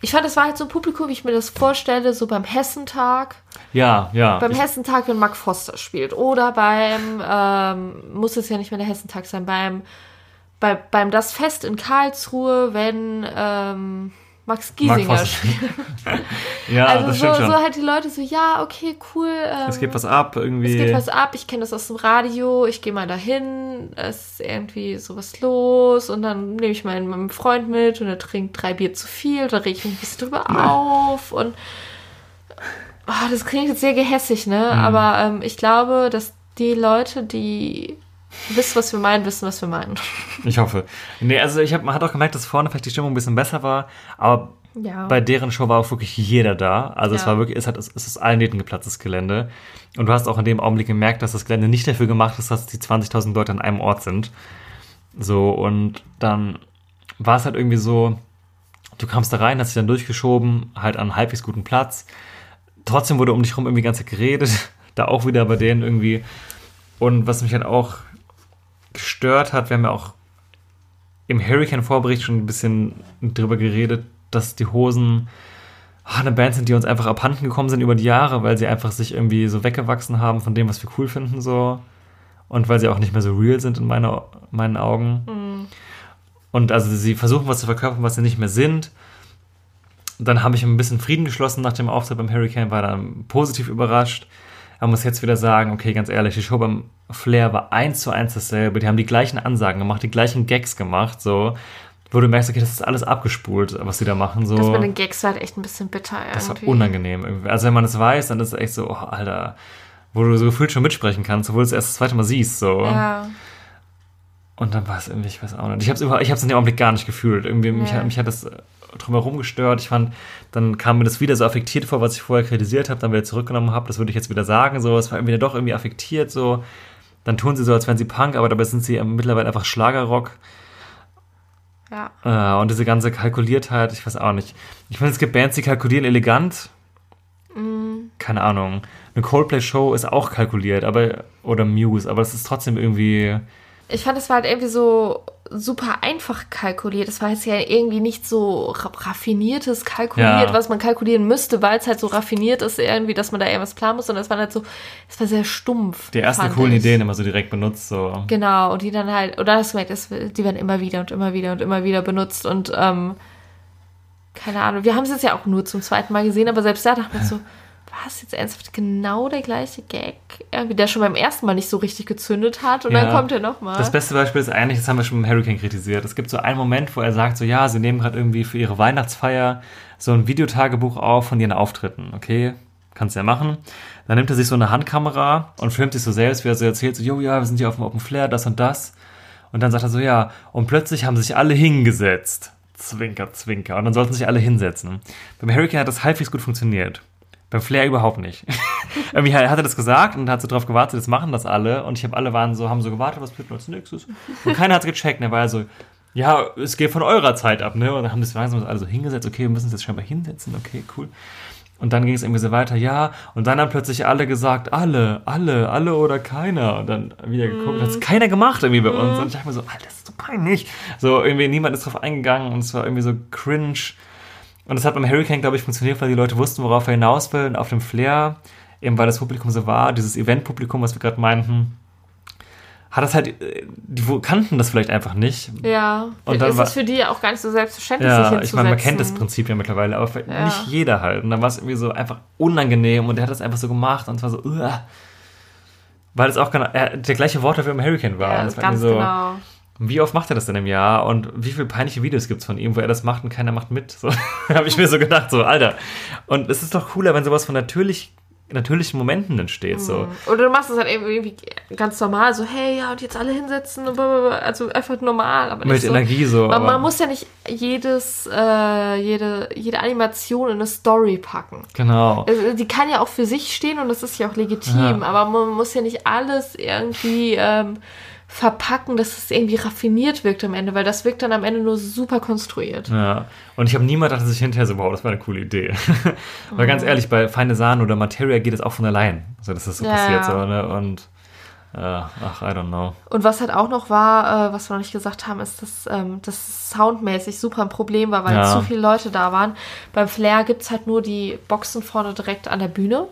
ich fand, das war halt so ein Publikum, wie ich mir das vorstelle, so beim Hessentag.
Ja, ja.
Beim
Ich-
Hessentag, wenn Mark Foster spielt. Oder beim, ähm, muss es ja nicht mehr der Hessentag sein, beim, bei, beim Das Fest in Karlsruhe, wenn ähm, Max Giesinger spielt.
ja,
also
das
so,
stimmt schon.
so halt die Leute so, ja, okay, cool. Ähm,
es geht was ab, irgendwie.
es geht was ab, ich kenne das aus dem Radio, ich gehe mal dahin, es ist irgendwie sowas los und dann nehme ich meinen, meinen Freund mit und er trinkt drei Bier zu viel, da reg ich mich ein bisschen drüber auf und ah, das klingt jetzt sehr gehässig, ne?
Mhm.
Aber ähm, ich glaube, dass die Leute, die wissen, was wir meinen, wissen, was wir meinen.
Ich hoffe. Nee, also ich hab, man hat auch gemerkt, dass vorne vielleicht die Stimmung ein bisschen besser war, aber
Ja.
bei deren Show war auch wirklich jeder da. Also es
Ja.
war wirklich, es hat, es ist allen Nähten geplatzt, das Gelände. Und du hast auch in dem Augenblick gemerkt, dass das Gelände nicht dafür gemacht ist, dass die 20.000 Leute an einem Ort sind. So, und dann war es halt irgendwie so, du kamst da rein, hast dich dann durchgeschoben, halt an einem halbwegs guten Platz. Trotzdem wurde um dich rum irgendwie die ganze Zeit geredet. Da auch wieder bei denen irgendwie. Und was mich halt auch gestört hat, wir haben ja auch im Hurricane-Vorbericht schon ein bisschen drüber geredet, dass die Hosen ah, eine Band sind, die uns einfach abhanden gekommen sind über die Jahre, weil sie einfach sich irgendwie so weggewachsen haben von dem, was wir cool finden, so. Und weil sie auch nicht mehr so real sind in meine, meinen Augen. Und also sie versuchen was zu verkörpern, was sie nicht mehr sind. Dann habe ich ein bisschen Frieden geschlossen nach dem Auftritt beim Hurricane, war dann positiv überrascht. Man muss jetzt wieder sagen, okay, ganz ehrlich, die Show beim Flair war eins zu eins dasselbe. Die haben die gleichen Ansagen gemacht, die gleichen Gags gemacht, so. Wo du merkst, okay, das ist alles abgespult, was die da machen, so.
Das mit den Gags war halt echt ein bisschen bitter.
Das war
irgendwie.
unangenehm irgendwie. Also wenn man es weiß, dann ist es echt so, oh, Alter, wo du so gefühlt schon mitsprechen kannst, obwohl du es erst das zweite Mal siehst, so.
Ja.
Und dann war es irgendwie, ich weiß auch nicht. Ich habe es ich es in dem Augenblick gar nicht gefühlt. Irgendwie mich,
Ja.
hat- mich hat das drumherum gestört. Ich fand, dann kam mir das wieder so affektiert vor, was ich vorher kritisiert habe, dann wieder zurückgenommen habe. Das würde ich jetzt wieder sagen. So, es war irgendwie doch irgendwie affektiert. So, dann tun sie so, als wären sie Punk, aber dabei sind sie mittlerweile einfach Schlagerrock.
Ja.
Äh, und diese ganze Kalkuliertheit, ich weiß auch nicht. Ich finde, es gibt Bands, die kalkulieren elegant. Keine Ahnung. Eine Coldplay-Show ist auch kalkuliert, aber oder Muse, aber es ist trotzdem irgendwie.
Ich fand, es war halt irgendwie so super einfach kalkuliert. Es war jetzt ja irgendwie nicht so ra- raffiniertes kalkuliert,
Ja.
was man kalkulieren müsste, weil es halt so raffiniert ist irgendwie, dass man da irgendwas planen muss, sondern es war halt so, es war sehr stumpf.
Die ersten coolen
ich.
Ideen immer so direkt benutzt, so.
Genau, und die dann halt, oder hast du gemerkt, die werden immer wieder und immer wieder und immer wieder benutzt und ähm, keine Ahnung, wir haben es jetzt ja auch nur zum zweiten Mal gesehen, aber selbst da dachte man so, war es jetzt ernsthaft genau der gleiche Gag? Irgendwie, der schon beim ersten Mal nicht so richtig gezündet hat und
Ja.
dann kommt er nochmal.
Das beste Beispiel ist eigentlich, das haben wir schon beim Hurricane kritisiert. Es gibt so einen Moment, wo er sagt, so ja, sie nehmen gerade irgendwie für ihre Weihnachtsfeier so ein Videotagebuch auf von ihren Auftritten. Okay, kannst ja machen. Dann nimmt er sich so eine Handkamera und filmt sich so selbst, wie er so erzählt, so, jo, ja, wir sind hier auf dem Open Flair, das und das. Und dann sagt er so, ja, und plötzlich haben sich alle hingesetzt. Zwinker, zwinker. Und dann sollten sich alle hinsetzen. Beim Hurricane hat das halbwegs gut funktioniert. Beim Flair überhaupt nicht. Irgendwie hat er das gesagt und hat so drauf gewartet, jetzt machen das alle. Und ich habe alle waren so, haben so gewartet, was passiert als nächstes. Und keiner hat gecheckt. Und er war so, ja, es geht von eurer Zeit ab, ne? Und dann haben das langsam alle so hingesetzt, okay, wir müssen uns jetzt scheinbar hinsetzen, okay, cool. Und dann ging es irgendwie so weiter, ja, und dann haben plötzlich alle gesagt, alle, alle, alle oder keiner. Und dann wieder geguckt, mm. hat keiner gemacht irgendwie bei uns. Mm. Und ich dachte mir so, Alter, das ist so peinlich. So, irgendwie niemand ist drauf eingegangen und es war irgendwie so cringe. Und das hat beim Hurricane, glaube ich, funktioniert, weil die Leute wussten, worauf er hinaus will. Und auf dem Flair, eben weil das Publikum so war, dieses Event-Publikum, was wir gerade meinten, hat das halt, die kannten das vielleicht einfach nicht.
Ja, und dann ist es für die ja auch gar nicht so selbstverständlich,
ja, sich ich meine, man kennt das Prinzip ja mittlerweile, aber ja. nicht jeder halt. Und dann war es irgendwie so einfach unangenehm und der hat das einfach so gemacht und es war so, uh, weil es auch genau, er, der gleiche Wort dafür im Hurricane war.
Ja,
das
ganz so, genau.
Wie oft macht er das denn im Jahr und wie viele peinliche Videos gibt es von ihm, wo er das macht und keiner macht mit? So habe ich mir so gedacht, so, Alter. Und es ist doch cooler, wenn sowas von natürlich natürlichen Momenten entsteht. So. Mhm.
Oder du machst es halt irgendwie ganz normal, so, hey, ja, und jetzt alle hinsetzen, also einfach normal. Aber
Mit
so,
Energie so.
Man, man, muss ja nicht jedes, äh, jede, jede Animation in eine Story packen.
Genau.
Also, die kann ja auch für sich stehen und das ist ja auch legitim, ja. aber man muss ja nicht alles irgendwie ähm, verpacken, dass es irgendwie raffiniert wirkt am Ende, weil das wirkt dann am Ende nur super konstruiert.
Ja, und ich habe niemand dachte sich hinterher so, wow, das war eine coole Idee. weil mhm. ganz ehrlich, bei Feine Sahne oder Materia geht es auch von allein. Also das ist so ja, passiert so, ne? Und äh, ach, I don't know.
Und was halt auch noch war, äh, was wir noch nicht gesagt haben, ist, dass ähm, das soundmäßig super ein Problem war, weil ja. zu viele Leute da waren. Beim Flair gibt es halt nur die Boxen vorne direkt an der Bühne.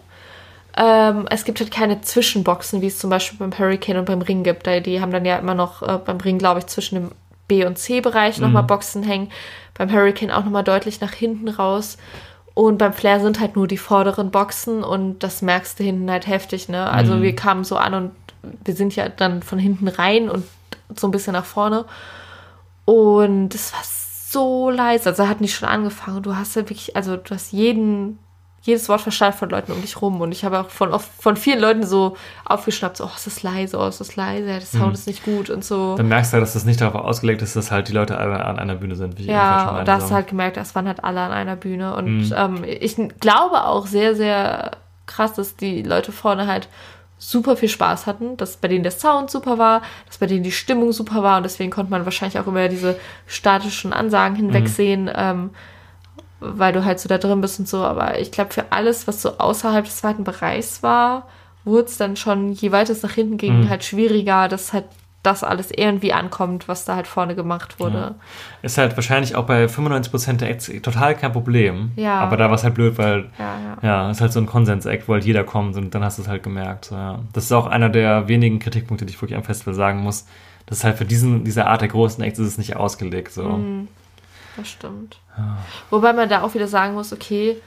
Ähm, es gibt halt keine Zwischenboxen, wie es zum Beispiel beim Hurricane und beim Ring gibt. Die haben dann ja immer noch äh, beim Ring, glaube ich, zwischen dem B- und C-Bereich mhm. nochmal Boxen hängen. Beim Hurricane auch nochmal deutlich nach hinten raus. Und beim Flair sind halt nur die vorderen Boxen und das merkst du hinten halt heftig, ne? Also mhm. wir kamen so an und wir sind ja dann von hinten rein und so ein bisschen nach vorne. Und es war so leise. Also hat nicht schon angefangen. Du hast ja wirklich, also du hast jeden jedes Wort verschallt von Leuten um dich rum. Und ich habe auch von, von vielen Leuten so aufgeschnappt, so, oh, es ist leise, oh, es ist leise, der Sound mhm. ist nicht gut und so.
Dann merkst du halt, dass das nicht darauf ausgelegt ist, dass halt die Leute alle an einer Bühne sind.
Wie ja, und da hast du halt gemerkt, es waren halt alle an einer Bühne. Und mhm. ähm, ich glaube auch sehr, sehr krass, dass die Leute vorne halt super viel Spaß hatten, dass bei denen der Sound super war, dass bei denen die Stimmung super war und deswegen konnte man wahrscheinlich auch über diese statischen Ansagen hinwegsehen, mhm. ähm, weil du halt so da drin bist und so. Aber ich glaube, für alles, was so außerhalb des zweiten Bereichs war, wurde es dann schon, je weiter es nach hinten ging, mhm. halt schwieriger, dass halt das alles irgendwie ankommt, was da halt vorne gemacht wurde. Ja.
Ist halt wahrscheinlich auch bei 95% der Acts total kein Problem.
Ja.
Aber da war es halt blöd, weil
ja,
ja. ja, ist halt so ein Konsens-Act, wo halt jeder kommt und dann hast du es halt gemerkt. So, ja. Das ist auch einer der wenigen Kritikpunkte, die ich wirklich am Festival sagen muss. Das ist halt für diesen, diese Art der großen Acts ist es nicht ausgelegt. So. Mhm.
Das stimmt. Ja. Wobei man da auch wieder sagen muss, okay,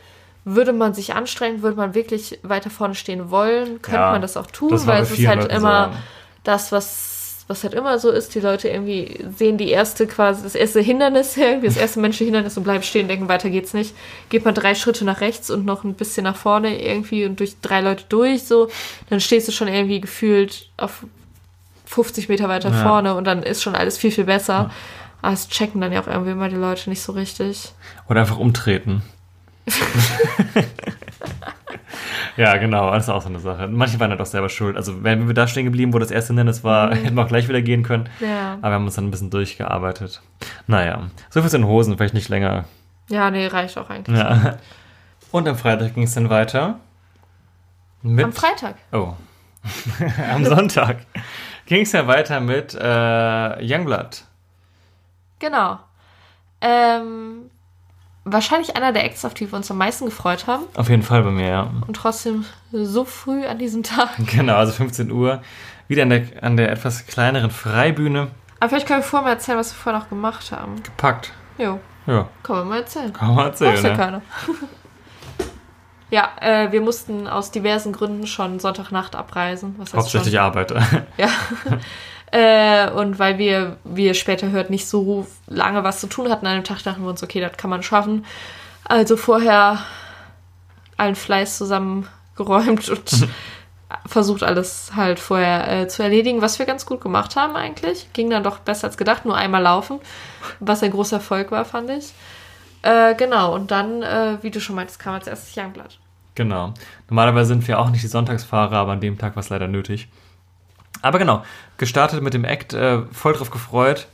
würde man sich anstrengen, würde man wirklich weiter vorne stehen wollen, könnte ja, man das auch tun, das weil es ist halt Leuten immer so. das, was, was halt immer so ist. Die Leute irgendwie sehen die erste quasi, das erste Hindernis irgendwie, das erste menschliche Hindernis und bleiben stehen, denken, weiter geht's nicht. Geht man drei Schritte nach rechts und noch ein bisschen nach vorne irgendwie und durch drei Leute durch, so, dann stehst du schon irgendwie gefühlt auf 50 Meter weiter ja. vorne und dann ist schon alles viel, viel besser. Ja. Aber es checken dann ja auch irgendwie immer die Leute nicht so richtig.
Oder einfach umtreten. ja, genau, das ist auch so eine Sache. Manche waren halt auch selber schuld. Also, wenn wir da stehen geblieben, wo das erste Hindernis war, mhm. hätten wir auch gleich wieder gehen können.
Ja.
Aber wir haben uns dann ein bisschen durchgearbeitet. Naja, so viel zu den Hosen, vielleicht nicht länger.
Ja, nee, reicht auch eigentlich.
Ja. Und am Freitag ging es dann weiter.
Mit, am Freitag?
Oh. am Sonntag ging es ja weiter mit äh, Youngblood.
Genau. Ähm, wahrscheinlich einer der Acts, auf die wir uns am meisten gefreut haben.
Auf jeden Fall bei mir, ja.
Und trotzdem so früh an diesem Tag.
Genau, also 15 Uhr. Wieder an der, an der etwas kleineren Freibühne.
Aber vielleicht können wir vorher mal erzählen, was wir vorher noch gemacht haben.
Gepackt.
Jo.
Ja.
Kann man mal erzählen.
Kann man erzählen. Weiß
ja ne? keiner. ja, äh, wir mussten aus diversen Gründen schon Sonntagnacht abreisen.
Hauptsächlich schon? Arbeiter.
Ja. Äh, und weil wir, wie ihr später hört, nicht so lange was zu tun hatten an dem Tag, dachten wir uns, okay, das kann man schaffen. Also vorher allen Fleiß zusammengeräumt und versucht alles halt vorher äh, zu erledigen, was wir ganz gut gemacht haben eigentlich. Ging dann doch besser als gedacht, nur einmal laufen, was ein großer Erfolg war, fand ich. Äh, genau, und dann, äh, wie du schon meintest, kam als erstes Youngblood.
Genau. Normalerweise sind wir auch nicht die Sonntagsfahrer, aber an dem Tag war es leider nötig. Aber genau, gestartet mit dem Act, äh, voll drauf gefreut.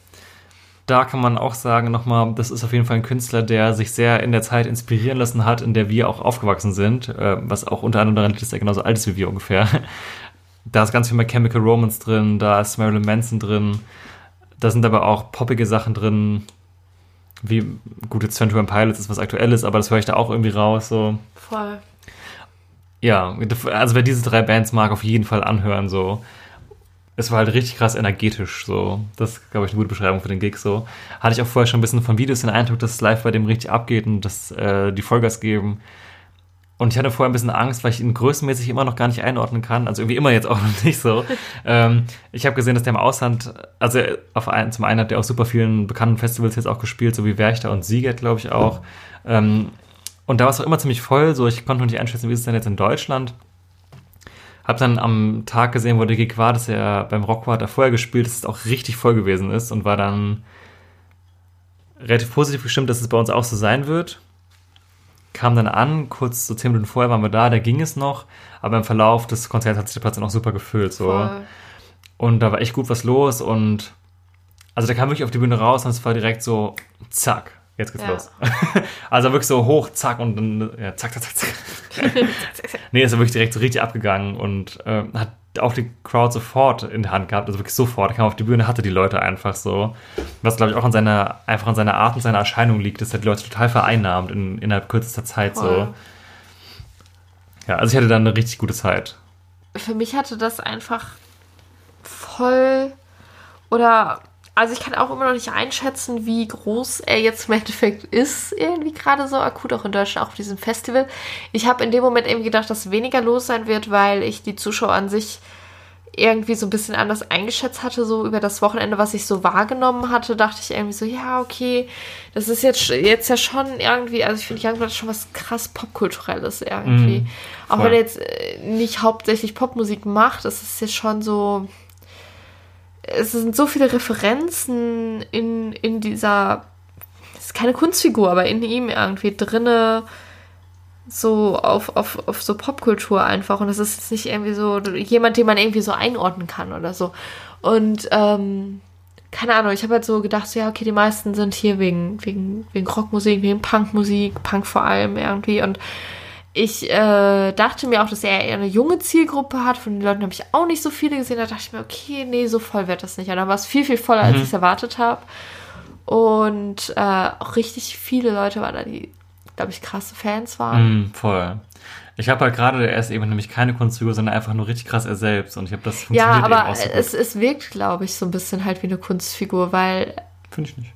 da kann man auch sagen, nochmal, das ist auf jeden Fall ein Künstler, der sich sehr in der Zeit inspirieren lassen hat, in der wir auch aufgewachsen sind, äh, was auch unter anderem daran liegt, dass er genauso alt ist wie wir ungefähr. Da ist ganz viel mehr Chemical Romance drin, da ist Marilyn Manson drin, da sind aber auch poppige Sachen drin, wie gute 21 Pilots ist was Aktuelles, aber das höre ich da auch irgendwie raus. So.
Voll.
Ja, also wer diese drei Bands mag, auf jeden Fall anhören. So es war halt richtig krass energetisch, so. Das ist, glaube ich, eine gute Beschreibung für den Gig, so. Hatte ich auch vorher schon ein bisschen von Videos den Eindruck, dass es live bei dem richtig abgeht und dass äh, die Vollgas geben. Und ich hatte vorher ein bisschen Angst, weil ich ihn größenmäßig immer noch gar nicht einordnen kann. Also irgendwie immer jetzt auch noch nicht so. ähm, ich habe gesehen, dass der im Ausland, also auf ein, zum einen hat der auf super vielen bekannten Festivals jetzt auch gespielt, so wie Werchter und Siegert, glaube ich auch. Ähm, und da war es auch immer ziemlich voll, so ich konnte noch nicht einschätzen, wie ist es denn jetzt in Deutschland. Hab dann am Tag gesehen, wo der Gig war, dass er beim Rock war, hat er vorher gespielt, dass es auch richtig voll gewesen ist und war dann relativ positiv gestimmt, dass es bei uns auch so sein wird. Kam dann an, kurz so zehn Minuten vorher waren wir da, da ging es noch, aber im Verlauf des Konzerts hat sich der Platz dann auch super gefüllt. So. Voll. Und da war echt gut was los und also der kam wirklich auf die Bühne raus und es war direkt so, zack, jetzt geht's ja. los. also wirklich so hoch, zack und dann, ja, zack, zack, zack, zack. nee, ist er wirklich direkt so richtig abgegangen und äh, hat auch die Crowd sofort in der Hand gehabt, also wirklich sofort, er kam auf die Bühne, hatte die Leute einfach so. Was, glaube ich, auch an seiner, einfach an seiner Art und seiner Erscheinung liegt, dass er die Leute total vereinnahmt in, innerhalb kürzester Zeit Voll. so. Ja, also ich hatte dann eine richtig gute Zeit.
Für mich hatte das einfach voll oder also ich kann auch immer noch nicht einschätzen, wie groß er jetzt im Endeffekt ist, irgendwie gerade so akut, auch in Deutschland, auch auf diesem Festival. Ich habe in dem Moment irgendwie gedacht, dass weniger los sein wird, weil ich die Zuschauer an sich irgendwie so ein bisschen anders eingeschätzt hatte, so über das Wochenende, was ich so wahrgenommen hatte, dachte ich irgendwie so, ja, okay, das ist jetzt, jetzt ja schon irgendwie, also ich finde Youngblood schon was krass Popkulturelles irgendwie. Mm, auch wenn er jetzt äh, nicht hauptsächlich Popmusik macht, ist es jetzt schon so, es sind so viele Referenzen in, in dieser, es ist keine Kunstfigur, aber in ihm irgendwie drinne, so auf, auf, auf so Popkultur einfach. Und es ist jetzt nicht irgendwie so jemand, den man irgendwie so einordnen kann oder so. Und ähm, keine Ahnung, ich habe halt so gedacht, so, ja, okay, die meisten sind hier wegen, wegen, wegen Rockmusik, wegen Punkmusik, Punk vor allem irgendwie. Und ich äh, dachte mir auch, dass er eher eine junge Zielgruppe hat. Von den Leuten habe ich auch nicht so viele gesehen. Da dachte ich mir, okay, nee, so voll wird das nicht. Und dann war es viel, viel voller, als mhm. ich es erwartet habe. Und äh, auch richtig viele Leute waren da, die, glaube ich, krasse Fans waren.
Mhm, voll. Ich habe halt gerade, er ist eben nämlich keine Kunstfigur, sondern einfach nur richtig krass er selbst. Und ich habe das
funktioniert Ja, aber so es, es wirkt, glaube ich, so ein bisschen halt wie eine Kunstfigur, weil.
Finde ich nicht.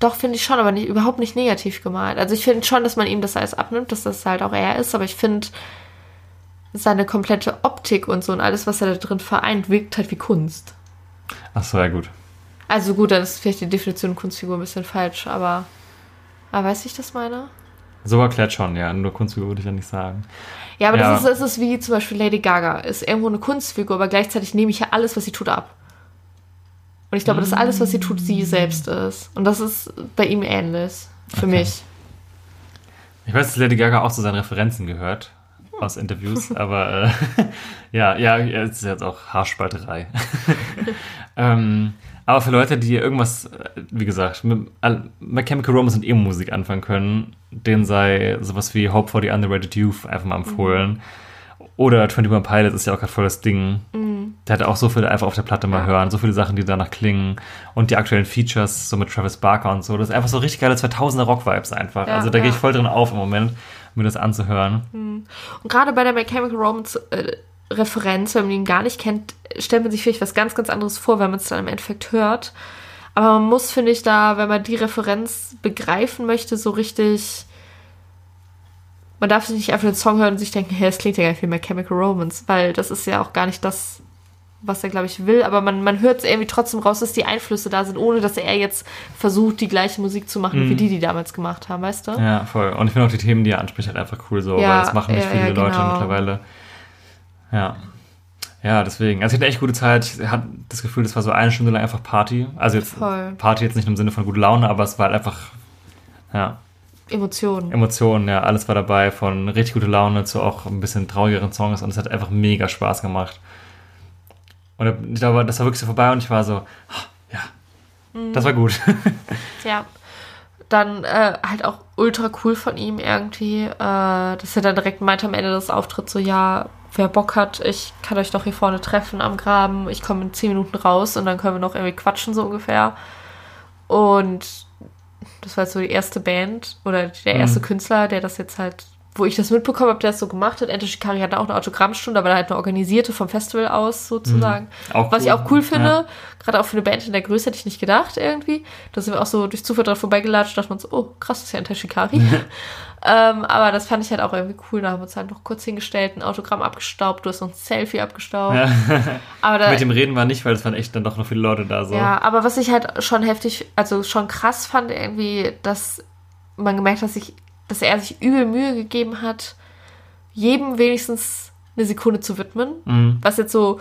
Doch, finde ich schon, aber nicht, überhaupt nicht negativ gemalt. Also ich finde schon, dass man ihm das alles abnimmt, dass das halt auch er ist, aber ich finde, seine komplette Optik und so und alles, was er da drin vereint, wirkt halt wie Kunst.
Ach so, ja gut.
Also gut, dann ist vielleicht die Definition Kunstfigur ein bisschen falsch, aber, aber weißt du, ich das meine?
So erklärt schon, ja. Nur Kunstfigur würde ich ja nicht sagen.
Ja, aber ja. das ist, ist, ist wie zum Beispiel Lady Gaga. Ist irgendwo eine Kunstfigur, aber gleichzeitig nehme ich ja alles, was sie tut, ab. Und ich glaube, dass alles, was sie tut, sie selbst ist. Und das ist bei ihm ähnlich. Für okay. mich.
Ich weiß, dass Lady Gaga auch zu seinen Referenzen gehört aus Interviews, aber äh, ja, ja, es ist jetzt auch Haarspalterei. ähm, aber für Leute, die irgendwas, äh, wie gesagt, mit Chemical Romance und Emo-Musik anfangen können, denen sei sowas wie Hope for the Underrated Youth einfach mal empfohlen. Mhm. Oder 21 Pilots ist ja auch gerade voll das Ding. Mhm. Der hat auch so viele einfach auf der Platte mal hören, so viele Sachen, die danach klingen. Und die aktuellen Features, so mit Travis Barker und so. Das ist einfach so richtig geile 2000er Rock-Vibes einfach. Ja, also da ja. gehe ich voll drin auf im Moment, mir das anzuhören.
Mhm. Und gerade bei der Mechanical Romance äh, Referenz, wenn man ihn gar nicht kennt, stellt man sich vielleicht was ganz, ganz anderes vor, wenn man es dann im Endeffekt hört. Aber man muss, finde ich, da, wenn man die Referenz begreifen möchte, so richtig man darf sich nicht einfach den Song hören und sich denken, hey, es klingt ja gar nicht wie mehr Chemical Romance, weil das ist ja auch gar nicht das, was er, glaube ich, will. Aber man, man hört irgendwie trotzdem raus, dass die Einflüsse da sind, ohne dass er jetzt versucht, die gleiche Musik zu machen, mm. wie die, die damals gemacht haben, weißt du?
Ja, voll. Und ich finde auch die Themen, die er anspricht, halt einfach cool so, ja, weil das machen nicht ja, viele ja, genau. Leute mittlerweile. Ja. Ja, deswegen. Also ich hatte echt gute Zeit. Ich hatte das Gefühl, das war so eine Stunde lang einfach Party. Also jetzt Voll. Party jetzt nicht im Sinne von gute Laune, aber es war halt einfach, ja,
Emotionen.
Emotionen, ja, alles war dabei, von richtig gute Laune zu auch ein bisschen traurigeren Songs und es hat einfach mega Spaß gemacht. Und ich glaube, das war wirklich so vorbei und ich war so, ja, Das war gut.
Ja. Dann äh, halt auch ultra cool von ihm irgendwie, äh, dass er dann direkt meinte am Ende des Auftritts so, ja, wer Bock hat, ich kann euch doch hier vorne treffen am Graben, ich komme in zehn Minuten raus und dann können wir noch irgendwie quatschen, so ungefähr. Und das war jetzt so die erste Band oder der erste
Mhm.
Künstler, der das jetzt halt, wo ich das mitbekommen habe, der das so gemacht hat. Ente Shikari hatte auch eine Autogrammstunde, aber halt eine organisierte vom Festival aus sozusagen.
Mhm.
Was ich
cool.
auch cool finde,
Ja.
gerade auch für eine Band in der Größe hätte ich nicht gedacht irgendwie. Da sind wir auch so durch Zufall dran vorbeigelatscht, dachte man so, oh krass, das ist ja Ente Shikari. ähm, aber das fand ich halt auch irgendwie cool. Da haben wir uns halt noch kurz hingestellt, ein Autogramm abgestaubt, du hast noch ein Selfie abgestaubt.
Ja.
Aber da,
Mit dem Reden war nicht, weil es waren echt dann doch noch viele Leute da so.
ja, aber was ich halt schon heftig, also schon krass fand irgendwie, dass man gemerkt hat, dass, ich, dass er sich übel Mühe gegeben hat, jedem wenigstens eine Sekunde zu widmen.
Mhm.
Was jetzt so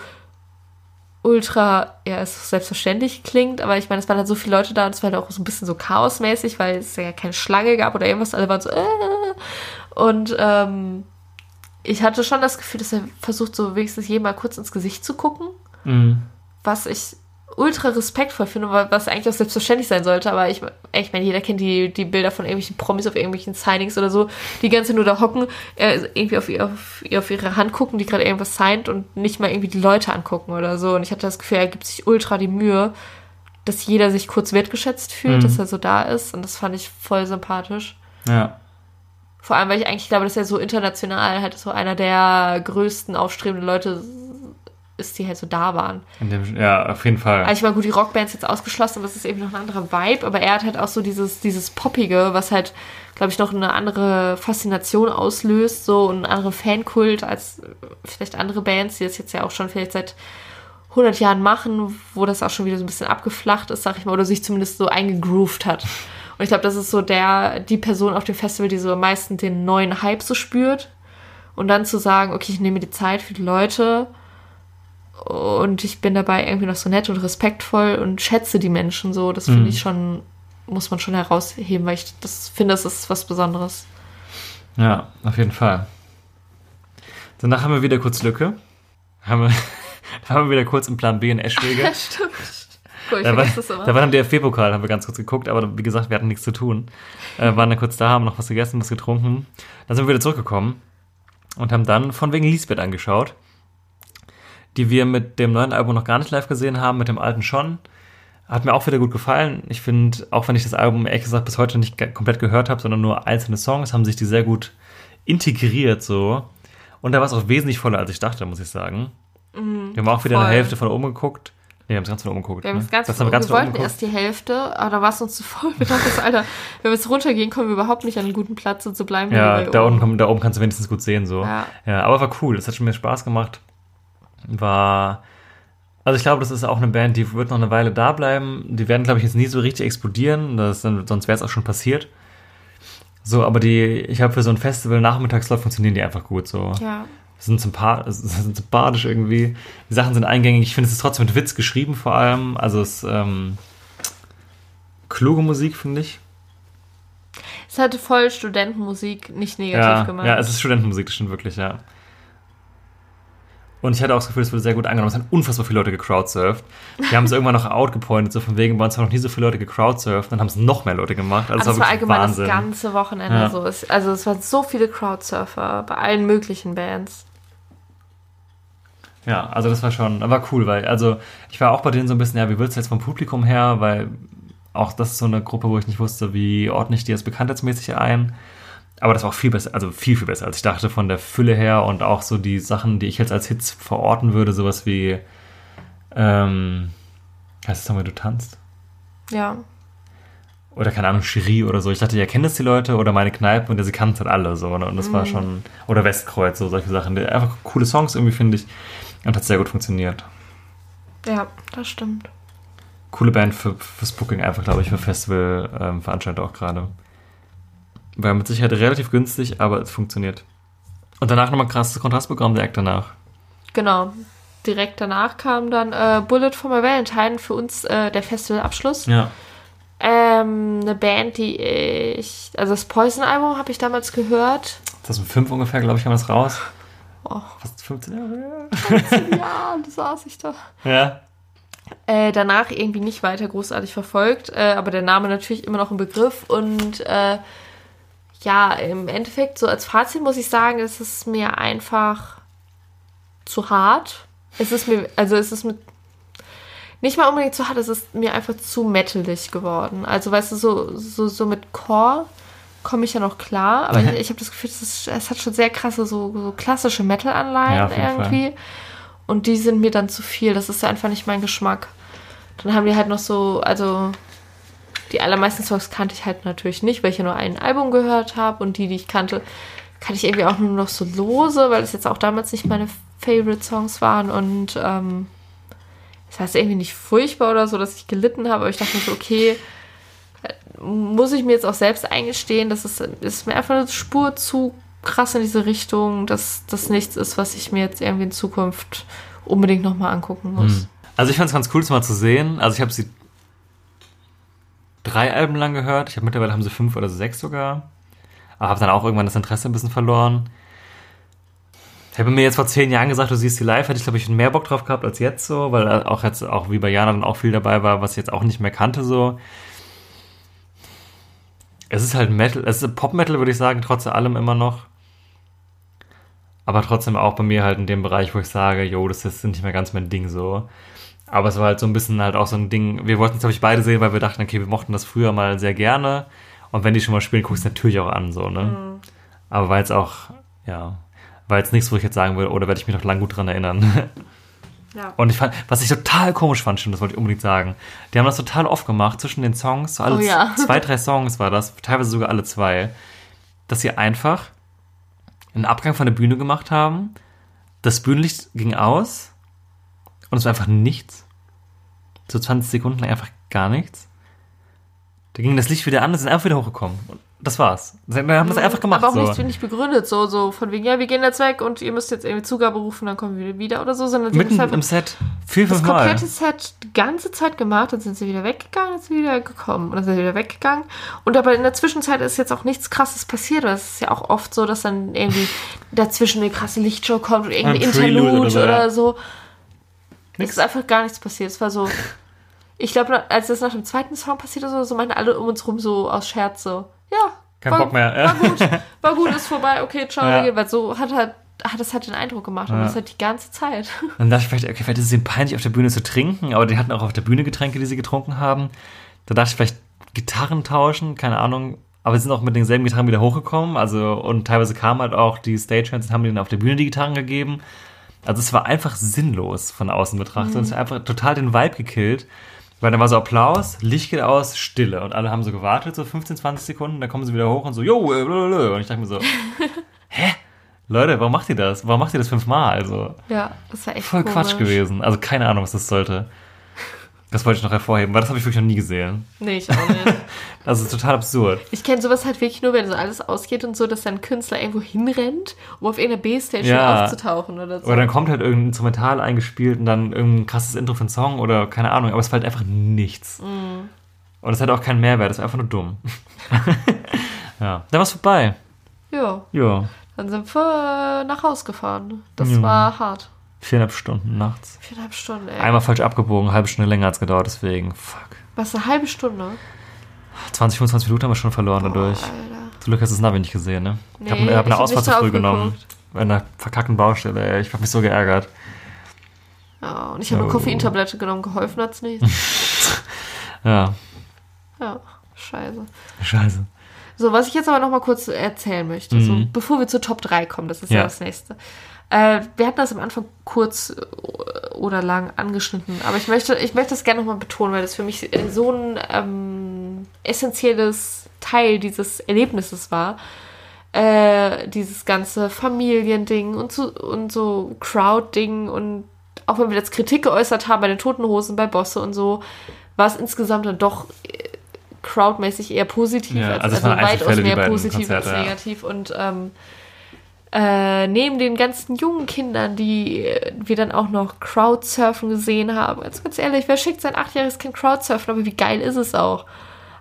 ultra, ja, ist selbstverständlich klingt, aber ich meine, es waren halt so viele Leute da und es war halt auch so ein bisschen so chaosmäßig, weil es ja keine Schlange gab oder irgendwas, alle waren so, äh. Und ähm, ich hatte schon das Gefühl, dass er versucht, so wenigstens jedem mal kurz ins Gesicht zu gucken
Mhm.
was ich ultra respektvoll finde, wa- was eigentlich auch selbstverständlich sein sollte, aber ich, ich meine, jeder kennt die, die Bilder von irgendwelchen Promis auf irgendwelchen Signings oder so, die ganze nur da hocken, äh, irgendwie auf, auf, auf ihre Hand gucken, die gerade irgendwas signed und nicht mal irgendwie die Leute angucken oder so. Und ich hatte das Gefühl, er gibt sich ultra die Mühe, dass jeder sich kurz wertgeschätzt fühlt,
Mhm.
dass er so da ist und das fand ich voll sympathisch.
Ja.
Vor allem, weil ich eigentlich glaube, dass er so international halt so einer der größten aufstrebenden Leute ist, die halt so da waren.
In dem, ja, auf jeden Fall.
Also ich meine, gut, die Rockbands jetzt ausgeschlossen, aber es ist eben noch ein anderer Vibe, aber er hat halt auch so dieses, dieses Poppige, was halt, glaube ich, noch eine andere Faszination auslöst, so und einen anderen Fankult als vielleicht andere Bands, die das jetzt ja auch schon vielleicht seit 100 Jahren machen, wo das auch schon wieder so ein bisschen abgeflacht ist, sag ich mal, oder sich zumindest so eingegroovt hat. Und ich glaube, das ist so der, die Person auf dem Festival, die so am meisten den neuen Hype so spürt. Und dann zu sagen, okay, ich nehme mir die Zeit für die Leute und ich bin dabei irgendwie noch so nett und respektvoll und schätze die Menschen so. Das finde
Mhm.
ich schon, muss man schon herausheben, weil ich das finde, das ist was Besonderes.
Ja, auf jeden Fall. Danach haben wir wieder kurz Lücke. Haben wir, haben wir wieder kurz im Plan B in Eschwege.
Stimmt. Cool,
Da war, da war dann der DFB-Pokal, haben wir ganz kurz geguckt, aber wie gesagt, wir hatten nichts zu tun. Äh, waren dann kurz da, haben noch was gegessen, was getrunken. Dann sind wir wieder zurückgekommen und haben dann von wegen Lisbeth angeschaut, die wir mit dem neuen Album noch gar nicht live gesehen haben, mit dem alten schon. Hat mir auch wieder gut gefallen. Ich finde, auch wenn ich das Album ehrlich gesagt bis heute nicht komplett gehört habe, sondern nur einzelne Songs, haben sich die sehr gut integriert so. Und da war es auch wesentlich voller, als ich dachte, muss ich sagen. wir haben auch wieder
voll.
eine Hälfte von oben geguckt. Nee, wir haben es ganz von oben geguckt.
Wir
ne?
ganz,
Das haben wir ganz
wir wollten
geguckt.
erst die Hälfte, aber da war es uns zu voll. Wir dachten, Alter, wenn wir jetzt runtergehen, kommen wir überhaupt nicht an einen guten Platz und so bleiben wir
Ja, da
oben.
da oben kannst du wenigstens gut sehen, so.
Ja.
Ja, aber war cool. Es hat schon mir Spaß gemacht. War, also ich glaube, das ist auch eine Band, die wird noch eine Weile da bleiben. Die werden, glaube ich, jetzt nie so richtig explodieren. Das, sonst wäre es auch schon passiert. So, aber die, ich habe für so ein Festival Nachmittagslauf funktionieren die einfach gut, so.
Ja,
sind, sympa sind sympathisch irgendwie. Die Sachen sind eingängig. Ich finde, es ist trotzdem mit Witz geschrieben vor allem. Also es ist ähm, kluge Musik, finde ich.
es hatte voll Studentenmusik, nicht negativ
Ja,
gemeint.
ja, es ist Studentenmusik, das stimmt wirklich, ja. Und ich hatte auch das Gefühl, es wurde sehr gut angenommen. Es haben unfassbar viele Leute gecrowdsurft. Die haben es irgendwann noch outgepointet, so von wegen, bei uns haben noch nie so viele Leute gecrowdsurft. Dann haben es noch mehr Leute gemacht. Also
Also
es
es
war
war allgemein
Wahnsinn.
das ganze Wochenende
Ja.
so. Es, also es waren so viele Crowdsurfer bei allen möglichen Bands.
Ja, also das war schon, war cool, weil, also ich war auch bei denen so ein bisschen, ja, wie wird's jetzt vom Publikum her, weil auch das ist so eine Gruppe, wo ich nicht wusste, wie ordne ich die jetzt bekanntheitsmäßig ein. Aber das war auch viel besser, also viel, viel besser, als ich dachte von der Fülle her und auch so die Sachen, die ich jetzt als Hits verorten würde, sowas wie, ähm, heißt das nochmal, du tanzt?
Ja.
Oder keine Ahnung, Cherie oder so. Ich dachte, ihr kennt es die Leute oder meine Kneipe und sie kannten es halt alle so. Ne? Und das war schon, oder Westkreuz, so solche Sachen. Einfach coole Songs irgendwie, finde ich. Und hat sehr gut funktioniert.
Ja, das stimmt.
coole Band für, fürs Booking einfach, glaube ich, für Festival-Veranstalter auch gerade. War mit Sicherheit relativ günstig, aber es funktioniert. Und danach nochmal ein krasses Kontrastprogramm direkt danach.
Genau. Direkt danach kam dann äh, Bullet for My Valentine für uns äh, der Festivalabschluss.
Ja.
Ähm, eine Band, die ich, also das Poison-Album habe ich damals gehört.
2005 ungefähr, glaube ich, kam das raus.
Oh.
Fast 15 Jahre her.
ja, da saß ich da.
Ja.
Äh, danach irgendwie nicht weiter großartig verfolgt, äh, aber der Name natürlich immer noch ein Begriff und äh, ja, im Endeffekt, so als Fazit muss ich sagen, es ist mir einfach zu hart. Es ist mir, also es ist mit nicht mal unbedingt zu hart, es ist mir einfach zu metalig geworden. Also weißt du, so, so, so mit Core komme ich ja noch klar, aber ich, ich habe das Gefühl, es, ist, es hat schon sehr krasse, so, so klassische Metal-Anleihen ja, irgendwie. Fall. Und die sind mir dann zu viel. Das ist ja einfach nicht mein Geschmack. Dann haben wir halt noch so, also die allermeisten Songs kannte ich halt natürlich nicht, weil ich ja nur ein Album gehört habe und die, die ich kannte, kannte ich irgendwie auch nur noch so lose, weil es jetzt auch damals nicht meine Favorite Songs waren und ähm, das heißt irgendwie nicht furchtbar oder so, dass ich gelitten habe, aber ich dachte mir so, okay, muss ich mir jetzt auch selbst eingestehen, dass es ist mir einfach eine Spur zu krass in diese Richtung, dass das nichts ist, was ich mir jetzt irgendwie in Zukunft unbedingt nochmal angucken muss. Hm.
Also ich fand es ganz cool, das mal zu sehen. Also ich habe sie drei Alben lang gehört. Ich habe mittlerweile haben sie fünf oder sechs sogar. Aber habe dann auch irgendwann das Interesse ein bisschen verloren. Ich habe mir jetzt vor zehn Jahren gesagt, du siehst die live, hätte ich glaube ich mehr Bock drauf gehabt als jetzt so, weil auch jetzt auch wie bei Jana dann auch viel dabei war, was ich jetzt auch nicht mehr kannte so. Es ist halt Metal, es ist Pop-Metal, würde ich sagen, trotz allem immer noch. Aber trotzdem auch bei mir halt in dem Bereich, wo ich sage, jo, das ist nicht mehr ganz mein Ding so. Aber es war halt so ein bisschen halt auch so ein Ding, wir wollten es, glaube ich, beide sehen, weil wir dachten, okay, wir mochten das früher mal sehr gerne. Und wenn die schon mal spielen, guckst du natürlich auch an, so, ne? Mhm. Aber weil es auch, ja, war jetzt nichts, wo ich jetzt sagen würde, oder werde ich mich noch lang gut dran erinnern. Ja. Und ich fand, was ich total komisch fand, stimmt, das wollte ich unbedingt sagen. Die haben das total oft gemacht zwischen den Songs, so alle oh, ja. zwei, drei Songs war das, teilweise sogar alle zwei, dass sie einfach einen Abgang von der Bühne gemacht haben. Das Bühnenlicht ging aus und es war einfach nichts. So 20 Sekunden lang einfach gar nichts. Da ging das Licht wieder an, es ist einfach wieder hochgekommen. Und das war's. Wir haben das einfach gemacht.
Aber auch
so.
nicht, nicht begründet, so, so von wegen, ja, wir gehen jetzt weg und ihr müsst jetzt irgendwie Zugabe rufen, dann kommen wir wieder oder so, sondern
Mitten im Set. Vier, fünf
Das komplette Set die ganze Zeit gemacht, dann sind sie wieder weggegangen, dann sind sie wieder gekommen und dann sind sie wieder weggegangen. Und aber in der Zwischenzeit ist jetzt auch nichts krasses passiert. Es ist ja auch oft so, dass dann irgendwie dazwischen eine krasse Lichtshow kommt oder irgendein Interlude oder so. Oder so. Es ist einfach gar nichts passiert. Es war so. Ich glaube, als das nach dem zweiten Song passiert ist, so meinten alle um uns rum so aus Scherz so, ja.
Kein war, Bock mehr.
Ja. War gut, war gut, ist vorbei, okay, ciao, ja. weil so hat halt hat das halt den Eindruck gemacht und ja. das halt die ganze Zeit.
Dann dachte ich vielleicht, okay, vielleicht ist es ihnen peinlich, auf der Bühne zu trinken, aber die hatten auch auf der Bühne Getränke, die sie getrunken haben. Da dachte ich vielleicht Gitarren tauschen, keine Ahnung. Aber sie sind auch mit denselben Gitarren wieder hochgekommen, also und teilweise kamen halt auch die Stagehands und haben denen auf der Bühne die Gitarren gegeben. Also es war einfach sinnlos von außen betrachtet mhm. und es hat einfach total den Vibe gekillt. Weil dann war so Applaus, Licht geht aus, Stille. Und alle haben so gewartet, so 15, 20 Sekunden, dann kommen sie wieder hoch und so, yo, äh, blablabla. Und ich dachte mir so, hä? Leute, warum macht ihr das? Warum macht ihr das fünfmal? Also,
ja, das war echt
voll komisch. Quatsch gewesen. Also keine Ahnung, was das sollte. Das wollte ich noch hervorheben, weil das habe ich wirklich noch nie gesehen.
Nee, ich auch nicht.
das ist total absurd.
Ich kenne sowas halt wirklich nur, wenn so alles ausgeht und so, dass dann ein Künstler irgendwo hinrennt, um auf irgendeiner B-Stage
ja.
aufzutauchen oder so.
Oder dann kommt halt irgendein Instrumental eingespielt und dann irgendein krasses Intro für einen Song oder keine Ahnung, aber es fällt einfach nichts. Mm. Und es hat auch keinen Mehrwert, es ist einfach nur dumm. ja, dann war es vorbei.
Ja.
Ja.
Dann sind wir nach Haus gefahren. Das ja. war hart.
Viereinhalb Stunden nachts.
Viereinhalb Stunden, ey.
Einmal falsch abgebogen, eine halbe Stunde länger hat es gedauert, deswegen. Fuck.
Was, eine halbe Stunde?
20, 25 Minuten haben wir schon verloren Boah, dadurch. Alter. Zum Glück hast du das Navi nicht gesehen, ne? Nee, ich habe hab eine Ausfahrt zu früh genommen. Bei einer verkackten Baustelle, ey. Ich habe mich so geärgert.
Ja, und ich habe oh. eine Koffeintablette genommen, geholfen hat es nicht.
ja.
Ja, scheiße.
Scheiße.
So, was ich jetzt aber noch mal kurz erzählen möchte, mhm. so, bevor wir zur Top 3 kommen, das ist ja, ja das nächste. Äh, wir hatten das am Anfang kurz äh, oder lang angeschnitten, aber ich möchte, ich möchte das gerne nochmal betonen, weil das für mich so ein ähm, essentielles Teil dieses Erlebnisses war. Äh, dieses ganze Familiending und so, und so Crowd-Ding und auch wenn wir jetzt Kritik geäußert haben bei den Toten Hosen, bei Bosse und so, war es insgesamt dann doch äh, crowdmäßig eher positiv,
ja,
als, also, also weitaus mehr positiv Konzerte, als negativ. Ja. Und ähm, äh, neben den ganzen jungen Kindern, die wir dann auch noch Crowdsurfen gesehen haben. Also ganz ehrlich, wer schickt sein achtjähriges Kind Crowdsurfen, aber wie geil ist es auch?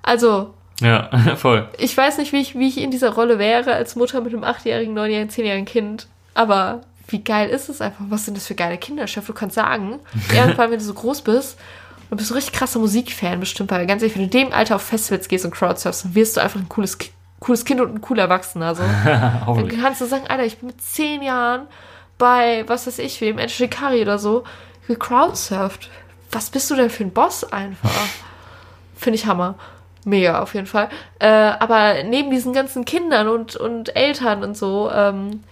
Also.
Ja, voll.
Ich weiß nicht, wie ich, wie ich in dieser Rolle wäre als Mutter mit einem achtjährigen, neunjährigen, zehnjährigen Kind. Aber wie geil ist es einfach? Was sind das für geile Kinderchef? Du kannst sagen, irgendwann, wenn du so groß bist, und bist so richtig krasser Musikfan bestimmt, weil ganz ehrlich, wenn du in dem Alter auf Festivals gehst und Crowdsurfst, dann wirst du einfach ein cooles, cooles Kind und ein cooler Erwachsener. So. dann kannst du sagen, Alter, ich bin mit zehn Jahren bei, was weiß ich, wie im Shikari oder so, gecrowdsurft. Was bist du denn für ein Boss einfach? Finde ich Hammer. Mega, auf jeden Fall. Äh, aber neben diesen ganzen Kindern und, und Eltern und so, ähm,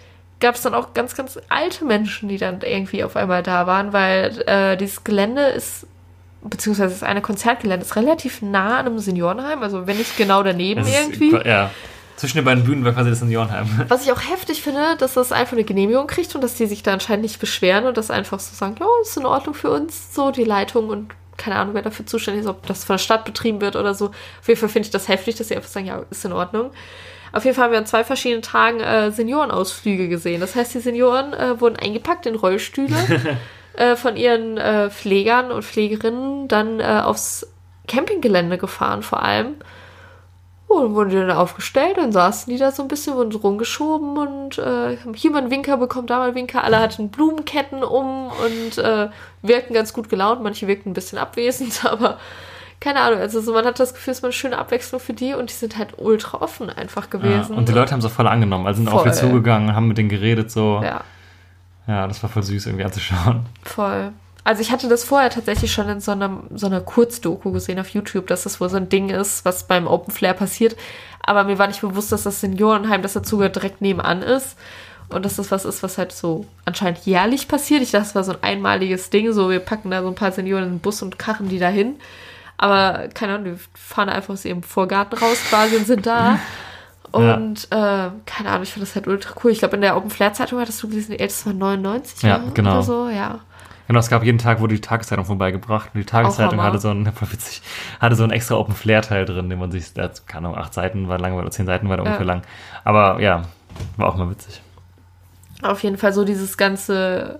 gab es dann auch ganz, ganz alte Menschen, die dann irgendwie auf einmal da waren, weil äh, dieses Gelände ist, beziehungsweise das eine Konzertgelände ist relativ nah an einem Seniorenheim, also wenn nicht genau daneben
Das ist-
irgendwie.
Ja. Zwischen den beiden Bühnen war quasi das Seniorenheim.
Was ich auch heftig finde, dass das einfach eine Genehmigung kriegt und dass die sich da anscheinend nicht beschweren und das einfach so sagen, ja, ist in Ordnung für uns, so die Leitung und keine Ahnung, wer dafür zuständig ist, ob das von der Stadt betrieben wird oder so. Auf jeden Fall finde ich das heftig, dass sie einfach sagen, ja, ist in Ordnung. Auf jeden Fall haben wir an zwei verschiedenen Tagen äh, Seniorenausflüge gesehen. Das heißt, die Senioren äh, wurden eingepackt in Rollstühle äh, von ihren äh, Pflegern und Pflegerinnen dann äh, aufs Campinggelände gefahren vor allem. Dann wurden die dann aufgestellt, dann saßen die da so ein bisschen, wurden rumgeschoben und äh, haben hier mal einen Winker bekommen, da mal einen Winker. Alle hatten Blumenketten um und äh, wirkten ganz gut gelaunt. Manche wirkten ein bisschen abwesend, aber keine Ahnung. Also so, man hat das Gefühl, es ist mal eine schöne Abwechslung für die und die sind halt ultra offen einfach
Ja.
gewesen.
Und die Leute haben es auch voll angenommen. Also sind auf wir
Voll.
zugegangen, haben mit denen geredet, so. Ja.
Ja,
das war voll süß irgendwie anzuschauen.
voll. Also ich hatte das vorher tatsächlich schon in so einer, so einer Kurzdoku gesehen auf YouTube, dass das wohl so ein Ding ist, was beim Open Flair passiert. Aber mir war nicht bewusst, dass das Seniorenheim, das dazu gehört, direkt nebenan ist. Und dass das was ist, was halt so anscheinend jährlich passiert. Ich dachte, das war so ein einmaliges Ding. So, wir packen da so ein paar Senioren in den Bus und karren die dahin. Aber keine Ahnung, die fahren einfach aus ihrem Vorgarten raus quasi und sind da. Und äh, keine Ahnung, ich fand das halt ultra cool. Ich glaube, in der Open Flair Zeitung hattest du gelesen, die älteste war 99
Ja,
Jahre
genau.
oder so. Ja,
Genau, es gab jeden Tag, wurde die Tageszeitung vorbeigebracht. Und die Tageszeitung hatte so einen, witzig, hatte so einen extra Open Flair-Teil drin, den man sich, hat, keine Ahnung, acht Seiten war lang oder zehn Seiten war
Ja.
ungefähr lang. Aber ja, war auch mal witzig.
Auf jeden Fall so dieses ganze.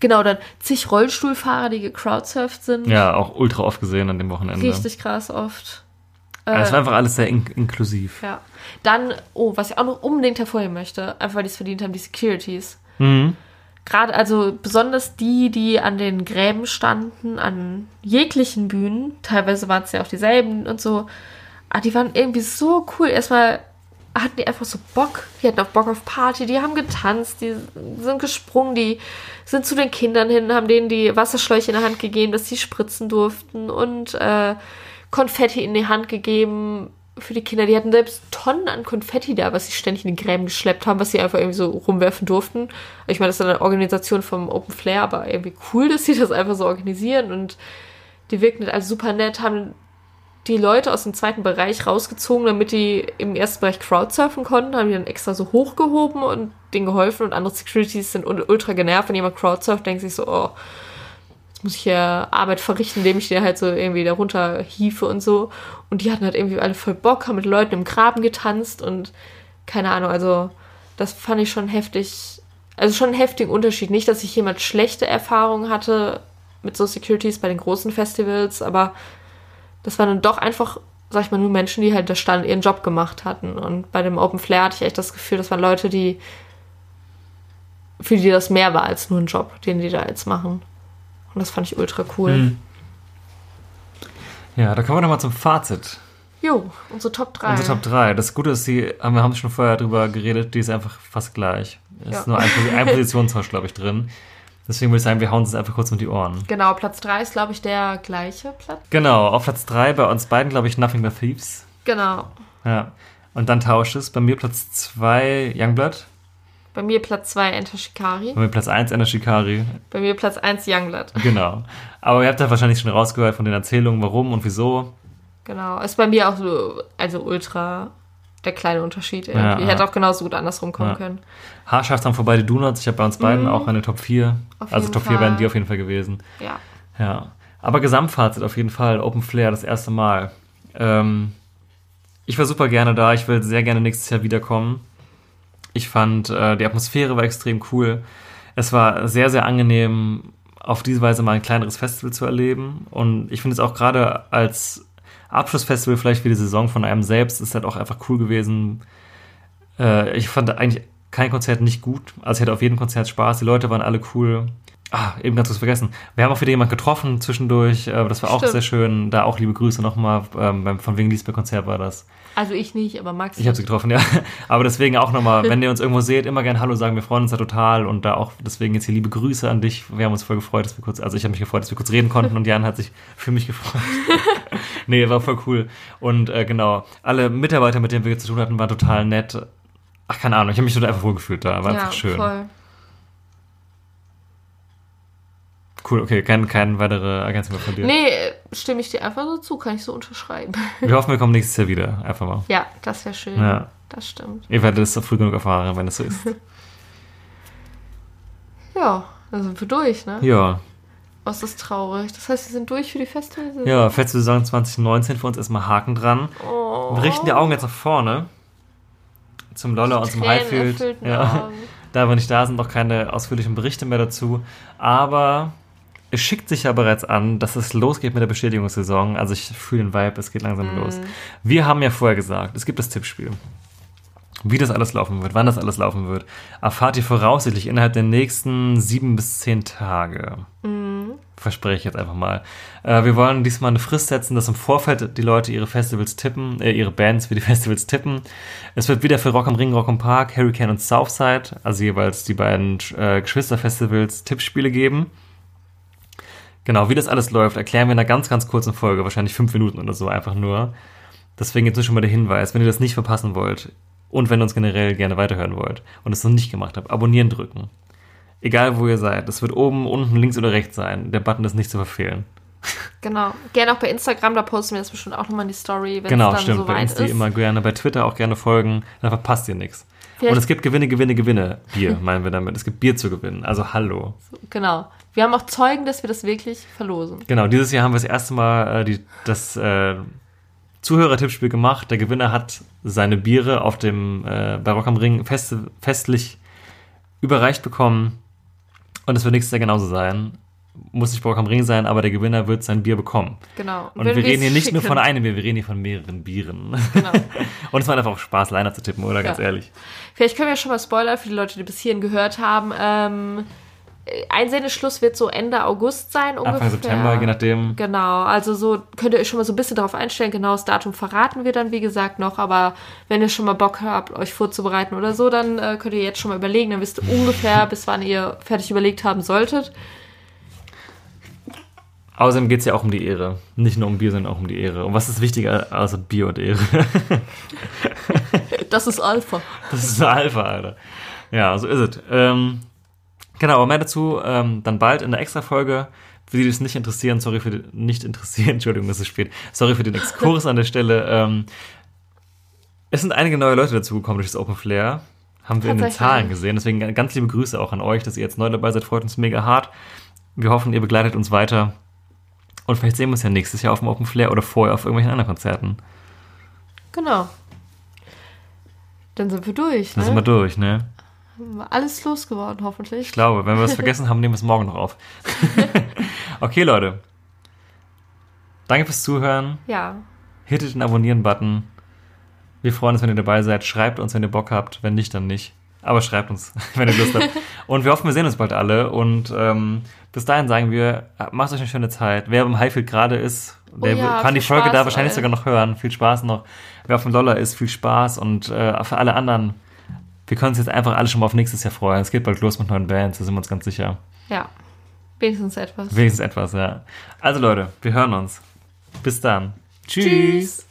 Genau, dann zig Rollstuhlfahrer, die gecrowdsurft sind.
Ja, auch ultra oft gesehen an dem Wochenende.
Richtig krass oft.
Ja, es war einfach alles sehr in inklusiv.
Ja. Dann, oh, was ich auch noch unbedingt hervorheben möchte, einfach weil die es verdient haben, die Securities.
Mhm.
Gerade, also besonders die, die an den Gräben standen, an jeglichen Bühnen, teilweise waren es ja auch dieselben und so, aber die waren irgendwie so cool. Erstmal hatten die einfach so Bock, die hatten auch Bock auf Party, die haben getanzt, die sind gesprungen, die sind zu den Kindern hin, haben denen die Wasserschläuche in der Hand gegeben, dass sie spritzen durften und äh, Konfetti in die Hand gegeben für die Kinder. Die hatten selbst Tonnen an Konfetti da, was sie ständig in die Gräben geschleppt haben, was sie einfach irgendwie so rumwerfen durften. Ich meine, das ist eine Organisation vom Open Flair, aber irgendwie cool, dass sie das einfach so organisieren und die wirken halt also super nett, haben die Leute aus dem zweiten Bereich rausgezogen, damit die im ersten Bereich Crowdsurfen konnten, haben die dann extra so hochgehoben und denen geholfen und andere Securities sind ul- ultra genervt, wenn jemand Crowdsurft, denkt sich so, oh, muss ich ja Arbeit verrichten, indem ich den halt so irgendwie da runter hiefe und so. Und die hatten halt irgendwie alle voll Bock, haben mit Leuten im Graben getanzt und keine Ahnung, also das fand ich schon heftig, also schon einen heftigen Unterschied. Nicht, dass ich jemand schlechte Erfahrungen hatte mit so Securities bei den großen Festivals, aber das waren dann doch einfach, sag ich mal, nur Menschen, die halt da standen, ihren Job gemacht hatten. Und bei dem Open Flair hatte ich echt das Gefühl, das waren Leute, die für die das mehr war als nur ein Job, den die da jetzt machen. Und das fand ich ultra cool.
Mhm. Ja, da kommen wir nochmal zum Fazit.
Jo, unsere Top 3.
Unsere Top 3. Das Gute ist, die, wir haben schon vorher drüber geredet, die ist einfach fast gleich. Es
Ja.
ist nur ein, ein Positionstausch, glaube ich, drin. Deswegen würde ich sagen, wir hauen uns einfach kurz um die Ohren.
Genau, Platz 3 ist, glaube ich, der gleiche Platz.
Genau, auf Platz 3 bei uns beiden, glaube ich, Nothing But Thieves.
Genau.
Ja. Und dann tauscht es. Bei mir Platz 2 Youngblood.
Bei mir Platz 2 Enter Shikari.
Bei mir Platz 1 Ender Shikari.
Bei mir Platz 1 Youngblood.
Genau. Aber ihr habt ja wahrscheinlich schon rausgehört von den Erzählungen, warum und wieso.
Genau. Ist bei mir auch so, also ultra der kleine Unterschied irgendwie.
Ja.
Hätte auch genauso gut andersrum kommen
Ja.
können.
Haarscharf haben vorbei die Donuts. Ich habe bei uns beiden auch eine Top 4.
Mhm. Auf
also Top 4
Fall.
wären die auf jeden Fall gewesen.
Ja.
Ja. Aber Gesamtfazit auf jeden Fall. Open Flair, das erste Mal. Ähm, ich war super gerne da. Ich will sehr gerne nächstes Jahr wiederkommen. Ich fand, äh, die Atmosphäre war extrem cool. Es war sehr, sehr angenehm, auf diese Weise mal ein kleineres Festival zu erleben. Und ich finde es auch gerade als Abschlussfestival vielleicht für die Saison von einem selbst ist halt auch einfach cool gewesen. Äh, ich fand eigentlich kein Konzert nicht gut. Also ich hatte auf jedem Konzert Spaß. Die Leute waren alle cool. Ah, eben ganz was vergessen. Wir haben auch wieder jemanden getroffen zwischendurch. Äh, das war auch
Stimmt.
sehr schön. Da auch liebe Grüße nochmal. Ähm, beim von wegen Lisbeth-Konzert war das.
Also ich nicht, aber Max.
Ich habe sie getroffen, ja. Aber deswegen auch nochmal, wenn ihr uns irgendwo seht, immer gerne Hallo sagen. Wir freuen uns da total. Und da auch deswegen jetzt hier liebe Grüße an dich. Wir haben uns voll gefreut, dass wir kurz, also ich habe mich gefreut, dass wir kurz reden konnten und Jan hat sich für mich gefreut. nee, war voll cool. Und äh, genau, alle Mitarbeiter, mit denen wir zu tun hatten, waren total nett. Ach, keine Ahnung, ich habe mich total einfach wohlgefühlt da. War
ja,
einfach schön.
voll.
Cool, okay, kein, kein weitere Ergänzung mehr von dir.
Nee, stimme ich dir einfach so zu, kann ich so unterschreiben.
Wir hoffen, wir kommen nächstes Jahr wieder. Einfach mal.
ja, das wäre schön.
Ja.
Das stimmt.
Ihr werdet es doch früh genug erfahren, wenn es so ist.
Ja, dann sind wir durch, ne?
ja.
Was ist traurig. Das heißt, wir sind durch für die Festivalsaison.
Ja, Festsaison 2019 für uns erstmal Haken dran.
Oh.
Wir richten die Augen jetzt nach vorne. Zum Lolla und zum Highfield. Ja.
Augen.
Da wir nicht da sind, noch keine ausführlichen Berichte mehr dazu. Aber es schickt sich ja bereits an, dass es losgeht mit der Bestätigungssaison. Also ich fühle den Vibe, es geht langsam
Mhm.
los. Wir haben ja vorher gesagt, es gibt das Tippspiel. Wie das alles laufen wird, wann das alles laufen wird, erfahrt ihr voraussichtlich innerhalb der nächsten sieben bis zehn Tage. Verspreche ich jetzt einfach mal. Äh, wir wollen diesmal eine Frist setzen, dass im Vorfeld die Leute ihre Festivals tippen, äh, ihre Bands für die Festivals tippen. Es wird wieder für Rock am Ring, Rock am Park, Hurricane und Southside, also jeweils die beiden äh, Geschwisterfestivals, Tippspiele geben. Genau, wie das alles läuft, erklären wir in einer ganz, ganz kurzen Folge, wahrscheinlich fünf Minuten oder so, einfach nur. Deswegen jetzt nur schon mal der Hinweis, wenn ihr das nicht verpassen wollt und wenn ihr uns generell gerne weiterhören wollt und es noch nicht gemacht habt, abonnieren drücken. Egal wo ihr seid, das wird oben, unten, links oder rechts sein. Der Button ist nicht zu verfehlen.
Genau. Gerne auch bei Instagram, da posten wir das bestimmt auch nochmal in die Story, wenn
Genau,
es dann
stimmt. Bei
soweit
Insta
ist.
immer gerne, bei Twitter auch gerne folgen, dann verpasst ihr nichts.
Vielleicht-
Und es gibt Gewinne, Gewinne, Gewinne. Bier, meinen wir damit. Es gibt Bier zu gewinnen. Also hallo.
Genau. Wir haben auch Zeugen, dass wir das wirklich verlosen.
Genau, dieses Jahr haben wir das erste Mal äh, die, das äh, Zuhörertippspiel gemacht. Der Gewinner hat seine Biere auf dem äh, bei Rock am Ring fest, festlich überreicht bekommen. Und es wird nächstes Jahr genauso sein. Muss nicht bei Rock am Ring sein, aber der Gewinner wird sein Bier bekommen.
Genau.
Und wir reden hier nicht nur von
einem.
Bier, wir reden hier von mehreren Bieren.
Genau.
Und es macht einfach auch Spaß, Liner zu tippen, oder? Ganz
Ja.
ehrlich.
Vielleicht können wir schon mal Spoiler für die Leute, die bis hierhin gehört haben. Ähm, Einsendeschluss wird so Ende August sein ungefähr.
Anfang September, je nachdem.
Genau, also so könnt ihr euch schon mal so ein bisschen darauf einstellen. Genaues Datum verraten wir dann, wie gesagt, noch. Aber wenn ihr schon mal Bock habt, euch vorzubereiten oder so, dann äh, könnt ihr jetzt schon mal überlegen. Dann wisst ihr ungefähr, bis wann ihr fertig überlegt haben solltet.
Außerdem geht es ja auch um die Ehre. Nicht nur um Bier, sondern auch um die Ehre. Und was ist wichtiger außer Bier und Ehre?
Das ist Alpha.
Das ist Alpha, Alter. Ja, so ist es. Ähm, genau, aber mehr dazu ähm, dann bald in der Extra-Folge. Für die, die es nicht interessieren, sorry für die, nicht interessieren, Entschuldigung, es ist spät. Sorry für den Exkurs an der Stelle. Ähm, es sind einige neue Leute dazugekommen durch das Open Flair. Haben wir in den. Zahlen gesehen. Deswegen ganz liebe Grüße auch an euch, dass ihr jetzt neu dabei seid. Freut uns mega hart. Wir hoffen, ihr begleitet uns weiter. Und vielleicht sehen wir uns ja nächstes Jahr auf dem Open Flair oder vorher auf irgendwelchen anderen Konzerten.
Genau. Dann sind wir durch.
Dann
Ne?
sind wir durch, ne?
Alles losgeworden, hoffentlich.
Ich glaube, wenn wir was vergessen haben, nehmen wir es morgen noch auf. okay, Leute. Danke fürs Zuhören.
Ja.
Hittet den Abonnieren-Button. Wir freuen uns, wenn ihr dabei seid. Schreibt uns, wenn ihr Bock habt. Wenn nicht, dann nicht. Aber schreibt uns, wenn ihr Lust habt. Und wir hoffen, wir sehen uns bald alle. Und ähm, bis dahin sagen wir, macht euch eine schöne Zeit. Wer im Highfield gerade ist, der
Oh ja,
kann die Folge
Spaß
da wahrscheinlich
euch.
sogar noch hören. Viel Spaß noch. Wer auf dem Dollar ist, viel Spaß. Und äh, für alle anderen, wir können uns jetzt einfach alle schon mal auf nächstes Jahr freuen. Es geht bald los mit neuen Bands, da sind wir uns ganz sicher.
Ja. Wenigstens etwas.
Wenigstens etwas, ja. Also Leute, wir hören uns. Bis dann. Tschüss.
Tschüss.